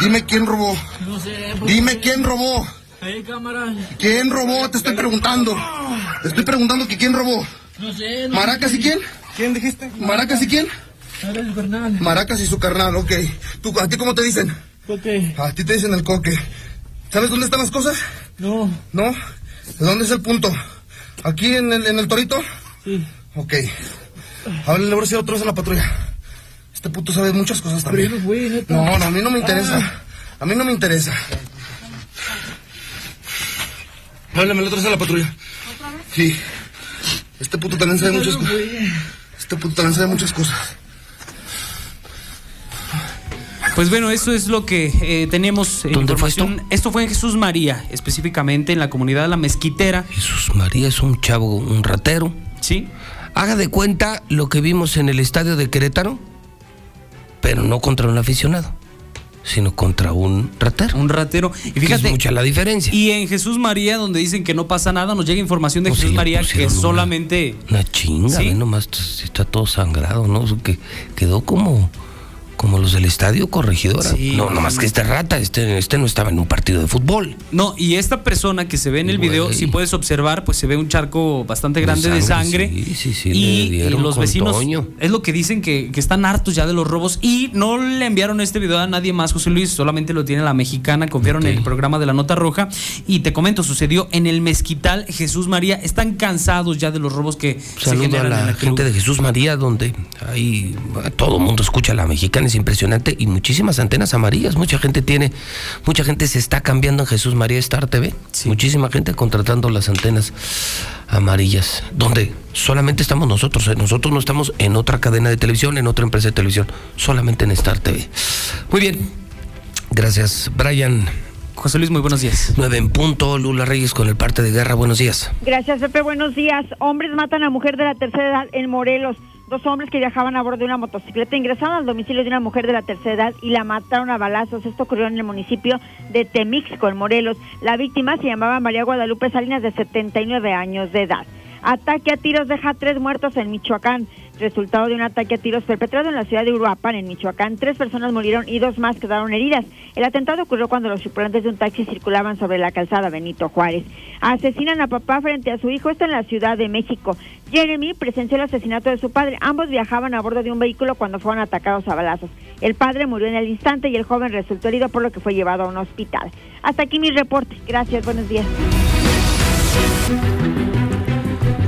[SPEAKER 63] Dime quién robó.
[SPEAKER 61] No sé.
[SPEAKER 63] Dime quién robó.
[SPEAKER 61] Ahí, cámara.
[SPEAKER 63] ¿Quién robó? Te estoy preguntando. Te estoy preguntando que quién robó.
[SPEAKER 61] No sé. No
[SPEAKER 63] ¿Maracas y quién? ¿Quién dijiste? ¿Maracas y quién?
[SPEAKER 61] Ahora el carnal.
[SPEAKER 63] Maracas y su carnal, ok. ¿Tú, ¿A ti cómo te dicen?
[SPEAKER 61] Coque.
[SPEAKER 63] A ti te dicen el coque. ¿Sabes dónde están las cosas?
[SPEAKER 61] No.
[SPEAKER 63] ¿No? ¿De dónde es el punto? ¿Aquí en el, en el torito?
[SPEAKER 61] Sí.
[SPEAKER 63] Ok. Háblale ahora sí a otros en la patrulla. Este puto sabe muchas cosas también.
[SPEAKER 61] Pero, güey, neta.
[SPEAKER 63] No, no, a mí no me interesa.
[SPEAKER 61] Ah.
[SPEAKER 63] A mí no me interesa. Háblame otra vez a la patrulla. Sí. Este puto también sabe muchas cosas. Este puto también sabe muchas cosas.
[SPEAKER 62] Pues bueno, eso es lo que eh, tenemos en
[SPEAKER 1] ¿Dónde fue
[SPEAKER 62] información. esto? fue en Jesús María, específicamente en la comunidad de la Mezquitera.
[SPEAKER 1] Jesús María es un chavo, un ratero.
[SPEAKER 62] Sí.
[SPEAKER 1] Haga de cuenta lo que vimos en el estadio de Querétaro, pero no contra un aficionado, sino contra un ratero.
[SPEAKER 62] Un ratero. Y
[SPEAKER 1] Que
[SPEAKER 62] fíjate,
[SPEAKER 1] es mucha la diferencia.
[SPEAKER 62] y en Jesús María, donde dicen que no pasa nada, nos llega información de
[SPEAKER 1] Pues
[SPEAKER 62] Jesús María que
[SPEAKER 1] pusieron una-
[SPEAKER 62] solamente.
[SPEAKER 1] Una chinga,
[SPEAKER 62] Sí.
[SPEAKER 1] ve nomás está todo sangrado, ¿no? Que quedó como, como los del estadio corregidora.
[SPEAKER 62] Sí,
[SPEAKER 1] no, nomás que este rata, este, este no estaba en un partido de fútbol.
[SPEAKER 62] No, y esta persona que se ve en el video, si puedes observar, pues se ve un charco bastante
[SPEAKER 1] De
[SPEAKER 62] grande de
[SPEAKER 1] sangre, sí, sí, sí,
[SPEAKER 62] y,
[SPEAKER 1] le
[SPEAKER 62] y
[SPEAKER 1] dieron
[SPEAKER 62] los vecinos,
[SPEAKER 1] Toño.
[SPEAKER 62] es lo que dicen que, que están hartos ya de los robos y no le enviaron este video a nadie más, José Luis, solamente lo tiene la mexicana, confiaron en el programa de la Nota Roja. Y te comento, sucedió en el Mezquital Jesús María. Están cansados ya de los robos que se
[SPEAKER 1] Saludo a
[SPEAKER 62] generan en
[SPEAKER 1] la
[SPEAKER 62] el
[SPEAKER 1] gente de Jesús María, donde ahí todo el mundo escucha a la mexicana, es impresionante, y muchísimas antenas amarillas. Mucha gente tiene, mucha gente se está cambiando en Jesús María Star TV. Muchísima gente contratando las antenas amarillas, donde solamente estamos nosotros. ¿eh? Nosotros no estamos en otra cadena de televisión, en otra empresa de televisión, solamente en Star TV. Muy bien, gracias, Brian.
[SPEAKER 62] José Luis, muy buenos días.
[SPEAKER 1] Nueve en punto, Lula Reyes con el parte de guerra. Buenos días.
[SPEAKER 64] Gracias, Pepe. Buenos días. Hombres matan a mujer de la tercera edad en Morelos. Dos hombres que viajaban a bordo de una motocicleta ingresaron al domicilio de una mujer de la tercera edad y la mataron a balazos. Esto ocurrió en el municipio de Temixco, en Morelos. La víctima se llamaba María Guadalupe Salinas, de 79 años de edad. Ataque a tiros deja tres muertos en Michoacán. Resultado de un ataque a tiros perpetrado en la ciudad de Uruapan, en Michoacán, tres personas murieron y dos más quedaron heridas. El atentado ocurrió cuando los tripulantes de un taxi circulaban sobre la calzada Benito Juárez. Asesinan a papá frente a su hijo, esto en la Ciudad de México. Jeremy presenció el asesinato de su padre. Ambos viajaban a bordo de un vehículo cuando fueron atacados a balazos. El padre murió en el instante y el joven resultó herido por lo que fue llevado a un hospital. Hasta aquí mi reporte. Gracias, buenos días.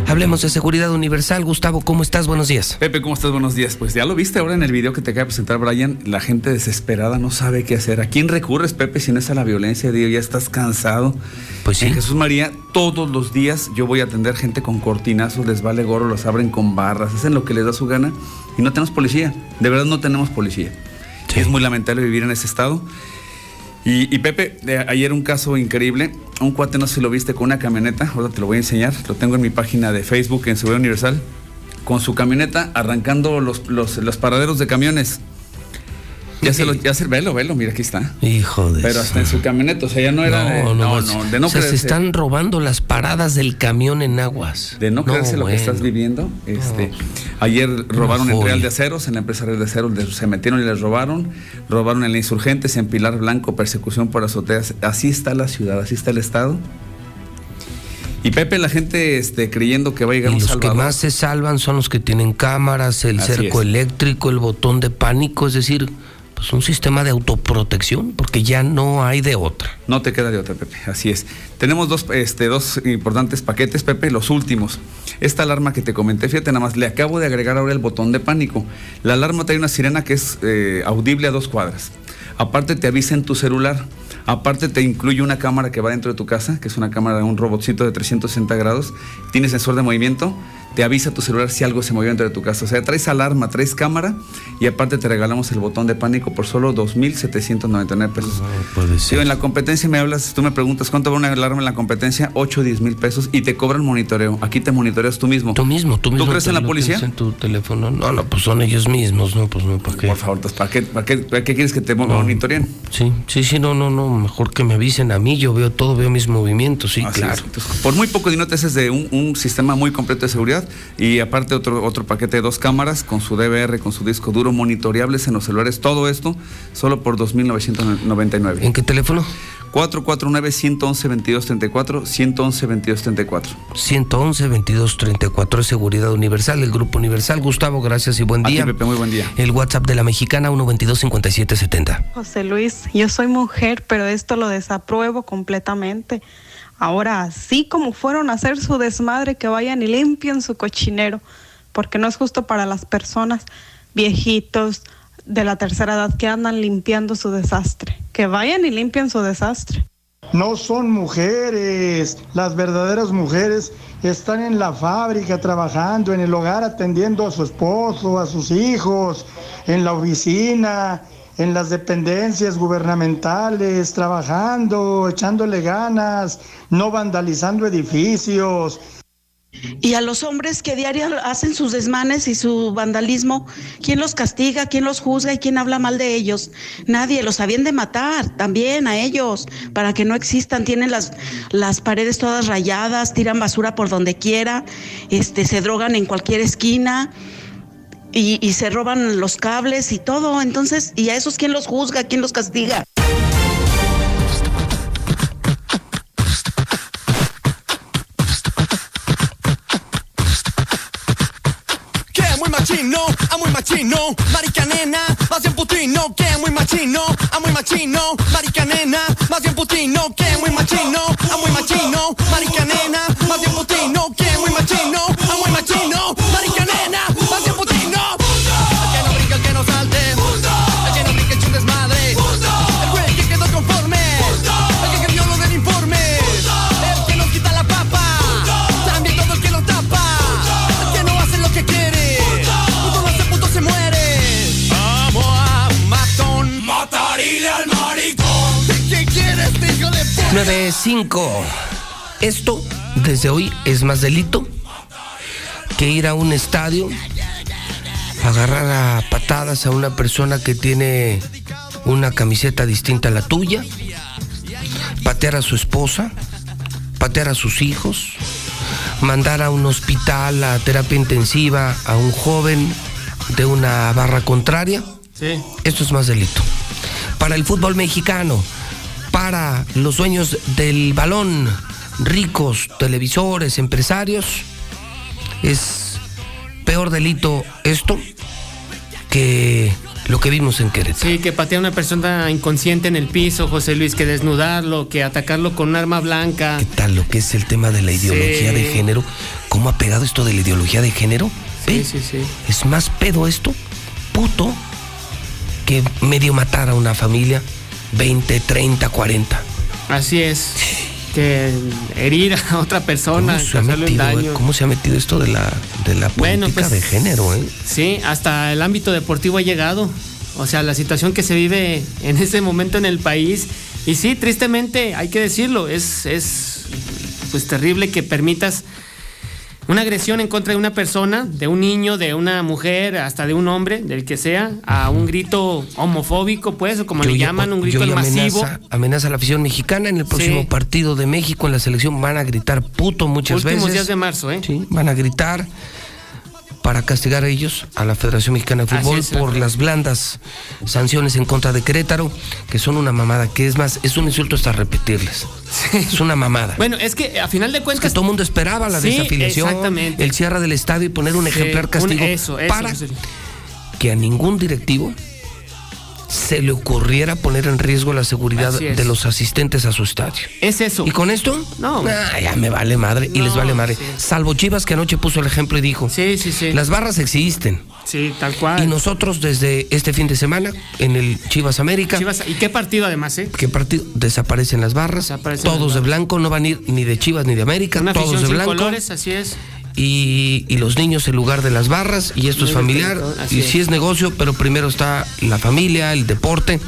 [SPEAKER 1] Hablemos de seguridad universal. Gustavo, ¿cómo estás? Buenos días.
[SPEAKER 65] Pepe, ¿cómo estás? Buenos días. Pues ya lo viste ahora en el video que te acaba de presentar Brian. La gente desesperada no sabe qué hacer. ¿A quién recurres, Pepe, si no es a la violencia? Digo, ya estás cansado.
[SPEAKER 1] Pues sí.
[SPEAKER 65] En Jesús María, todos los días yo voy a atender gente con cortinazos, les vale gorro, los abren con barras, hacen lo que les da su gana y no tenemos policía. De verdad no tenemos policía. Es muy lamentable vivir en ese estado. Y, Pepe, ayer un caso increíble. Un cuate, no sé si lo viste, con una camioneta. Ahora te lo voy a enseñar. Lo tengo en mi página de Facebook en Seguridad Universal. Con su camioneta arrancando los, los paraderos de camiones. Ya se lo, ya se, velo, velo, mira, aquí está.
[SPEAKER 1] Hijo de
[SPEAKER 65] Pero hasta en su camioneta, o sea, ya no era de, no, no, de no
[SPEAKER 1] o sea, se
[SPEAKER 65] creerse.
[SPEAKER 1] están robando las paradas del camión en aguas.
[SPEAKER 65] De no creerse lo que estás viviendo. Este, ayer robaron en. Real de Aceros, en la empresa Real de Aceros, se metieron y les robaron. Robaron en la Insurgentes, en Pilar Blanco, persecución por azoteas. Así está la ciudad, así está el estado. Y Pepe, la gente este, creyendo que va a llegar
[SPEAKER 1] Y
[SPEAKER 65] un
[SPEAKER 1] los que
[SPEAKER 65] salvador.
[SPEAKER 1] más se salvan son los que tienen cámaras, el
[SPEAKER 65] Así
[SPEAKER 1] cerco
[SPEAKER 65] es.
[SPEAKER 1] eléctrico, el botón de pánico, es decir, pues un sistema de autoprotección, porque ya no hay de otra.
[SPEAKER 65] No te queda de otra, Pepe. Así es. Tenemos dos, este, dos importantes paquetes, Pepe, los últimos. Esta alarma que te comenté, fíjate nada más, le acabo de agregar ahora el botón de pánico. La alarma trae una sirena que es eh, audible a dos cuadras. Aparte te avisa en tu celular. Aparte te incluye una cámara que va dentro de tu casa, que es una cámara un robotcito de 360 grados. Tiene sensor de movimiento. Te avisa tu celular si algo se movió dentro de tu casa. O sea, traes alarma, traes cámara y aparte te regalamos el botón de pánico por solo 2.799 pesos.
[SPEAKER 1] puede
[SPEAKER 65] Sí, en la competencia me hablas, tú me preguntas cuánto va una alarma en la competencia, 8 o 10 mil pesos y te cobran monitoreo. Aquí te monitoreas tú mismo.
[SPEAKER 1] Tú mismo, tú mismo.
[SPEAKER 65] crees
[SPEAKER 1] te
[SPEAKER 65] en la policía?
[SPEAKER 1] En tu teléfono. No, no, pues son ellos mismos, ¿no? Pues no, ¿para qué?
[SPEAKER 65] Por favor, ¿para qué, para qué, para qué quieres que te mo- monitoreen?
[SPEAKER 1] Sí, sí, sí, no, no, no, mejor que me avisen a mí, yo veo todo, veo mis movimientos, sí,
[SPEAKER 65] Así
[SPEAKER 1] claro.
[SPEAKER 65] Entonces, por muy poco dinero te haces de un, un sistema muy completo de seguridad y aparte otro, otro paquete de dos cámaras con su DVR, con su disco duro, monitoreables en los celulares, todo esto solo por 2.999.
[SPEAKER 1] ¿En qué teléfono?
[SPEAKER 65] 449-111-2234, 111-2234.
[SPEAKER 1] 111 2234 es Seguridad Universal, el Grupo Universal. Gustavo, gracias y buen
[SPEAKER 65] A ti,
[SPEAKER 1] día.
[SPEAKER 65] Pepe, muy buen día.
[SPEAKER 1] El WhatsApp de la mexicana 122 5770.
[SPEAKER 66] José Luis, yo soy mujer, pero esto lo desapruebo completamente. Ahora, así como fueron a hacer su desmadre, que vayan y limpien su cochinero, porque no es justo para las personas viejitos de la tercera edad que andan limpiando su desastre. Que vayan y limpien su desastre.
[SPEAKER 67] No son mujeres, las verdaderas mujeres están en la fábrica trabajando, en el hogar atendiendo a su esposo, a sus hijos, en la oficina, en las dependencias gubernamentales, trabajando, echándole ganas, no vandalizando edificios.
[SPEAKER 68] Y a los hombres que diario hacen sus desmanes y su vandalismo, ¿quién los castiga, quién los juzga y quién habla mal de ellos? Nadie, los habían de matar también a ellos para que no existan. Tienen las, las paredes todas rayadas, tiran basura por donde quiera, este, se drogan en cualquier esquina. Y, y se roban los cables y todo. Entonces, ¿y a esos quién los juzga? ¿Quién los castiga?
[SPEAKER 58] Machino, a muy machino, marica nena, más bien putino, que muy machino, a muy machino, marica nena, más bien putino, que muy machino, a muy machino, marica nena,
[SPEAKER 1] 995. Esto, desde hoy, es más delito que ir a un estadio, agarrar a patadas a una persona que tiene una camiseta distinta a la tuya, patear a su esposa, patear a sus hijos, mandar a un hospital a terapia intensiva a un joven de una barra contraria. Esto es más delito. Para el fútbol mexicano, para los dueños del balón, ricos, televisores, empresarios, es peor delito esto que lo que vimos en Querétaro.
[SPEAKER 69] Sí, que patear a una persona inconsciente en el piso, José Luis, que desnudarlo, que atacarlo con un arma blanca.
[SPEAKER 1] ¿Qué tal lo que es el tema de la ideología
[SPEAKER 69] Sí.
[SPEAKER 1] de género? ¿Cómo ha pegado esto de la ideología de género?
[SPEAKER 69] Sí,
[SPEAKER 1] ¿Eh?
[SPEAKER 69] sí, sí.
[SPEAKER 1] Es más pedo esto, puto, que medio matar a una familia 20, 30, 40.
[SPEAKER 69] Así es. Que herir a otra persona,
[SPEAKER 1] ¿Cómo se, ha metido,
[SPEAKER 69] daño.
[SPEAKER 1] eh? ¿Cómo se ha metido esto de la, de la política
[SPEAKER 69] Bueno, pues,
[SPEAKER 1] de género? Eh?
[SPEAKER 69] Sí, hasta el ámbito deportivo ha llegado. O sea, la situación que se vive en este momento en el país Y sí, tristemente, hay que decirlo, es, es pues terrible que permitas una agresión en contra de una persona, de un niño, de una mujer, hasta de un hombre, del que sea, a un grito homofóbico, pues, o como
[SPEAKER 1] Yo
[SPEAKER 69] le llaman, un grito masivo.
[SPEAKER 1] Amenaza, amenaza a la afición mexicana. En el próximo
[SPEAKER 69] Sí.
[SPEAKER 1] partido de México en la selección van a gritar puto muchas
[SPEAKER 69] Últimos
[SPEAKER 1] veces.
[SPEAKER 69] días de marzo, ¿eh?
[SPEAKER 1] Sí, van a gritar para castigar a ellos, a la Federación Mexicana de Fútbol,
[SPEAKER 69] es,
[SPEAKER 1] por las blandas sanciones en contra de Querétaro, que son una mamada, que es más, es un insulto hasta repetirles. Es una mamada.
[SPEAKER 69] Bueno, es que a final de
[SPEAKER 1] Es
[SPEAKER 69] cuentas.
[SPEAKER 1] que todo el mundo esperaba la
[SPEAKER 69] Sí,
[SPEAKER 1] desafiliación, el cierre del estadio y poner un
[SPEAKER 69] Sí,
[SPEAKER 1] ejemplar
[SPEAKER 69] un-
[SPEAKER 1] castigo
[SPEAKER 69] eso, eso,
[SPEAKER 1] para que a ningún directivo se le ocurriera poner en riesgo la seguridad de los asistentes a su estadio.
[SPEAKER 69] Es eso.
[SPEAKER 1] ¿Y con esto?
[SPEAKER 69] No.
[SPEAKER 1] Ah, ya me vale madre y les vale madre. Salvo Chivas que anoche puso el ejemplo y dijo,
[SPEAKER 69] sí, sí, sí.
[SPEAKER 1] las barras existen.
[SPEAKER 69] Sí, tal cual.
[SPEAKER 1] Y nosotros desde este fin de semana en el Chivas América,
[SPEAKER 69] Chivas- ¿Y qué partido además, eh?
[SPEAKER 1] ¿qué partido? Desaparecen las barras,
[SPEAKER 69] Desaparecen
[SPEAKER 1] todos
[SPEAKER 69] las
[SPEAKER 1] de blanco, no van a ir ni de Chivas ni de América,
[SPEAKER 69] Una
[SPEAKER 1] todos de blanco.
[SPEAKER 69] colores, así es.
[SPEAKER 1] Y, y los niños en lugar de las barras, y esto es familiar, y sí es negocio, pero primero está la familia, el deporte,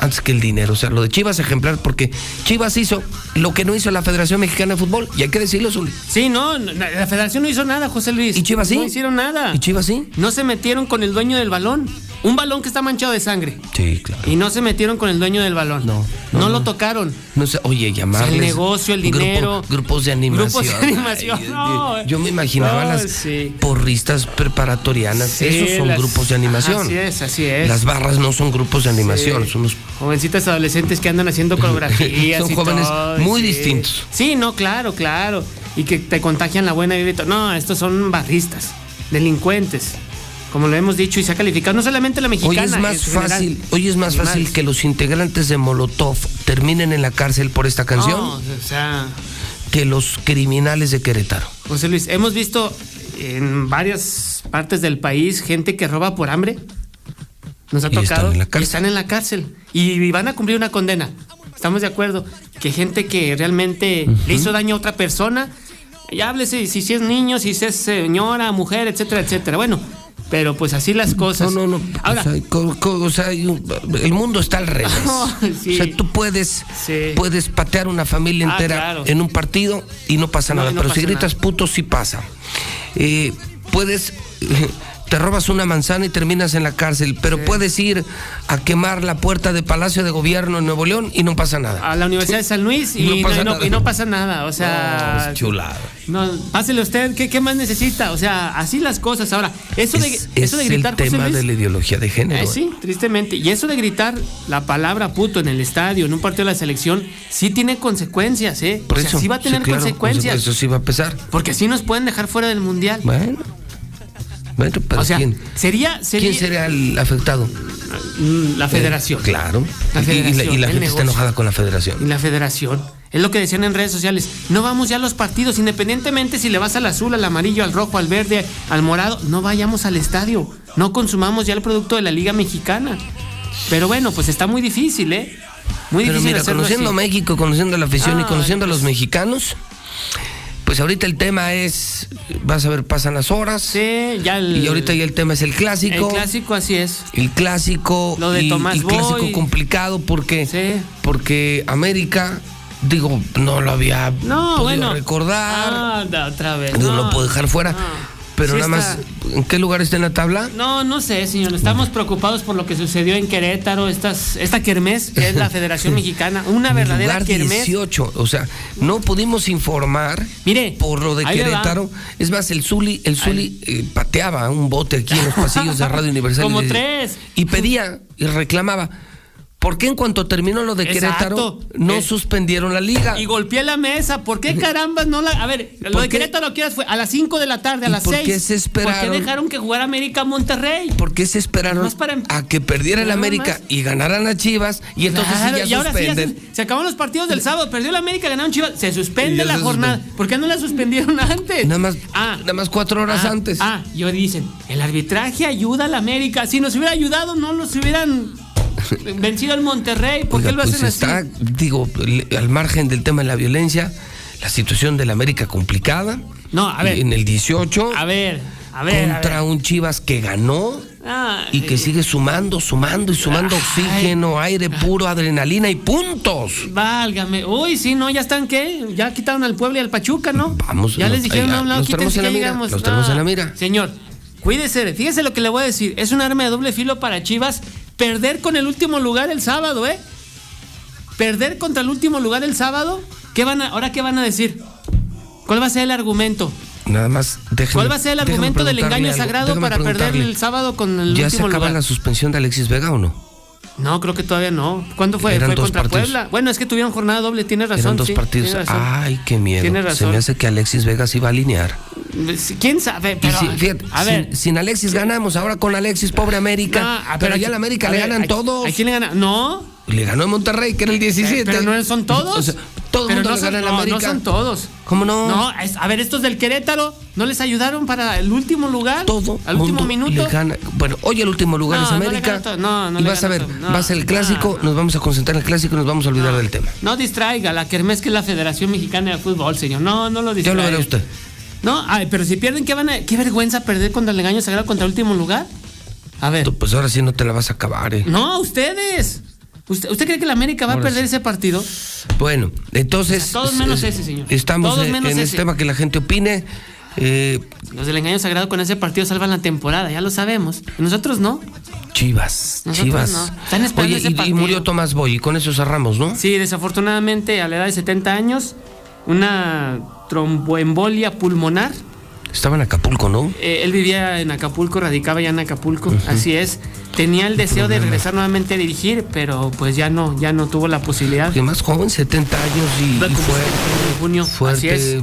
[SPEAKER 1] antes que el dinero. O sea, lo de Chivas ejemplar, porque Chivas hizo lo que no hizo la Federación Mexicana de Fútbol, y hay que decirlo, Zuli.
[SPEAKER 69] Sí, no, la federación no hizo nada, José Luis.
[SPEAKER 1] ¿Y Chivas sí?
[SPEAKER 69] No hicieron nada.
[SPEAKER 1] ¿Y Chivas sí?
[SPEAKER 69] No se metieron con el dueño del balón. Un balón que está manchado de sangre.
[SPEAKER 1] Sí, claro.
[SPEAKER 69] Y no se metieron con el dueño del balón. No. No, lo tocaron.
[SPEAKER 1] No sé, oye, llamarles.
[SPEAKER 69] El negocio, el
[SPEAKER 1] grupo-
[SPEAKER 69] dinero.
[SPEAKER 1] grupos de animación.
[SPEAKER 69] Grupos de animación.
[SPEAKER 1] Ay,
[SPEAKER 69] no.
[SPEAKER 1] Yo me imaginaba
[SPEAKER 69] No,
[SPEAKER 1] las
[SPEAKER 69] sí.
[SPEAKER 1] porristas preparatorianas.
[SPEAKER 69] Sí,
[SPEAKER 1] Esos son
[SPEAKER 69] las-
[SPEAKER 1] grupos de animación.
[SPEAKER 69] Así es, así es.
[SPEAKER 1] Las barras no son grupos de animación,
[SPEAKER 69] Sí.
[SPEAKER 1] son unos
[SPEAKER 69] Jovencitas adolescentes que andan haciendo coreografías.
[SPEAKER 1] Son
[SPEAKER 69] y
[SPEAKER 1] jóvenes
[SPEAKER 69] todo,
[SPEAKER 1] muy
[SPEAKER 69] sí.
[SPEAKER 1] distintos.
[SPEAKER 69] Sí, no, claro, claro. Y que te contagian la buena todo. No, estos son barristas, delincuentes. Como lo hemos dicho y se ha calificado, no solamente la
[SPEAKER 1] Hoy
[SPEAKER 69] mexicana.
[SPEAKER 1] es más
[SPEAKER 69] general.
[SPEAKER 1] fácil, hoy es más
[SPEAKER 69] Animales.
[SPEAKER 1] fácil que los integrantes de Molotov terminen en la cárcel por esta canción
[SPEAKER 69] No, o sea,
[SPEAKER 1] que los criminales de Querétaro.
[SPEAKER 69] José Luis, hemos visto en varias partes del país gente que roba por hambre. Nos ha
[SPEAKER 1] Y están
[SPEAKER 69] tocado.
[SPEAKER 1] en la cárcel.
[SPEAKER 69] están en la cárcel. Y van a cumplir una condena. Estamos de acuerdo. Que gente que realmente le hizo daño a otra persona. Ya háblese si, si es niño, si es señora, mujer, etcétera, etcétera. Bueno, pero pues así las cosas.
[SPEAKER 1] No, no, no.
[SPEAKER 69] Ahora,
[SPEAKER 1] o sea, el mundo está al revés.
[SPEAKER 69] Sí.
[SPEAKER 1] O sea, tú puedes,
[SPEAKER 69] Sí.
[SPEAKER 1] puedes patear una familia
[SPEAKER 69] Ah,
[SPEAKER 1] entera
[SPEAKER 69] claro.
[SPEAKER 1] en un partido y no pasa
[SPEAKER 69] No,
[SPEAKER 1] nada.
[SPEAKER 69] no
[SPEAKER 1] pero si gritas
[SPEAKER 69] nada.
[SPEAKER 1] puto, sí pasa. Eh, puedes. Te robas una manzana y terminas en la cárcel, pero puedes ir a quemar la puerta de Palacio de Gobierno en Nuevo León y no pasa nada.
[SPEAKER 69] a la Universidad de San Luis y,
[SPEAKER 1] Y no pasa
[SPEAKER 69] no- y no pasa nada. O sea,
[SPEAKER 1] es chulada.
[SPEAKER 69] No, pásele usted, ¿qué, qué más necesita? O sea, así las cosas. Ahora, eso de,
[SPEAKER 1] Es,
[SPEAKER 69] eso de
[SPEAKER 1] es
[SPEAKER 69] gritar,
[SPEAKER 1] el tema
[SPEAKER 69] Luis,
[SPEAKER 1] de la ideología de género.
[SPEAKER 69] eh, sí, tristemente. Y eso de gritar la palabra puto en el estadio, en un partido de la selección, sí tiene consecuencias, ¿eh?
[SPEAKER 1] Por
[SPEAKER 69] o sea,
[SPEAKER 1] eso.
[SPEAKER 69] sí va a tener
[SPEAKER 1] claro,
[SPEAKER 69] consecuencias.
[SPEAKER 1] Eso sí va a pesar.
[SPEAKER 69] Porque así nos pueden dejar fuera del mundial.
[SPEAKER 1] Bueno. Bueno, pero
[SPEAKER 69] o sea,
[SPEAKER 1] ¿quién?
[SPEAKER 69] sería, sería
[SPEAKER 1] ¿Quién sería el afectado?
[SPEAKER 69] Mm, la federación.
[SPEAKER 1] Eh, claro.
[SPEAKER 69] La
[SPEAKER 1] Y- y, la-
[SPEAKER 69] federación,
[SPEAKER 1] y la gente está enojada con la federación.
[SPEAKER 69] Y la federación. Es lo que decían en redes sociales. No vamos ya a los partidos, independientemente si le vas al azul, al amarillo, al rojo, al verde, al morado. No vayamos al estadio. No consumamos ya el producto de la Liga Mexicana. Pero bueno, pues está muy difícil, ¿eh? Muy
[SPEAKER 1] Pero
[SPEAKER 69] difícil
[SPEAKER 1] mira, conociendo
[SPEAKER 69] así.
[SPEAKER 1] México, conociendo la afición y conociendo a los
[SPEAKER 69] pues.
[SPEAKER 1] mexicanos, pues ahorita el tema es, vas a ver, pasan las horas.
[SPEAKER 69] Sí, ya el,
[SPEAKER 1] Y ahorita ya el tema es el
[SPEAKER 69] el
[SPEAKER 1] clásico.
[SPEAKER 69] clásico así es.
[SPEAKER 1] El clásico.
[SPEAKER 69] Lo de
[SPEAKER 1] y-
[SPEAKER 69] Tomás
[SPEAKER 1] y clásico complicado porque,
[SPEAKER 69] Sí.
[SPEAKER 1] porque América, digo, no lo había
[SPEAKER 69] No,
[SPEAKER 1] podido
[SPEAKER 69] bueno.
[SPEAKER 1] recordar.
[SPEAKER 69] Ah, otra vez.
[SPEAKER 1] No lo puedo dejar fuera. Pero
[SPEAKER 69] Sí
[SPEAKER 1] nada más, ¿en qué lugar está en la tabla?
[SPEAKER 69] No, no sé, señor. Estamos preocupados por lo que sucedió en Querétaro, estas, esta kermés, que es la Federación Mexicana. Una verdadera
[SPEAKER 1] lugar
[SPEAKER 69] kermés.
[SPEAKER 1] 18. O sea, no pudimos informar
[SPEAKER 69] Mire,
[SPEAKER 1] por lo de. Querétaro. Es más, el Zuli, el Zuli eh, pateaba un bote aquí en los pasillos de Radio Universal.
[SPEAKER 69] Como
[SPEAKER 1] y le-
[SPEAKER 69] tres.
[SPEAKER 1] Y pedía y reclamaba. ¿Por qué en cuanto terminó lo de Querétaro
[SPEAKER 69] Exacto.
[SPEAKER 1] no
[SPEAKER 69] Eh,
[SPEAKER 1] suspendieron la liga?
[SPEAKER 69] Y golpeé la mesa. ¿Por qué carambas no la.? A ver, lo
[SPEAKER 1] ¿Por
[SPEAKER 69] de
[SPEAKER 1] qué?
[SPEAKER 69] Querétaro, ¿qué horas fue? A las 5 de la tarde, a
[SPEAKER 1] ¿Y
[SPEAKER 69] las
[SPEAKER 1] por
[SPEAKER 69] 6.
[SPEAKER 1] qué se esperaron?
[SPEAKER 69] ¿Por qué dejaron que jugara América Monterrey?
[SPEAKER 1] ¿Por qué se esperaron
[SPEAKER 69] para-
[SPEAKER 1] a que perdiera el América
[SPEAKER 69] más.
[SPEAKER 1] y ganaran las Chivas? Y entonces sí
[SPEAKER 69] Claro,
[SPEAKER 1] ya
[SPEAKER 69] y ahora sí, ya
[SPEAKER 1] suspenden.
[SPEAKER 69] se, se acabaron los partidos del sábado. Perdió la América, ganaron Chivas. Se suspende la
[SPEAKER 1] se
[SPEAKER 69] jornada.
[SPEAKER 1] suspende.
[SPEAKER 69] ¿Por qué no la suspendieron antes?
[SPEAKER 1] Nada más,
[SPEAKER 69] Ah.
[SPEAKER 1] nada más cuatro horas
[SPEAKER 69] Ah,
[SPEAKER 1] antes.
[SPEAKER 69] Ah, y hoy dicen, el arbitraje ayuda a la América. Si nos hubiera ayudado, no nos hubieran vencido al Monterrey. ¿Por
[SPEAKER 1] Oiga,
[SPEAKER 69] qué lo
[SPEAKER 1] pues
[SPEAKER 69] hacen
[SPEAKER 1] está,
[SPEAKER 69] así?
[SPEAKER 1] digo, al margen del tema de la violencia, la situación de la América complicada.
[SPEAKER 69] No, a ver.
[SPEAKER 1] En el 18,
[SPEAKER 69] A ver, a ver. a
[SPEAKER 1] contra
[SPEAKER 69] ver.
[SPEAKER 1] un Chivas que ganó.
[SPEAKER 69] Ah,
[SPEAKER 1] y que sigue sumando, sumando y sumando oxígeno, aire puro, adrenalina y puntos.
[SPEAKER 69] Válgame. Uy, sí, no, ya están, ¿qué? Ya quitaron al Puebla y al Pachuca, ¿no?
[SPEAKER 1] Vamos.
[SPEAKER 69] Ya
[SPEAKER 1] no,
[SPEAKER 69] les dijeron, no, no, quítense que
[SPEAKER 1] mira,
[SPEAKER 69] llegamos.
[SPEAKER 1] los tenemos
[SPEAKER 69] Ah,
[SPEAKER 1] en la mira.
[SPEAKER 69] Señor, cuídese, fíjese lo que le voy a decir. Es un arma de doble filo para Chivas perder con el último lugar el sábado, ¿eh? Perder contra el último lugar el sábado. ¿Qué van a, ahora qué van a decir? ¿Cuál va a ser el argumento?
[SPEAKER 1] Nada más, déjeme.
[SPEAKER 69] ¿Cuál va a ser el argumento del engaño
[SPEAKER 1] algo,
[SPEAKER 69] sagrado para perder el sábado con el
[SPEAKER 1] ¿Ya se
[SPEAKER 69] último
[SPEAKER 1] acaba
[SPEAKER 69] lugar?
[SPEAKER 1] la suspensión de Alexis Vega o no?
[SPEAKER 69] No, creo que todavía no. ¿Cuándo fue?
[SPEAKER 1] Eran
[SPEAKER 69] fue
[SPEAKER 1] dos
[SPEAKER 69] contra
[SPEAKER 1] partidos.
[SPEAKER 69] Puebla. Bueno, es que tuvieron jornada doble, tienes razón.
[SPEAKER 1] Eran dos
[SPEAKER 69] sí,
[SPEAKER 1] partidos. Ay, qué miedo.
[SPEAKER 69] Tienes
[SPEAKER 1] Se
[SPEAKER 69] razón.
[SPEAKER 1] me hace que Alexis Vega se iba a alinear.
[SPEAKER 69] ¿Quién sabe?
[SPEAKER 1] Y
[SPEAKER 69] Pero,
[SPEAKER 1] si- fíjate,
[SPEAKER 69] a
[SPEAKER 1] sin,
[SPEAKER 69] ver.
[SPEAKER 1] sin Alexis ganamos, ahora con Alexis, pobre América.
[SPEAKER 69] No, ah,
[SPEAKER 1] pero
[SPEAKER 69] aquí-
[SPEAKER 1] ya a la América le
[SPEAKER 69] ver,
[SPEAKER 1] ganan
[SPEAKER 69] ¿a-
[SPEAKER 1] todos.
[SPEAKER 69] ¿A quién le gana? No.
[SPEAKER 1] Le ganó a Monterrey, que era el 17.
[SPEAKER 69] Eh, pero no son todos.
[SPEAKER 1] O sea, todo el
[SPEAKER 69] Pero
[SPEAKER 1] mundo
[SPEAKER 69] no
[SPEAKER 1] le
[SPEAKER 69] son,
[SPEAKER 1] gana
[SPEAKER 69] no,
[SPEAKER 1] América.
[SPEAKER 69] no son todos.
[SPEAKER 1] ¿Cómo no?
[SPEAKER 69] No, es- a ver, estos del Querétaro, ¿no les ayudaron para el último lugar?
[SPEAKER 1] Todo
[SPEAKER 69] Al último minuto.
[SPEAKER 1] gana. Bueno, hoy el último lugar
[SPEAKER 69] No,
[SPEAKER 1] es
[SPEAKER 69] no
[SPEAKER 1] América.
[SPEAKER 69] todo. No, no
[SPEAKER 1] y vas a ver.
[SPEAKER 69] No,
[SPEAKER 1] va a ser el clásico, nos vamos a concentrar en el clásico y nos vamos a olvidar del tema.
[SPEAKER 69] No distraiga la Kermés que es la Federación Mexicana de Fútbol, señor. No, no lo
[SPEAKER 1] Ya
[SPEAKER 69] distraiga.
[SPEAKER 1] lo verá usted.
[SPEAKER 69] No, ay, pero si pierden, ¿qué van a, qué vergüenza perder contra el engaño sagrado contra el último lugar? A ver.
[SPEAKER 1] Pues ahora sí no te la vas a acabar, eh.
[SPEAKER 69] No, ustedes. ¿Usted, usted cree que la América va
[SPEAKER 1] Ahora
[SPEAKER 69] a perder ese partido?
[SPEAKER 1] Bueno, entonces.
[SPEAKER 69] O sea, todos menos
[SPEAKER 1] eh,
[SPEAKER 69] ese, señor.
[SPEAKER 1] Estamos
[SPEAKER 69] Todos
[SPEAKER 1] en,
[SPEAKER 69] menos
[SPEAKER 1] en
[SPEAKER 69] ese.
[SPEAKER 1] el tema que la gente opine. Eh,
[SPEAKER 69] Los del engaño sagrado con ese partido salvan la temporada, ya lo sabemos. Y Nosotros no.
[SPEAKER 1] Chivas,
[SPEAKER 69] Nosotros
[SPEAKER 1] Chivas.
[SPEAKER 69] no. Están esperando
[SPEAKER 1] Oye,
[SPEAKER 69] ese
[SPEAKER 1] y- y, murió Tomás Boy, y con eso cerramos, ¿no?
[SPEAKER 69] Sí, desafortunadamente a la edad de 70 años, una tromboembolia pulmonar.
[SPEAKER 1] Estaba en Acapulco, ¿no?
[SPEAKER 69] Eh, él vivía en Acapulco, radicaba ya en Acapulco, así es. Tenía el deseo de regresar nuevamente a dirigir, pero pues ya no, ya no tuvo la posibilidad.
[SPEAKER 1] Que más joven, 70 años y, y fuerte.
[SPEAKER 69] Junio,
[SPEAKER 1] fuerte,
[SPEAKER 69] así es.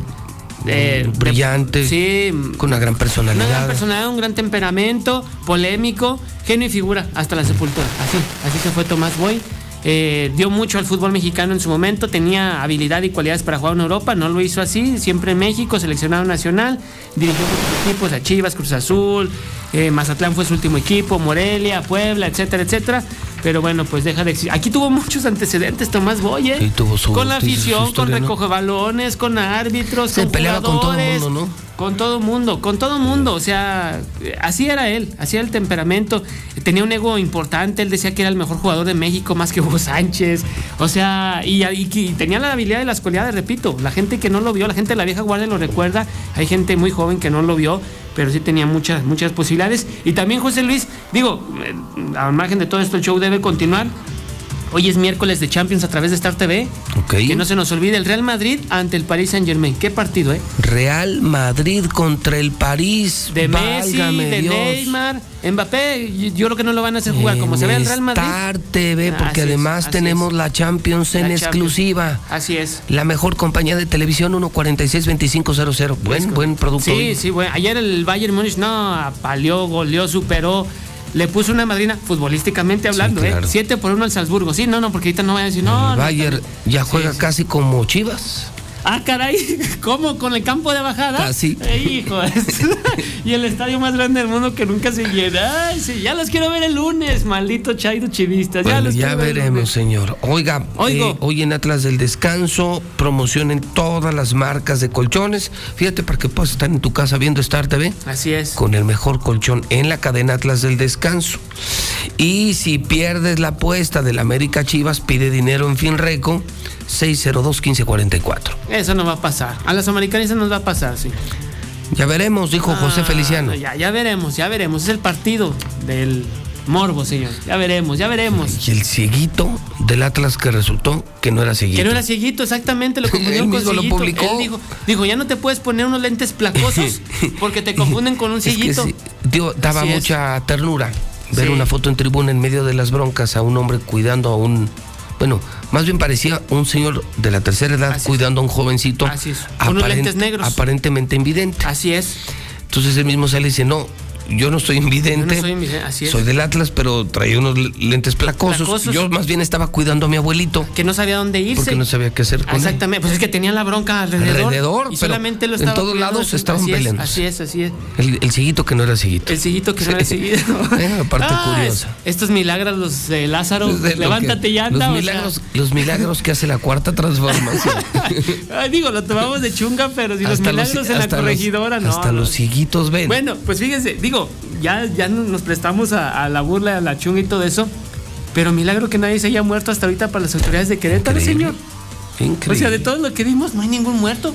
[SPEAKER 69] Eh,
[SPEAKER 1] brillante,
[SPEAKER 69] sí,
[SPEAKER 1] con una gran
[SPEAKER 69] Una
[SPEAKER 1] personalidad.
[SPEAKER 69] gran personalidad, un gran temperamento, polémico, genio y figura hasta la sepultura. Así, así se fue Tomás Boy. Eh, dio mucho al fútbol mexicano en su momento, tenía habilidad y cualidades para jugar en Europa, no lo hizo así, siempre en México, seleccionado nacional, dirigió equipos, a Chivas, Cruz Azul, eh, Mazatlán fue su último equipo, Morelia, Puebla, etcétera, etcétera. Pero bueno, pues deja de existir. Aquí tuvo muchos antecedentes Tomás Boy, ¿eh?
[SPEAKER 1] Sí, tuvo su-
[SPEAKER 69] con la afición, con recoge balones, con árbitros,
[SPEAKER 1] Se
[SPEAKER 69] con
[SPEAKER 1] peleaba con todo el mundo, ¿no?
[SPEAKER 69] con todo mundo, con todo mundo, o sea, así era él, así era el temperamento. Tenía un ego importante, él decía que era el mejor jugador de México más que Hugo Sánchez, o sea, y, y- y tenía la habilidad y las cualidades, repito, la gente que no lo vio, la gente de la vieja guardia lo recuerda, hay gente muy joven que no lo vio, pero sí tenía muchas, muchas posibilidades. Y también José Luis, digo, eh, al margen de todo esto, el show debe continuar. Hoy es miércoles de Champions a través de Star TV. Que no se nos olvide el Real Madrid ante el Paris Saint Germain. ¿Qué partido, eh?
[SPEAKER 1] Real Madrid contra el París.
[SPEAKER 69] De Messi,
[SPEAKER 1] Válgame
[SPEAKER 69] de
[SPEAKER 1] Dios.
[SPEAKER 69] Neymar, Mbappé, yo- creo que no lo van a hacer jugar como se ve el Real Madrid.
[SPEAKER 1] Star TV, porque además tenemos la Champions en
[SPEAKER 69] Champions.
[SPEAKER 1] exclusiva.
[SPEAKER 69] Así es.
[SPEAKER 1] La mejor compañía de televisión 146-2500. Buen, buen producto.
[SPEAKER 69] Sí,
[SPEAKER 1] hoy.
[SPEAKER 69] sí, bueno. Ayer el Bayern Múnich no apaleó, goleó, superó. Le puso una madrina futbolísticamente hablando,
[SPEAKER 1] claro.
[SPEAKER 69] ¿eh? 7 por 1 al Salzburgo. Sí, no, no, porque ahorita no voy a decir, no,
[SPEAKER 1] el
[SPEAKER 69] no.
[SPEAKER 1] Bayern ya juega casi como Chivas.
[SPEAKER 69] Ah, caray, ¿cómo? ¿Con el campo de bajada?
[SPEAKER 1] Casi.
[SPEAKER 69] Eh, hijo, y el estadio más grande del mundo que nunca se llena. Ay, sí, ya los quiero ver el lunes, maldito Chairo Chivistas. Ya, los
[SPEAKER 1] ya veremos, señor. Oiga,
[SPEAKER 69] Oigo.
[SPEAKER 1] eh, hoy en Atlas del Descanso promocionen todas las marcas de colchones. Fíjate para que puedas estar en tu casa viendo Star TV.
[SPEAKER 69] Así es.
[SPEAKER 1] Con el mejor colchón en la cadena Atlas del Descanso. Y si pierdes la apuesta del América Chivas, pide dinero en Finreco 602-1544.
[SPEAKER 69] Eso no va a pasar. A las americanistas nos va a pasar, sí.
[SPEAKER 1] Ya veremos, dijo José
[SPEAKER 69] Ah,
[SPEAKER 1] Feliciano.
[SPEAKER 69] Ya, ya veremos, ya veremos. Es el partido del morbo, señor. Ya veremos, ya veremos.
[SPEAKER 1] Y el cieguito del Atlas que resultó que no era cieguito.
[SPEAKER 69] Que no era cieguito, exactamente, lo confundió con
[SPEAKER 1] mismo lo
[SPEAKER 69] cieguito.
[SPEAKER 1] publicó.
[SPEAKER 69] Él dijo, dijo, ya no te puedes poner unos lentes placosos porque te confunden con un
[SPEAKER 1] Es que
[SPEAKER 69] cieguito.
[SPEAKER 1] sí, dio- daba
[SPEAKER 69] Así es.
[SPEAKER 1] mucha ternura ver
[SPEAKER 69] Sí.
[SPEAKER 1] una foto en tribuna en medio de las broncas a un hombre cuidando a un. Bueno, más bien parecía un señor de la tercera edad cuidando a un jovencito.
[SPEAKER 69] Así es. Con unos lentes negros.
[SPEAKER 1] Aparentemente invidente.
[SPEAKER 69] Así es.
[SPEAKER 1] Entonces él mismo sale y dice: No, yo no soy invidente.
[SPEAKER 69] No soy invidente, así es.
[SPEAKER 1] Soy del Atlas, pero traía unos lentes placosos.
[SPEAKER 69] Placosos.
[SPEAKER 1] Yo más bien estaba cuidando a mi abuelito.
[SPEAKER 69] Que no sabía dónde irse.
[SPEAKER 1] Porque no sabía qué hacer con él.
[SPEAKER 69] Exactamente, pues es que tenía la bronca alrededor.
[SPEAKER 1] Alrededor,
[SPEAKER 69] y
[SPEAKER 1] pero
[SPEAKER 69] solamente lo
[SPEAKER 1] en
[SPEAKER 69] estaba
[SPEAKER 1] todos
[SPEAKER 69] cuidando
[SPEAKER 1] lados estaban
[SPEAKER 69] así es,
[SPEAKER 1] peleándose.
[SPEAKER 69] Así es, así es.
[SPEAKER 1] El, el cieguito que no era cieguito.
[SPEAKER 69] El sillito que no era seguido.
[SPEAKER 1] Era parte
[SPEAKER 69] Ah,
[SPEAKER 1] curiosa.
[SPEAKER 69] es- estos milagros los de Lázaro,
[SPEAKER 1] De
[SPEAKER 69] levántate
[SPEAKER 1] que-
[SPEAKER 69] y anda.
[SPEAKER 1] Los
[SPEAKER 69] o sea.
[SPEAKER 1] milagros, los milagros que hace la cuarta transformación.
[SPEAKER 69] Ay, digo, lo tomamos de chunga, pero si los
[SPEAKER 1] Hasta los-
[SPEAKER 69] milagros en la
[SPEAKER 1] los-
[SPEAKER 69] corregidora, no.
[SPEAKER 1] Hasta
[SPEAKER 69] no.
[SPEAKER 1] los cieguitos ven.
[SPEAKER 69] Bueno, pues fíjense, digo, digo, ya, ya nos prestamos a, a la burla, a la chunga y todo eso. Pero milagro que nadie se haya muerto hasta ahorita para las autoridades de Querétaro,
[SPEAKER 1] Increíble.
[SPEAKER 69] señor. O sea, de todo lo que vimos, no hay ningún muerto.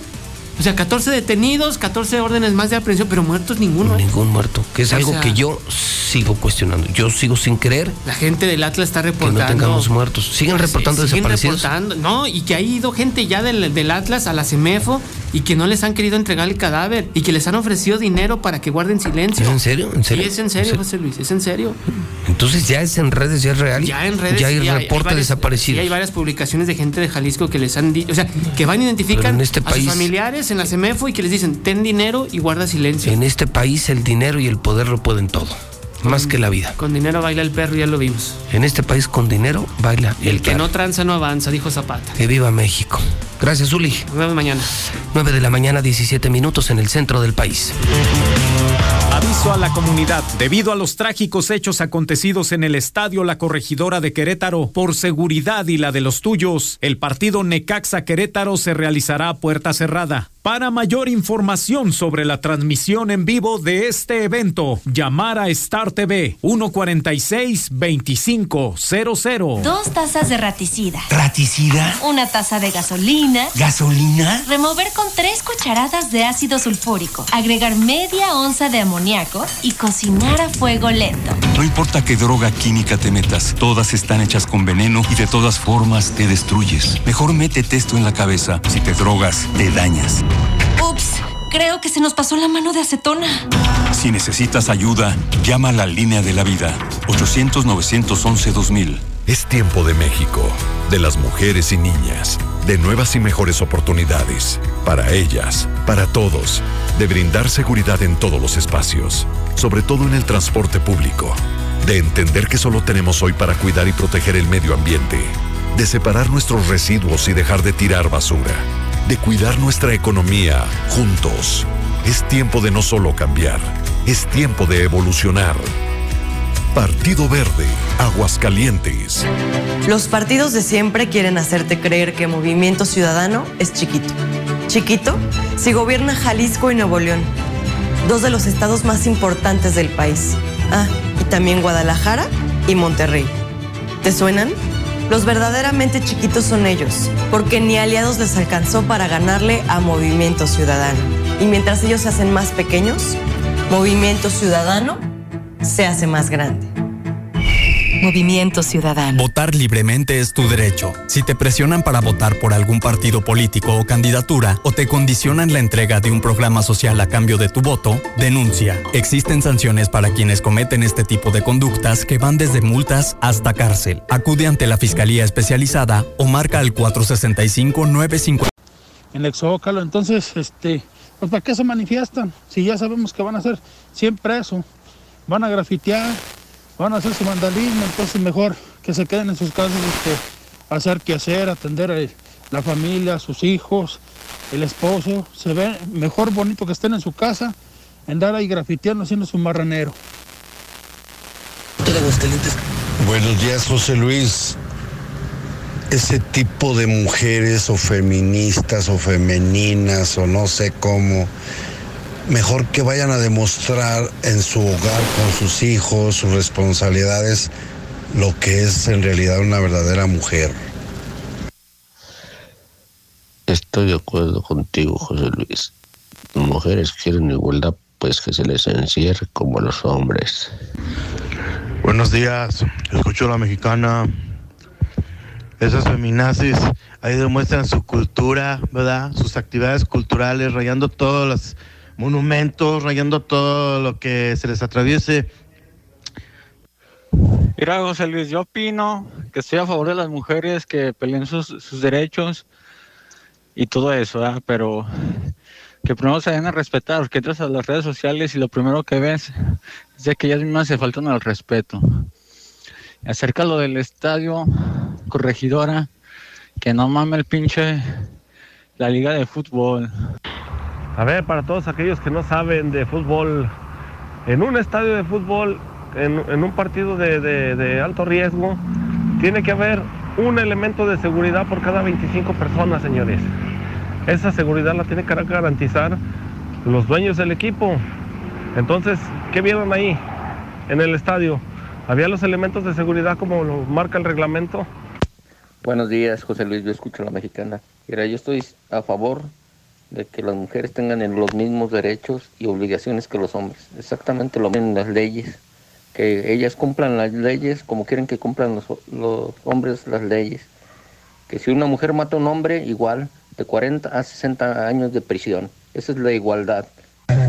[SPEAKER 69] O sea, 14 detenidos, 14 órdenes más de aprehensión, pero muertos ninguno.
[SPEAKER 1] Ningún muerto. Que es
[SPEAKER 69] O
[SPEAKER 1] algo
[SPEAKER 69] sea-
[SPEAKER 1] que yo sigo cuestionando. Yo sigo sin creer
[SPEAKER 69] La gente del Atlas está
[SPEAKER 1] que
[SPEAKER 69] reportando.
[SPEAKER 1] no tengamos muertos. Siguen
[SPEAKER 69] Sí,
[SPEAKER 1] reportando
[SPEAKER 69] siguen
[SPEAKER 1] desaparecidos.
[SPEAKER 69] reportando, no, y que ha ido gente ya del, del Atlas a la CEMEFO y que no les han querido entregar el cadáver y que les han ofrecido dinero para que guarden silencio.
[SPEAKER 1] ¿Es en serio? ¿En serio?
[SPEAKER 69] Sí, es en serio. José Luis, es en serio.
[SPEAKER 1] Entonces ya es en redes, ya es real.
[SPEAKER 69] Ya en redes
[SPEAKER 1] Ya hay
[SPEAKER 69] sí
[SPEAKER 1] reporte
[SPEAKER 69] varias-
[SPEAKER 1] desaparecidos.
[SPEAKER 69] sí hay varias publicaciones de gente de Jalisco que les han dicho, o sea, que van y identifican
[SPEAKER 1] en este
[SPEAKER 69] a
[SPEAKER 1] país-
[SPEAKER 69] sus familiares en la CEMEFO y que les dicen, ten dinero y guarda silencio.
[SPEAKER 1] En este país el dinero y el poder lo pueden todo. Más que la vida.
[SPEAKER 69] Con dinero baila el perro, ya lo vimos.
[SPEAKER 1] En este país con dinero baila
[SPEAKER 69] Y el que
[SPEAKER 1] perro.
[SPEAKER 69] no tranza no avanza, dijo Zapata.
[SPEAKER 1] Que viva México. Gracias, Uli.
[SPEAKER 69] Nos vemos mañana.
[SPEAKER 1] 9 de la mañana, 17 minutos en el centro del país.
[SPEAKER 16] Aviso a la comunidad. Debido a los trágicos hechos acontecidos en el estadio La Corregidora de Querétaro, por seguridad y la de los tuyos, el partido Necaxa Querétaro se realizará a puerta cerrada. Para mayor información sobre la transmisión en vivo de este evento, llamar a Star TV 146-2500.
[SPEAKER 70] Dos tazas de raticida.
[SPEAKER 71] ¿Raticida?
[SPEAKER 70] Una taza de gasolina.
[SPEAKER 71] ¿Gasolina?
[SPEAKER 70] Remover con tres cucharadas de ácido sulfúrico. Agregar media onza de amoníaco y cocinar a fuego lento.
[SPEAKER 23] No importa qué droga química te metas, todas están hechas con veneno y de todas formas te destruyes. Mejor métete esto en la cabeza. Si te drogas, te dañas.
[SPEAKER 70] Ups, creo que se nos pasó la mano de acetona.
[SPEAKER 23] Si necesitas ayuda, llama a la línea de la vida. 800-911-2000.
[SPEAKER 72] Es tiempo de México, de las mujeres y niñas, de nuevas y mejores oportunidades, para ellas, para todos, de brindar seguridad en todos los espacios, sobre todo en el transporte público, de entender que solo tenemos hoy para cuidar y proteger el medio ambiente, de separar nuestros residuos y dejar de tirar basura, de cuidar nuestra economía juntos. Es tiempo de no solo cambiar, es tiempo de evolucionar. Partido Verde, Aguascalientes.
[SPEAKER 73] Los partidos de siempre quieren hacerte creer que Movimiento Ciudadano es chiquito. Chiquito si gobierna Jalisco y Nuevo León, dos de los estados más importantes del país. Ah, y también Guadalajara y Monterrey. ¿Te suenan? Los verdaderamente chiquitos son ellos, porque ni aliados les alcanzó para ganarle a Movimiento Ciudadano. Y mientras ellos se hacen más pequeños, Movimiento Ciudadano se hace más grande.
[SPEAKER 74] Movimiento Ciudadano.
[SPEAKER 75] Votar libremente es tu derecho. Si te presionan para votar por algún partido político o candidatura o te condicionan la entrega de un programa social a cambio de tu voto, denuncia. Existen sanciones para quienes cometen este tipo de conductas que van desde multas hasta cárcel. Acude ante la Fiscalía Especializada o marca al 465-950.
[SPEAKER 76] en el Zócalo. Entonces, este, pues ¿para qué se manifiestan? Si ya sabemos que van a ser siempre eso, van a grafitear, van a hacer su vandalismo, entonces mejor que se queden en sus casas, este, hacer qué hacer, atender a la familia, sus hijos, el esposo, se ve mejor bonito que estén en su casa, andar ahí grafiteando, haciendo su marranero.
[SPEAKER 11] Buenos días, José Luis. Ese tipo de mujeres o feministas o femeninas o no sé cómo, mejor que vayan a demostrar en su hogar con sus hijos, sus responsabilidades, lo que es en realidad una verdadera mujer.
[SPEAKER 77] Estoy de acuerdo contigo, José Luis. Las mujeres quieren igualdad, pues que se les encierre como a los hombres.
[SPEAKER 78] Buenos días, escucho a la mexicana. Esas feminazis ahí demuestran su cultura, ¿verdad? Sus actividades culturales, rayando todos los monumentos, rayando todo lo que se les atraviese.
[SPEAKER 79] Mira, José Luis, yo opino que estoy a favor de las mujeres que peleen sus, sus derechos y todo eso, pero que primero se den a respetar, porque entras a las redes sociales y lo primero que ves es de que ellas mismas se faltan al respeto. Acerca lo del estadio corregidora, que no mame el pinche la liga de fútbol.
[SPEAKER 80] A ver, para todos aquellos que no saben de fútbol, en un estadio de fútbol, en, un partido de, alto riesgo, tiene que haber un elemento de seguridad por cada 25 personas, señores. Esa seguridad la tiene que garantizar los dueños del equipo.
[SPEAKER 81] Entonces, ¿qué vieron ahí en el estadio? ¿Había los elementos de seguridad como lo marca el reglamento?
[SPEAKER 82] Buenos días, José Luis, yo escucho la mexicana. Mira, yo estoy a favor de que las mujeres tengan los mismos derechos y obligaciones que los hombres. Exactamente lo mismo en las leyes. Que ellas cumplan las leyes como quieren que cumplan los, hombres las leyes. Que si una mujer mata a un hombre, igual, de 40 a 60 años de prisión. Esa es la igualdad.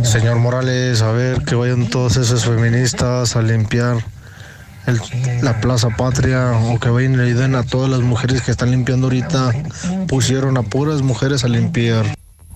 [SPEAKER 83] Señor Morales, a ver que vayan todos esos feministas a limpiar la Plaza Patria o que vayan y le a todas las mujeres que están limpiando ahorita. Pusieron a puras mujeres a limpiar.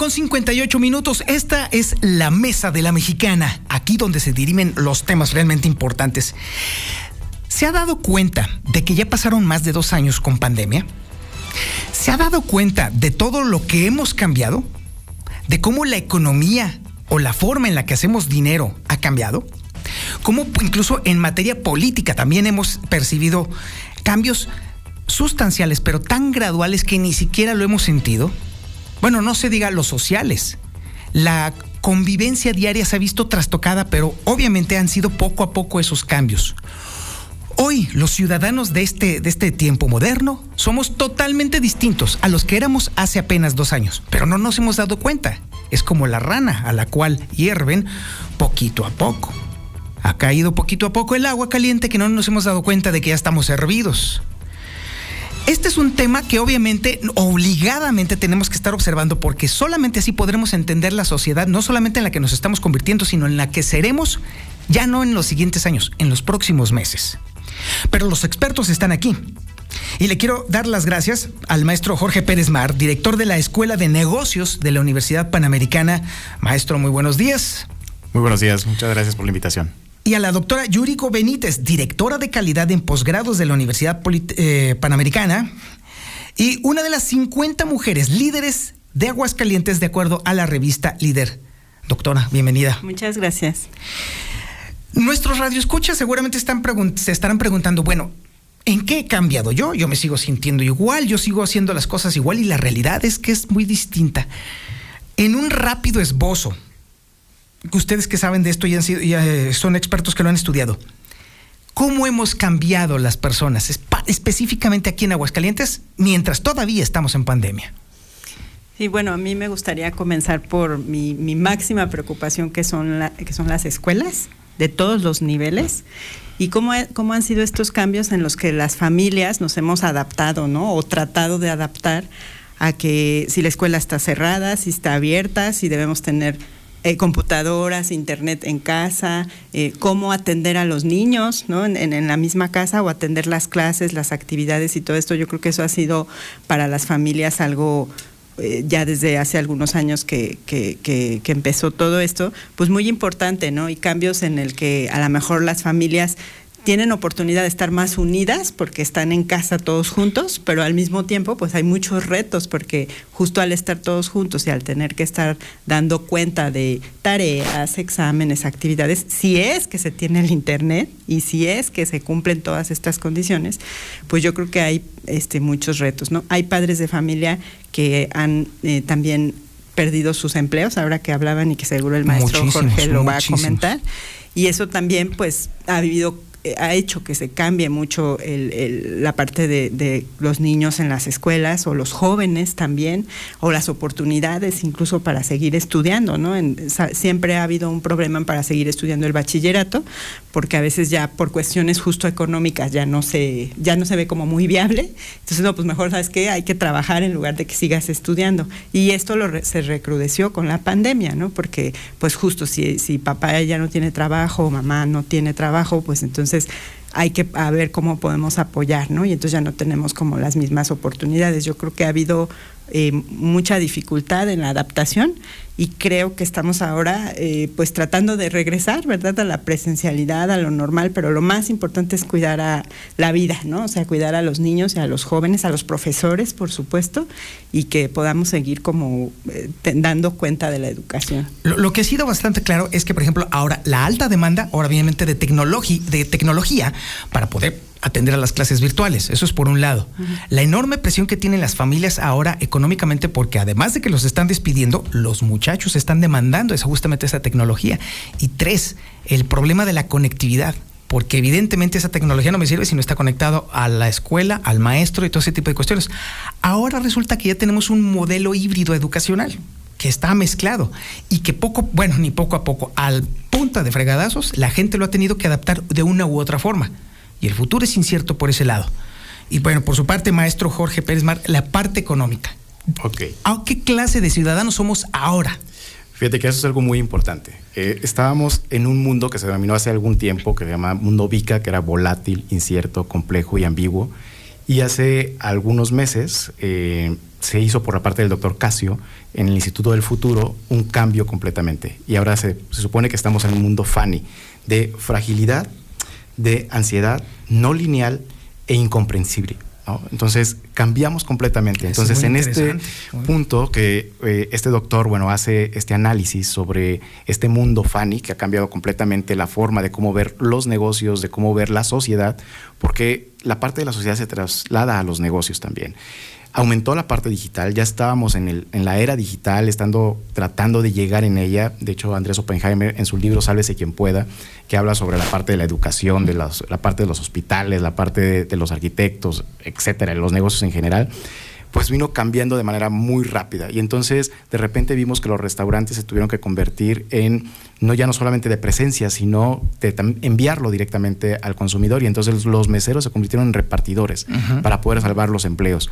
[SPEAKER 84] con 58 minutos. Esta es la mesa de la mexicana, aquí donde se dirimen los temas realmente importantes. ¿Se ha dado cuenta de que ya pasaron más de dos años con pandemia? ¿Se ha dado cuenta de todo lo que hemos cambiado? ¿De cómo la economía o la forma en la que hacemos dinero ha cambiado? ¿Cómo incluso en materia política también hemos percibido cambios sustanciales, pero tan graduales que ni siquiera lo hemos sentido? Bueno, no se diga los sociales. La convivencia diaria se ha visto trastocada, pero obviamente han sido poco a poco esos cambios. Hoy, los ciudadanos de este, de este tiempo moderno somos totalmente distintos a los que éramos hace apenas dos años, pero no nos hemos dado cuenta. Es como la rana a la cual hierven poquito a poco. Ha caído poquito a poco el agua caliente que no nos hemos dado cuenta de que ya estamos hervidos. Este es un tema que obviamente obligadamente tenemos que estar observando porque solamente así podremos entender la sociedad, no solamente en la que nos estamos convirtiendo, sino en la que seremos ya no en los siguientes años, en los próximos meses. Pero los expertos están aquí. Y le quiero dar las gracias al maestro Jorge Pérez Mar, director de la Escuela de Negocios de la Universidad Panamericana. Maestro, muy buenos días.
[SPEAKER 85] Muy buenos días, muchas gracias por la invitación.
[SPEAKER 84] Y a la doctora Yuriko Benítez, directora de calidad en posgrados de la Universidad Polit- eh, Panamericana y una de las 50 mujeres líderes de Aguascalientes de acuerdo a la revista Líder. Doctora, bienvenida.
[SPEAKER 86] Muchas gracias.
[SPEAKER 84] Nuestros radioescuchas seguramente están se estarán preguntando, bueno, ¿en qué he cambiado yo? Yo me sigo sintiendo igual, yo sigo haciendo las cosas igual y la realidad es que es muy distinta. En un rápido esbozo, ustedes que saben de esto y han sido, y, eh, son expertos que lo han estudiado, ¿cómo hemos cambiado las personas, específicamente aquí en Aguascalientes, mientras todavía estamos en pandemia?
[SPEAKER 86] Sí, bueno, a mí me gustaría comenzar por mi, máxima preocupación, que son, la- que son las escuelas de todos los niveles y cómo, cómo han sido estos cambios en los que las familias nos hemos adaptado, ¿no? O tratado de adaptar a que si la escuela está cerrada, si está abierta, si debemos tener eh, computadoras, internet en casa, eh, cómo atender a los niños ¿no? en, la misma casa o atender las clases, las actividades y todo esto. Yo creo que eso ha sido para las familias algo eh, ya desde hace algunos años que, que, que- que empezó todo esto, pues muy importante, ¿no? Y cambios en el que a lo mejor las familias tienen oportunidad de estar más unidas porque están en casa todos juntos, pero al mismo tiempo pues hay muchos retos porque justo al estar todos juntos y al tener que estar dando cuenta de tareas, exámenes, actividades, si es que se tiene el internet y si es que se cumplen todas estas condiciones, pues yo creo que hay este muchos retos, ¿no? Hay padres de familia que han eh, también perdido sus empleos, ahora que hablaban y que seguro el maestro
[SPEAKER 84] Muchísimos,
[SPEAKER 86] Jorge lo va a comentar. Y eso también, pues, ha habido ha hecho que se cambie mucho el- la parte de, los niños en las escuelas o los jóvenes también, o las oportunidades incluso para seguir estudiando, ¿no? En- siempre ha habido un problema para seguir estudiando el bachillerato, porque a veces ya por cuestiones justo económicas ya no se, ya no se ve como muy viable. Entonces, no, pues mejor, ¿sabes qué? Hay que trabajar en lugar de que sigas estudiando. Y esto lo re- se recrudeció con la pandemia, ¿no? Porque, pues justo si, si papá ya no tiene trabajo o mamá no tiene trabajo, pues entonces hay que a ver cómo podemos apoyar, ¿no? Y entonces ya no tenemos como las mismas oportunidades. Yo creo que ha habido eh, mucha dificultad en la adaptación y creo que estamos ahora eh, pues tratando de regresar, ¿verdad? A la presencialidad, a lo normal, pero lo más importante es cuidar a la vida, ¿no? O sea, cuidar a los niños y a los jóvenes, a los profesores, por supuesto, y que podamos seguir como eh, dando cuenta de la educación.
[SPEAKER 84] Lo, lo, que ha sido bastante claro es que, por ejemplo, ahora la alta demanda, ahora obviamente de, de tecnología para poder atender a las clases virtuales. Eso es por un lado. Uh -huh. La enorme presión que tienen las familias ahora económicamente, porque además de que los están despidiendo, los muchachos están demandando esa, justamente esa tecnología. Y tres, el problema de la conectividad. Porque evidentemente esa tecnología no me sirve si no está conectado a la escuela, al maestro y todo ese tipo de cuestiones. Ahora resulta que ya tenemos un modelo híbrido educacional que está mezclado y que poco, bueno, ni poco a poco, al punta de fregadazos, la gente lo ha tenido que adaptar de una u otra forma y el futuro es incierto por ese lado. Y bueno, por su parte, maestro Jorge Pérez Mar, la parte económica.
[SPEAKER 85] Ok.
[SPEAKER 84] ¿A qué clase de ciudadanos somos ahora?
[SPEAKER 85] Fíjate que eso es algo muy importante. Eh, estábamos en un mundo que se denominó hace algún tiempo, que se llama mundo VICA, que era volátil, incierto, complejo y ambiguo. Y hace algunos meses eh, se hizo por la parte del doctor Casio en el Instituto del Futuro un cambio completamente. Y ahora se, se supone que estamos en un mundo FANI, de fragilidad, de ansiedad no lineal e incomprensible. ¿no? Entonces cambiamos completamente. Entonces en este punto que eh, este doctor bueno hace este análisis sobre este mundo Fanny que ha cambiado completamente la forma de cómo ver los negocios, de cómo ver la sociedad, porque la parte de la sociedad se traslada a los negocios también aumentó la parte digital, ya estábamos en, el, en, la era digital, estando tratando de llegar en ella. De hecho, Andrés Oppenheimer en su libro Sálvese quien pueda, que habla sobre la parte de la educación, de las, la parte de los hospitales, la parte de, de los arquitectos, etcétera, los negocios en general pues vino cambiando de manera muy rápida. Y entonces de repente vimos que los restaurantes se tuvieron que convertir en no ya no solamente de presencia, sino de enviarlo directamente al consumidor. Y entonces los meseros se convirtieron en repartidores uh -huh. para poder salvar los empleos.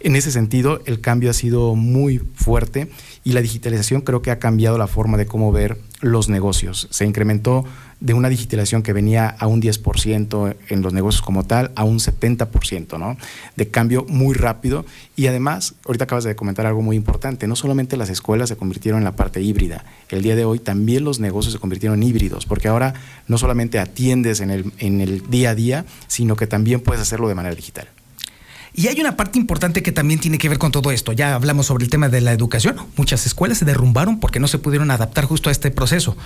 [SPEAKER 85] En ese sentido, el cambio ha sido muy fuerte y la digitalización creo que ha cambiado la forma de cómo ver los negocios. Se incrementó de una digitalización que venía a un 10% en los negocios como tal a un 70%, ¿no? De cambio muy rápido y además, ahorita acabas de comentar algo muy importante, no solamente las escuelas se convirtieron en la parte híbrida, el día de hoy también los negocios se convirtieron en híbridos, porque ahora no solamente atiendes en el, en el día a día, sino que también puedes hacerlo de manera digital.
[SPEAKER 84] Y hay una parte importante que también tiene que ver con todo esto. Ya hablamos sobre el tema de la educación. Muchas escuelas se derrumbaron porque no se pudieron adaptar justo a este proceso.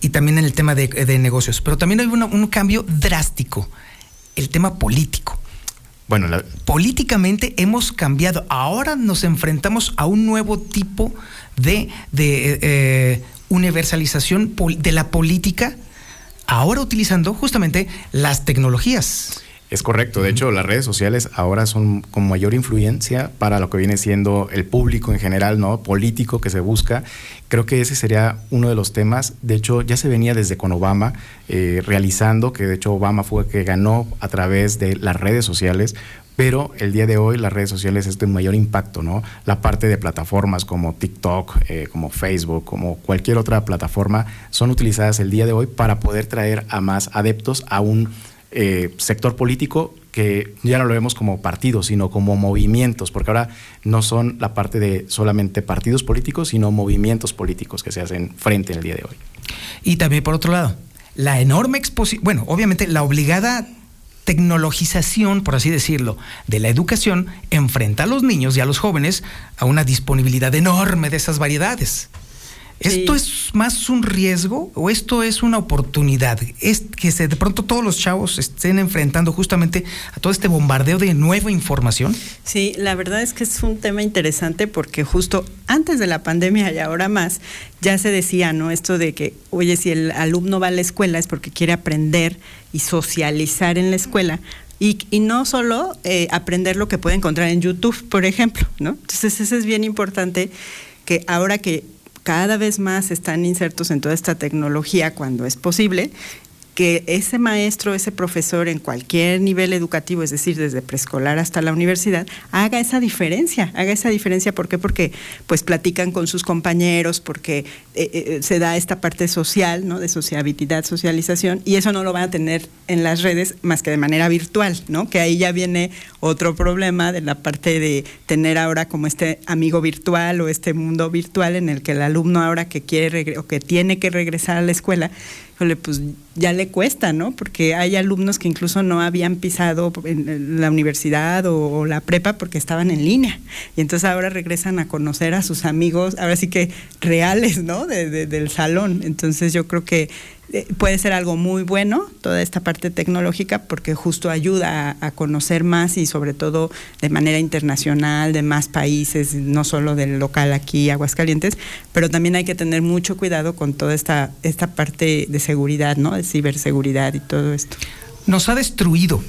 [SPEAKER 84] Y también en el tema de, de negocios. Pero también hay una, un cambio drástico. El tema político.
[SPEAKER 85] Bueno, la...
[SPEAKER 84] políticamente hemos cambiado. Ahora nos enfrentamos a un nuevo tipo de, de eh, universalización de la política. Ahora utilizando justamente las tecnologías.
[SPEAKER 85] Es correcto, de hecho las redes sociales ahora son con mayor influencia para lo que viene siendo el público en general, ¿no? Político que se busca. Creo que ese sería uno de los temas. De hecho, ya se venía desde con Obama eh, realizando, que de hecho Obama fue el que ganó a través de las redes sociales, pero el día de hoy las redes sociales es de mayor impacto, ¿no? La parte de plataformas como TikTok, eh, como Facebook, como cualquier otra plataforma, son utilizadas el día de hoy para poder traer a más adeptos a un eh, sector político que ya no lo vemos como partidos, sino como movimientos, porque ahora no son la parte de solamente partidos políticos, sino movimientos políticos que se hacen frente en el día de hoy.
[SPEAKER 84] Y también por otro lado, la enorme exposición, bueno, obviamente la obligada tecnologización, por así decirlo, de la educación enfrenta a los niños y a los jóvenes a una disponibilidad enorme de esas variedades. ¿Esto sí. es más un riesgo o esto es una oportunidad? Es que se, de pronto todos los chavos estén enfrentando justamente a todo este bombardeo de nueva información.
[SPEAKER 86] Sí, la verdad es que es un tema interesante porque justo antes de la pandemia y ahora más, ya se decía, ¿no? Esto de que, oye, si el alumno va a la escuela es porque quiere aprender y socializar en la escuela. Y, y, no solo eh, aprender lo que puede encontrar en YouTube, por ejemplo, ¿no? Entonces, eso es bien importante que ahora que cada vez más están insertos en toda esta tecnología cuando es posible, que ese maestro, ese profesor en cualquier nivel educativo, es decir, desde preescolar hasta la universidad, haga esa diferencia, haga esa diferencia, ¿por qué? Porque pues platican con sus compañeros, porque eh, eh, se da esta parte social, ¿no? De sociabilidad, socialización, y eso no lo van a tener en las redes más que de manera virtual, ¿no? Que ahí ya viene otro problema de la parte de tener ahora como este amigo virtual o este mundo virtual en el que el alumno ahora que quiere o que tiene que regresar a la escuela, pues ya le cuesta, ¿no? Porque hay alumnos que incluso no habían pisado la universidad o, la prepa porque estaban en línea. Y entonces ahora regresan a conocer a sus amigos, ahora sí que reales, ¿no? Del salón. Entonces yo creo que eh, puede ser algo muy bueno toda esta parte tecnológica porque justo ayuda a, conocer más y sobre todo de manera internacional, de más países, no solo del local aquí, Aguascalientes, pero también hay que tener mucho cuidado con toda esta, esta parte de seguridad, ¿no? De ciberseguridad y todo esto.
[SPEAKER 84] Nos ha destruido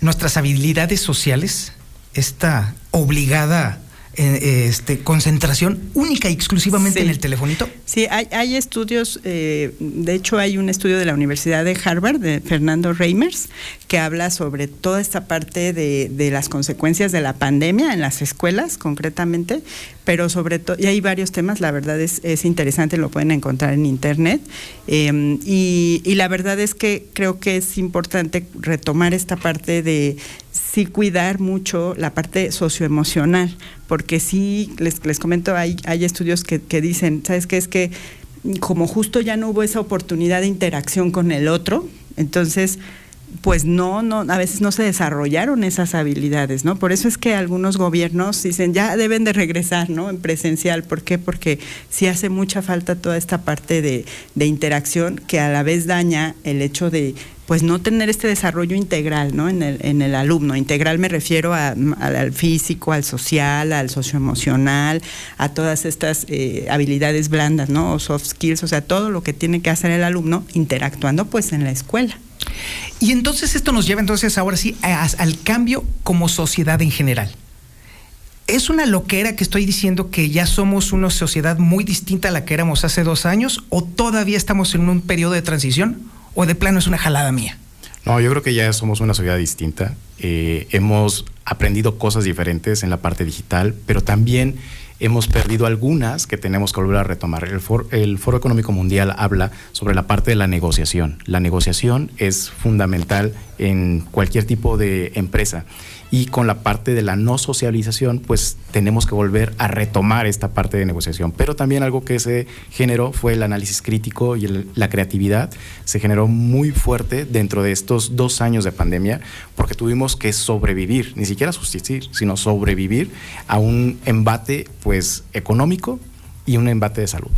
[SPEAKER 84] nuestras habilidades sociales, esta obligada eh, este, concentración única y exclusivamente en el telefonito?
[SPEAKER 86] Sí, hay, estudios, eh, de hecho hay un estudio de la Universidad de Harvard, de Fernando Reimers, que habla sobre toda esta parte de, las consecuencias de la pandemia en las escuelas concretamente, pero sobre todo, y hay varios temas, la verdad es, es interesante, lo pueden encontrar en internet, em, y, y la verdad es que creo que es importante retomar esta parte de sí cuidar mucho la parte socioemocional, porque sí, les, les comento, hay, hay estudios que, que dicen, ¿sabes qué? Es que como justo ya no hubo esa oportunidad de interacción con el otro, entonces pues no, no, a veces no se desarrollaron esas habilidades, ¿no? Por eso es que algunos gobiernos dicen ya deben de regresar, ¿no? En presencial. ¿Por qué? Porque sí hace mucha falta toda esta parte de, de interacción que a la vez daña el hecho de pues no tener este desarrollo integral ¿no? en, el, en el alumno. Integral me refiero al físico, al social, al socioemocional, a todas estas eh, habilidades blandas, ¿no? O soft skills, o sea, todo lo que tiene que hacer el alumno interactuando pues en la escuela.
[SPEAKER 84] Y entonces esto nos lleva entonces ahora sí al cambio como sociedad en general. ¿Es una loquera que estoy diciendo que ya somos una sociedad muy distinta a la que éramos hace dos años o todavía estamos en un periodo de transición? O de plano es una jalada mía?
[SPEAKER 85] No, yo creo que ya somos una sociedad distinta. Eh, hemos aprendido cosas diferentes en la parte digital, pero también hemos perdido algunas que tenemos que volver a retomar. El, el, Foro Económico Mundial habla sobre la parte de la negociación. La negociación es fundamental en cualquier tipo de empresa y con la parte de la no socialización, pues tenemos que volver a retomar esta parte de negociación. Pero también algo que se generó fue el análisis crítico y la creatividad. Se generó muy fuerte dentro de estos dos años de pandemia porque tuvimos que sobrevivir, ni siquiera subsistir, sino sobrevivir a un embate pues económico y un embate de salud.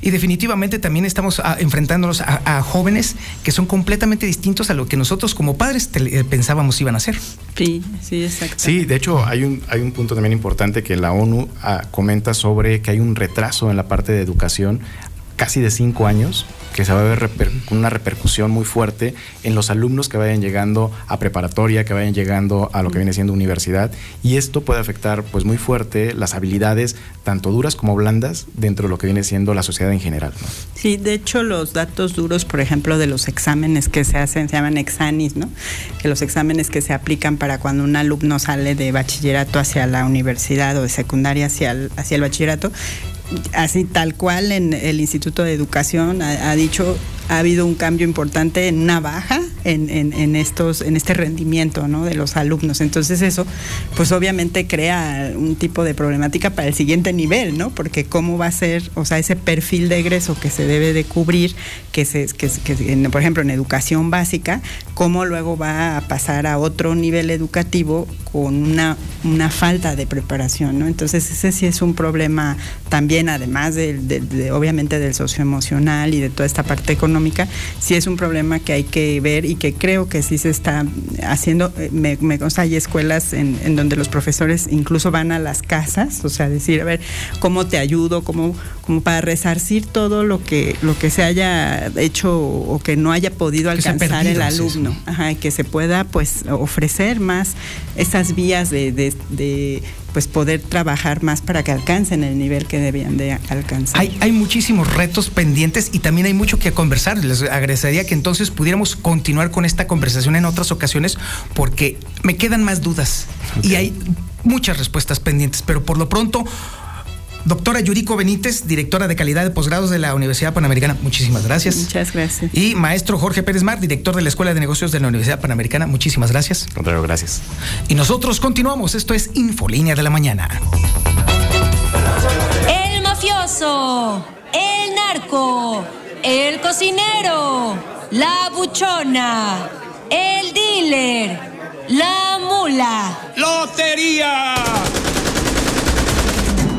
[SPEAKER 84] Y definitivamente también estamos ah, enfrentándonos a, jóvenes que son completamente distintos a lo que nosotros como padres eh, pensábamos iban a ser.
[SPEAKER 86] Sí, sí, exacto.
[SPEAKER 85] Sí, de hecho hay un, hay un punto también importante que la ONU ah, comenta sobre que hay un retraso en la parte de educación casi de cinco años que se va a ver con una repercusión muy fuerte en los alumnos que vayan llegando a preparatoria, que vayan llegando a lo que viene siendo universidad y esto puede afectar pues muy fuerte las habilidades tanto duras como blandas dentro de lo que viene siendo la sociedad en general.
[SPEAKER 86] Sí, de hecho los datos duros, por ejemplo, de los exámenes que se hacen, se llaman exanis, ¿no? Que los exámenes que se aplican para cuando un alumno sale de bachillerato hacia la universidad o de secundaria hacia hacia el bachillerato, así tal cual en el Instituto de Educación ha, dicho ha habido un cambio importante en una baja en, estos en este rendimiento ¿no? de los alumnos. Entonces eso pues obviamente crea un tipo de problemática para el siguiente nivel no porque cómo va a ser o sea ese perfil de egreso que se debe de cubrir que se que, por ejemplo en educación básica cómo luego va a pasar a otro nivel educativo con una, una falta de preparación no entonces ese sí es un problema también además de, obviamente del socioemocional y de toda esta parte económica, sí es un problema que hay que ver y que creo que sí se está haciendo. Eh, me, me consta, hay escuelas en, donde los profesores incluso van a las casas, o sea, decir, a ver, ¿cómo te ayudo? ¿Cómo, como para resarcir todo lo que, lo que se haya hecho o que no haya podido alcanzar el alumno? Ajá, que se pueda pues ofrecer más esas vías de, de pues poder trabajar más para que alcancen el nivel que debían de alcanzar.
[SPEAKER 84] Hay, hay muchísimos retos pendientes y también hay mucho que conversar. Les agradecería que entonces pudiéramos continuar con esta conversación en otras ocasiones porque me quedan más dudas y hay muchas respuestas pendientes, pero por lo pronto Doctora Yuriko Benítez, directora de calidad de posgrados de la Universidad Panamericana, muchísimas gracias.
[SPEAKER 86] Muchas gracias.
[SPEAKER 84] Y maestro Jorge Pérez Mar, director de la Escuela de Negocios de la Universidad Panamericana, muchísimas gracias.
[SPEAKER 85] Contrario, gracias.
[SPEAKER 84] Y nosotros continuamos, esto es Infolínea de la Mañana.
[SPEAKER 70] El mafioso, el narco, el cocinero, la buchona, el dealer, la mula.
[SPEAKER 87] ¡Lotería!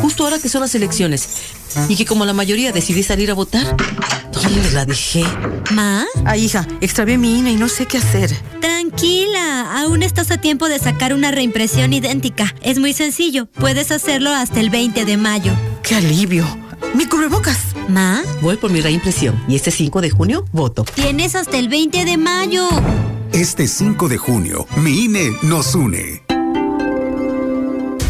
[SPEAKER 88] Justo ahora que son las elecciones. Y que como la mayoría decidí salir a votar. ¿Dónde la dejé?
[SPEAKER 89] ¿Ma?
[SPEAKER 88] Ay, hija, extravié mi INE y no sé qué hacer.
[SPEAKER 89] Tranquila, aún estás a tiempo de sacar una reimpresión idéntica. Es muy sencillo, puedes hacerlo hasta el 20 de mayo.
[SPEAKER 88] ¡Qué alivio! ¡Mi cubrebocas!
[SPEAKER 89] ¿Ma?
[SPEAKER 88] Voy por mi reimpresión y este 5 de junio voto.
[SPEAKER 89] Tienes hasta el 20 de mayo.
[SPEAKER 90] Este 5 de junio, mi INE nos une.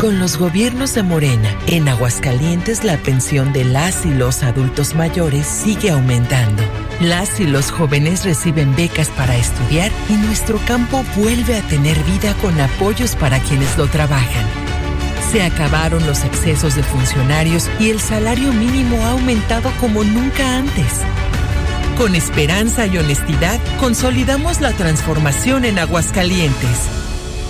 [SPEAKER 91] Con los gobiernos de Morena, en Aguascalientes la pensión de las y los adultos mayores sigue aumentando. Las y los jóvenes reciben becas para estudiar y nuestro campo vuelve a tener vida con apoyos para quienes lo trabajan. Se acabaron los excesos de funcionarios y el salario mínimo ha aumentado como nunca antes. Con esperanza y honestidad, consolidamos la transformación en Aguascalientes.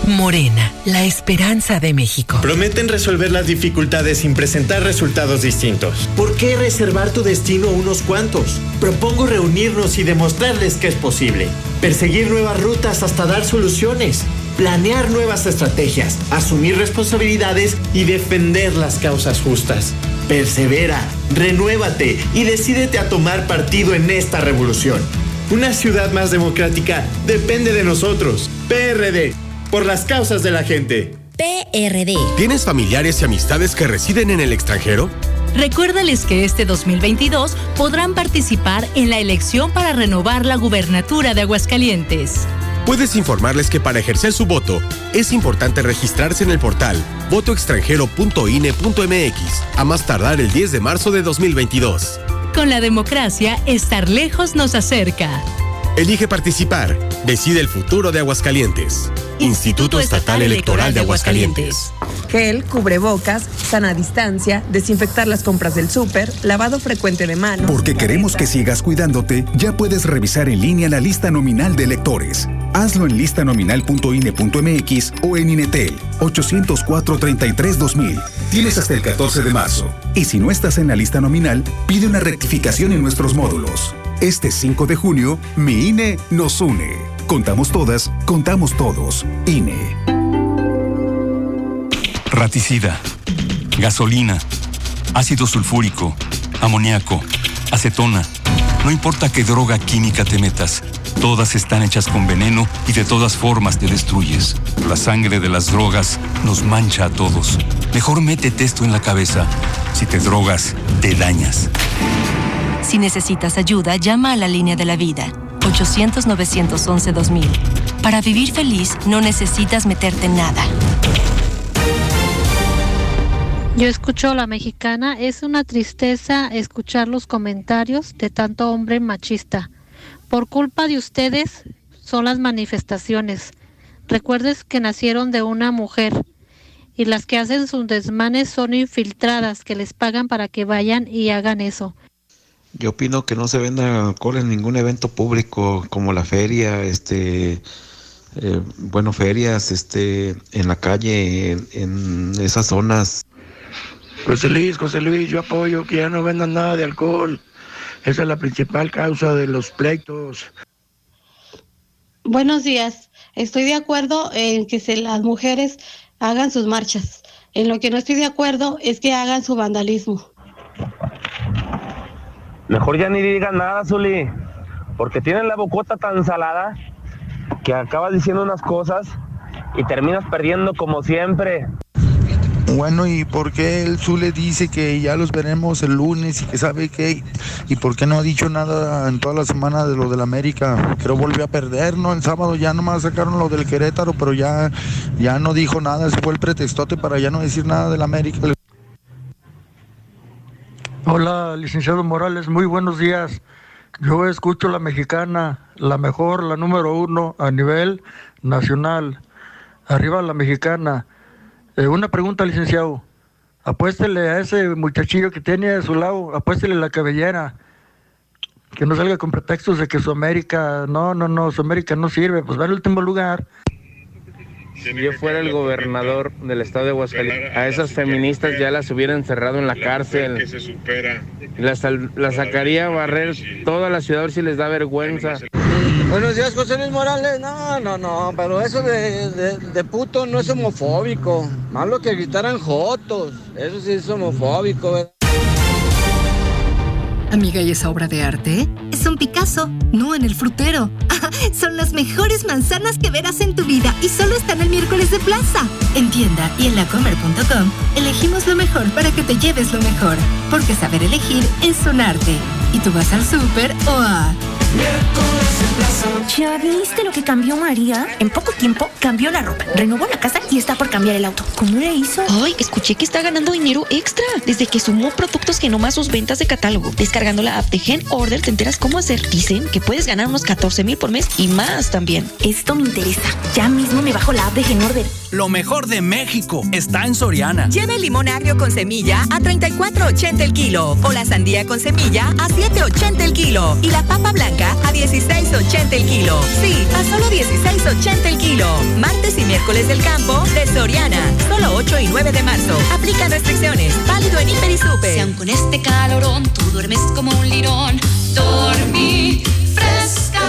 [SPEAKER 91] Morena, la esperanza de México.
[SPEAKER 92] Prometen resolver las dificultades sin presentar resultados distintos.
[SPEAKER 93] ¿Por qué reservar tu destino a unos cuantos? Propongo reunirnos y demostrarles que es posible. Perseguir nuevas rutas hasta dar soluciones. Planear nuevas estrategias, asumir responsabilidades y defender las causas justas. Persevera, renuévate y decídete a tomar partido en esta revolución. Una ciudad más democrática depende de nosotros. PRD por las causas de la gente.
[SPEAKER 94] PRD.
[SPEAKER 95] ¿Tienes familiares y amistades que residen en el extranjero?
[SPEAKER 94] Recuérdales que este 2022 podrán participar en la elección para renovar la gubernatura de Aguascalientes.
[SPEAKER 95] Puedes informarles que para ejercer su voto es importante registrarse en el portal votoextranjero.ine.mx a más tardar el 10 de marzo de 2022.
[SPEAKER 94] Con la democracia, estar lejos nos acerca.
[SPEAKER 95] Elige participar. Decide el futuro de Aguascalientes. Instituto Estatal Electoral de Aguascalientes.
[SPEAKER 88] Gel, cubrebocas, sana distancia, desinfectar las compras del súper, lavado frecuente de manos.
[SPEAKER 11] Porque queremos que sigas cuidándote, ya puedes revisar en línea la lista nominal de electores. Hazlo en listanominal.ine.mx o en Inetel 804-33-2000. Tienes hasta el 14 de marzo. Y si no estás en la lista nominal, pide una rectificación en nuestros módulos. Este 5 de junio, mi INE nos une. Contamos todas, contamos todos. INE.
[SPEAKER 23] Raticida, gasolina, ácido sulfúrico, amoníaco, acetona. No importa qué droga química te metas, todas están hechas con veneno y de todas formas te destruyes. La sangre de las drogas nos mancha a todos. Mejor métete esto en la cabeza. Si te drogas, te dañas.
[SPEAKER 70] Si necesitas ayuda, llama a la línea de la vida, 800-911-2000. Para vivir feliz, no necesitas meterte en nada.
[SPEAKER 96] Yo escucho la mexicana, es una tristeza escuchar los comentarios de tanto hombre machista. Por culpa de ustedes son las manifestaciones. Recuerdes que nacieron de una mujer y las que hacen sus desmanes son infiltradas que les pagan para que vayan y hagan eso.
[SPEAKER 97] Yo opino que no se venda alcohol en ningún evento público como la feria, este, eh, bueno, ferias, este, en la calle, en, en esas zonas.
[SPEAKER 98] José Luis, José Luis, yo apoyo que ya no vendan nada de alcohol. Esa es la principal causa de los pleitos.
[SPEAKER 99] Buenos días. Estoy de acuerdo en que se, las mujeres hagan sus marchas,
[SPEAKER 100] En lo que no estoy de acuerdo es que hagan su vandalismo.
[SPEAKER 97] Mejor ya ni digan nada, Zuli, porque tienen la bocota tan salada que acabas diciendo unas cosas y terminas perdiendo como siempre.
[SPEAKER 101] Bueno, ¿y por qué el Zule dice que ya los veremos el lunes y que sabe qué? ¿Y por qué no ha dicho nada en toda la semana de lo del América? Creo volvió a perder, ¿no? El sábado ya nomás sacaron lo del Querétaro, pero ya, ya no dijo nada. Ese fue el pretextote para ya no decir nada del América.
[SPEAKER 102] Hola, licenciado Morales, muy buenos días. Yo escucho la mexicana, la mejor, la número uno a nivel nacional. Arriba la mexicana. Eh, una pregunta, licenciado. Apuéstele a ese muchachillo que tiene a su lado, apuéstele la cabellera. Que no salga con pretextos de que su América, no, no, no, su América no sirve, pues va al último lugar.
[SPEAKER 97] Si yo fuera el gobernador del estado de Aguascalientes, a esas feministas ya las hubiera encerrado en la cárcel. Las, las sacaría a barrer toda la ciudad a ver si les da vergüenza.
[SPEAKER 103] Buenos días, José Luis Morales. No, no, no, pero eso de, de, de, puto no es homofóbico. Malo que gritaran jotos. Eso sí es homofóbico, ¿verdad?
[SPEAKER 17] Amiga, ¿y esa obra de arte?
[SPEAKER 104] Es un Picasso.
[SPEAKER 17] No, en el frutero.
[SPEAKER 104] Son las mejores manzanas que verás en tu vida y solo están el miércoles de plaza. En tienda y en lacomer.com elegimos lo mejor para que te lleves lo mejor. Porque saber elegir es un arte. Y tú vas al súper o. ¿Ya viste lo que cambió María? En poco tiempo cambió la ropa, renovó la casa y está por cambiar el auto. ¿Cómo le hizo?
[SPEAKER 105] Ay, escuché que está ganando dinero extra desde que sumó productos que nomás sus ventas de catálogo. Descargando la app de Gen Order te enteras cómo hacer. Dicen que puedes ganar unos 14 mil por mes y más también.
[SPEAKER 104] Esto me interesa. Ya mismo me bajo la app de Gen Order.
[SPEAKER 16] Lo mejor de México está en Soriana.
[SPEAKER 91] Lleve el limón agrio con semilla a 34.80 el kilo o la sandía con semilla a 7.80 el kilo y la papa blanca a 16.80 el kilo. Sí, a solo 16.80 el kilo. Martes y miércoles del campo de Soriana. Solo 8 y 9 de marzo. Aplican restricciones. Válido en Hiper y Super.
[SPEAKER 106] Si aun con este calorón tú duermes como un lirón, dormí fresca.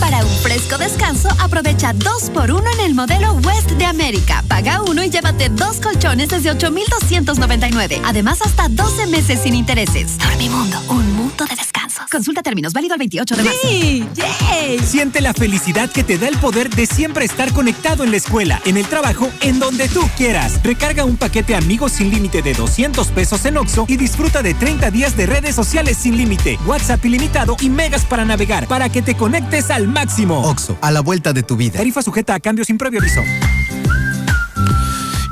[SPEAKER 104] Para un fresco descanso, aprovecha 2 por 1 en el modelo West de América. Paga uno y llévate dos colchones desde 8,299. Además, hasta 12 meses sin intereses. Dormimundo, un mundo de descanso. Consulta términos, válido el 28 de marzo.
[SPEAKER 91] ¡Sí! ¡Yay!
[SPEAKER 107] Siente la felicidad que te da el poder de siempre estar conectado en la escuela, en el trabajo, en donde tú quieras. Recarga un paquete Amigos sin límite de 200 pesos en Oxo y disfruta de 30 días de redes sociales sin límite, WhatsApp ilimitado y megas para navegar, para que te conectes al máximo.
[SPEAKER 108] Oxo, a la vuelta de tu vida.
[SPEAKER 107] Tarifa sujeta a cambio sin previo aviso.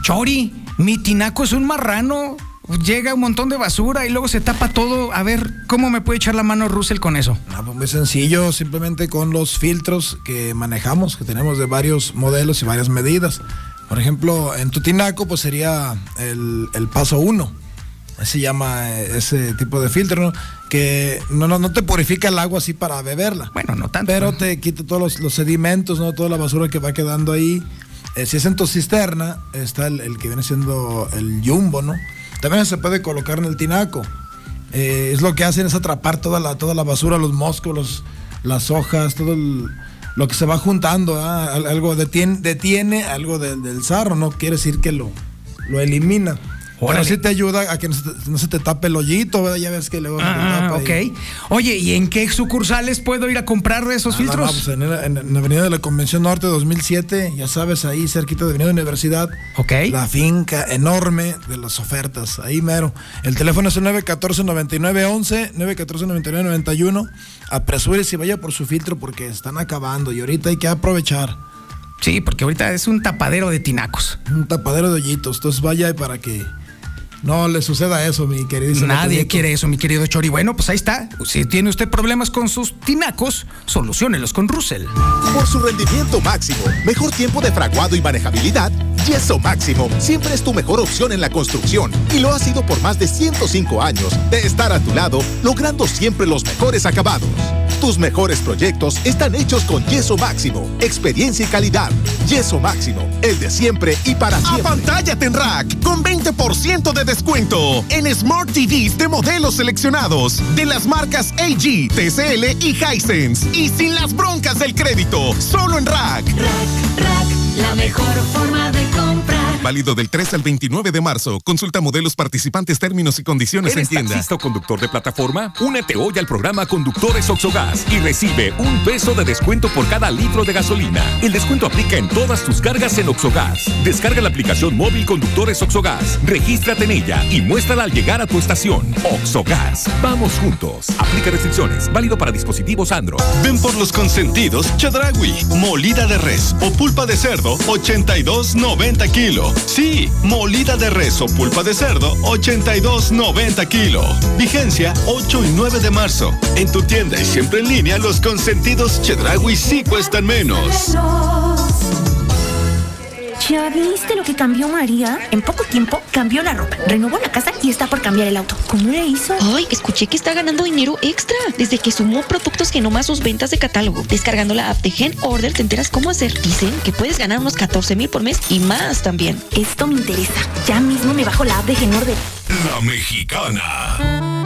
[SPEAKER 84] Chori, mi tinaco es un marrano. Llega un montón de basura y luego se tapa todo. A ver, ¿cómo me puede echar la mano Russell con eso?
[SPEAKER 101] No, pues muy sencillo, simplemente con los filtros que manejamos, que tenemos de varios modelos y varias medidas. Por ejemplo, en tu tinaco, pues sería el, el paso 1. Así se llama ese tipo de filtro, ¿no? Que no, no, no te purifica el agua así para beberla.
[SPEAKER 84] Bueno, no tanto.
[SPEAKER 101] Pero te quita todos los, los sedimentos, ¿no? Toda la basura que va quedando ahí. Eh, si es en tu cisterna, está el, el, que viene siendo el jumbo, ¿no? También se puede colocar en el tinaco. Eh, es lo que hacen es atrapar toda la, toda la basura, los moscos, las hojas, todo lo que se va juntando. ¿eh? Algo detiene, algo de, del sarro, no quiere decir que lo, lo elimina. Bueno, sí te ayuda a que no se te, no se te tape el hoyito, ¿verdad? Ya ves que luego
[SPEAKER 84] ah,
[SPEAKER 101] tapa.
[SPEAKER 84] Ok. Y... Oye, ¿y en qué sucursales puedo ir a comprar esos
[SPEAKER 101] ah,
[SPEAKER 84] filtros?
[SPEAKER 101] No, pues en, la Avenida de la Convención Norte 2007, ya sabes, ahí cerquita de Avenida Universidad.
[SPEAKER 84] Ok.
[SPEAKER 101] La finca enorme de las ofertas, ahí mero. El teléfono es el 914-9911, 914-9991. Apresúrese y vaya por su filtro porque están acabando y ahorita hay que aprovechar.
[SPEAKER 84] Sí, porque ahorita es un tapadero de tinacos.
[SPEAKER 101] Un tapadero de hoyitos, entonces vaya para que no le suceda eso, mi queridísimo.
[SPEAKER 84] Nadie Chorito. quiere eso, mi querido Chori. Bueno, pues ahí está. Si tiene usted problemas con sus tinacos, soluciónelos con Russell.
[SPEAKER 109] Por su rendimiento máximo, mejor tiempo de fraguado y manejabilidad, Yeso Máximo siempre es tu mejor opción en la construcción y lo ha sido por más de 105 años de estar a tu lado, logrando siempre los mejores acabados. Tus mejores proyectos están hechos con Yeso Máximo, experiencia y calidad. Yeso Máximo, el de siempre y para siempre.
[SPEAKER 23] Apantállate en Rack con 20% de descuento en Smart TVs de modelos seleccionados de las marcas AG, TCL y Hisense y sin las broncas del crédito, solo en Rack.
[SPEAKER 106] Rack, Rack, la mejor forma de.
[SPEAKER 84] Válido del 3 al 29 de marzo. Consulta modelos participantes, términos y condiciones en
[SPEAKER 97] ¿Eres
[SPEAKER 84] tienda.
[SPEAKER 97] taxista o conductor de plataforma? Únete hoy al programa Conductores Oxogas y recibe un peso de descuento por cada litro de gasolina. El descuento aplica en todas tus cargas en Oxogas. Descarga la aplicación móvil Conductores Oxogas. Regístrate en ella y muéstrala al llegar a tu estación. Oxogas. Vamos juntos. Aplica restricciones. Válido para dispositivos Android.
[SPEAKER 23] Ven por los consentidos Chedragui, molida de res o pulpa de cerdo, 82.90 kilo. Sí, molida de res o pulpa de cerdo, 82.90 kilo. Vigencia 8 y 9 de marzo. En tu tienda y siempre en línea, los consentidos Chedragui sí cuestan menos.
[SPEAKER 104] ¿Ya viste lo que cambió María? En poco tiempo cambió la ropa, renovó la casa y está por cambiar el auto. ¿Cómo le hizo?
[SPEAKER 105] Ay, escuché que está ganando dinero extra desde que sumó productos que no más sus ventas de catálogo. Descargando la app de Gen Order te enteras cómo hacer. Dicen que puedes ganar unos 14 mil por mes y más también.
[SPEAKER 104] Esto me interesa. Ya mismo me bajo la app de Gen Order.
[SPEAKER 84] La mexicana.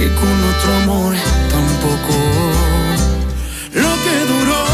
[SPEAKER 110] y con otro amor tampoco. Lo que duró.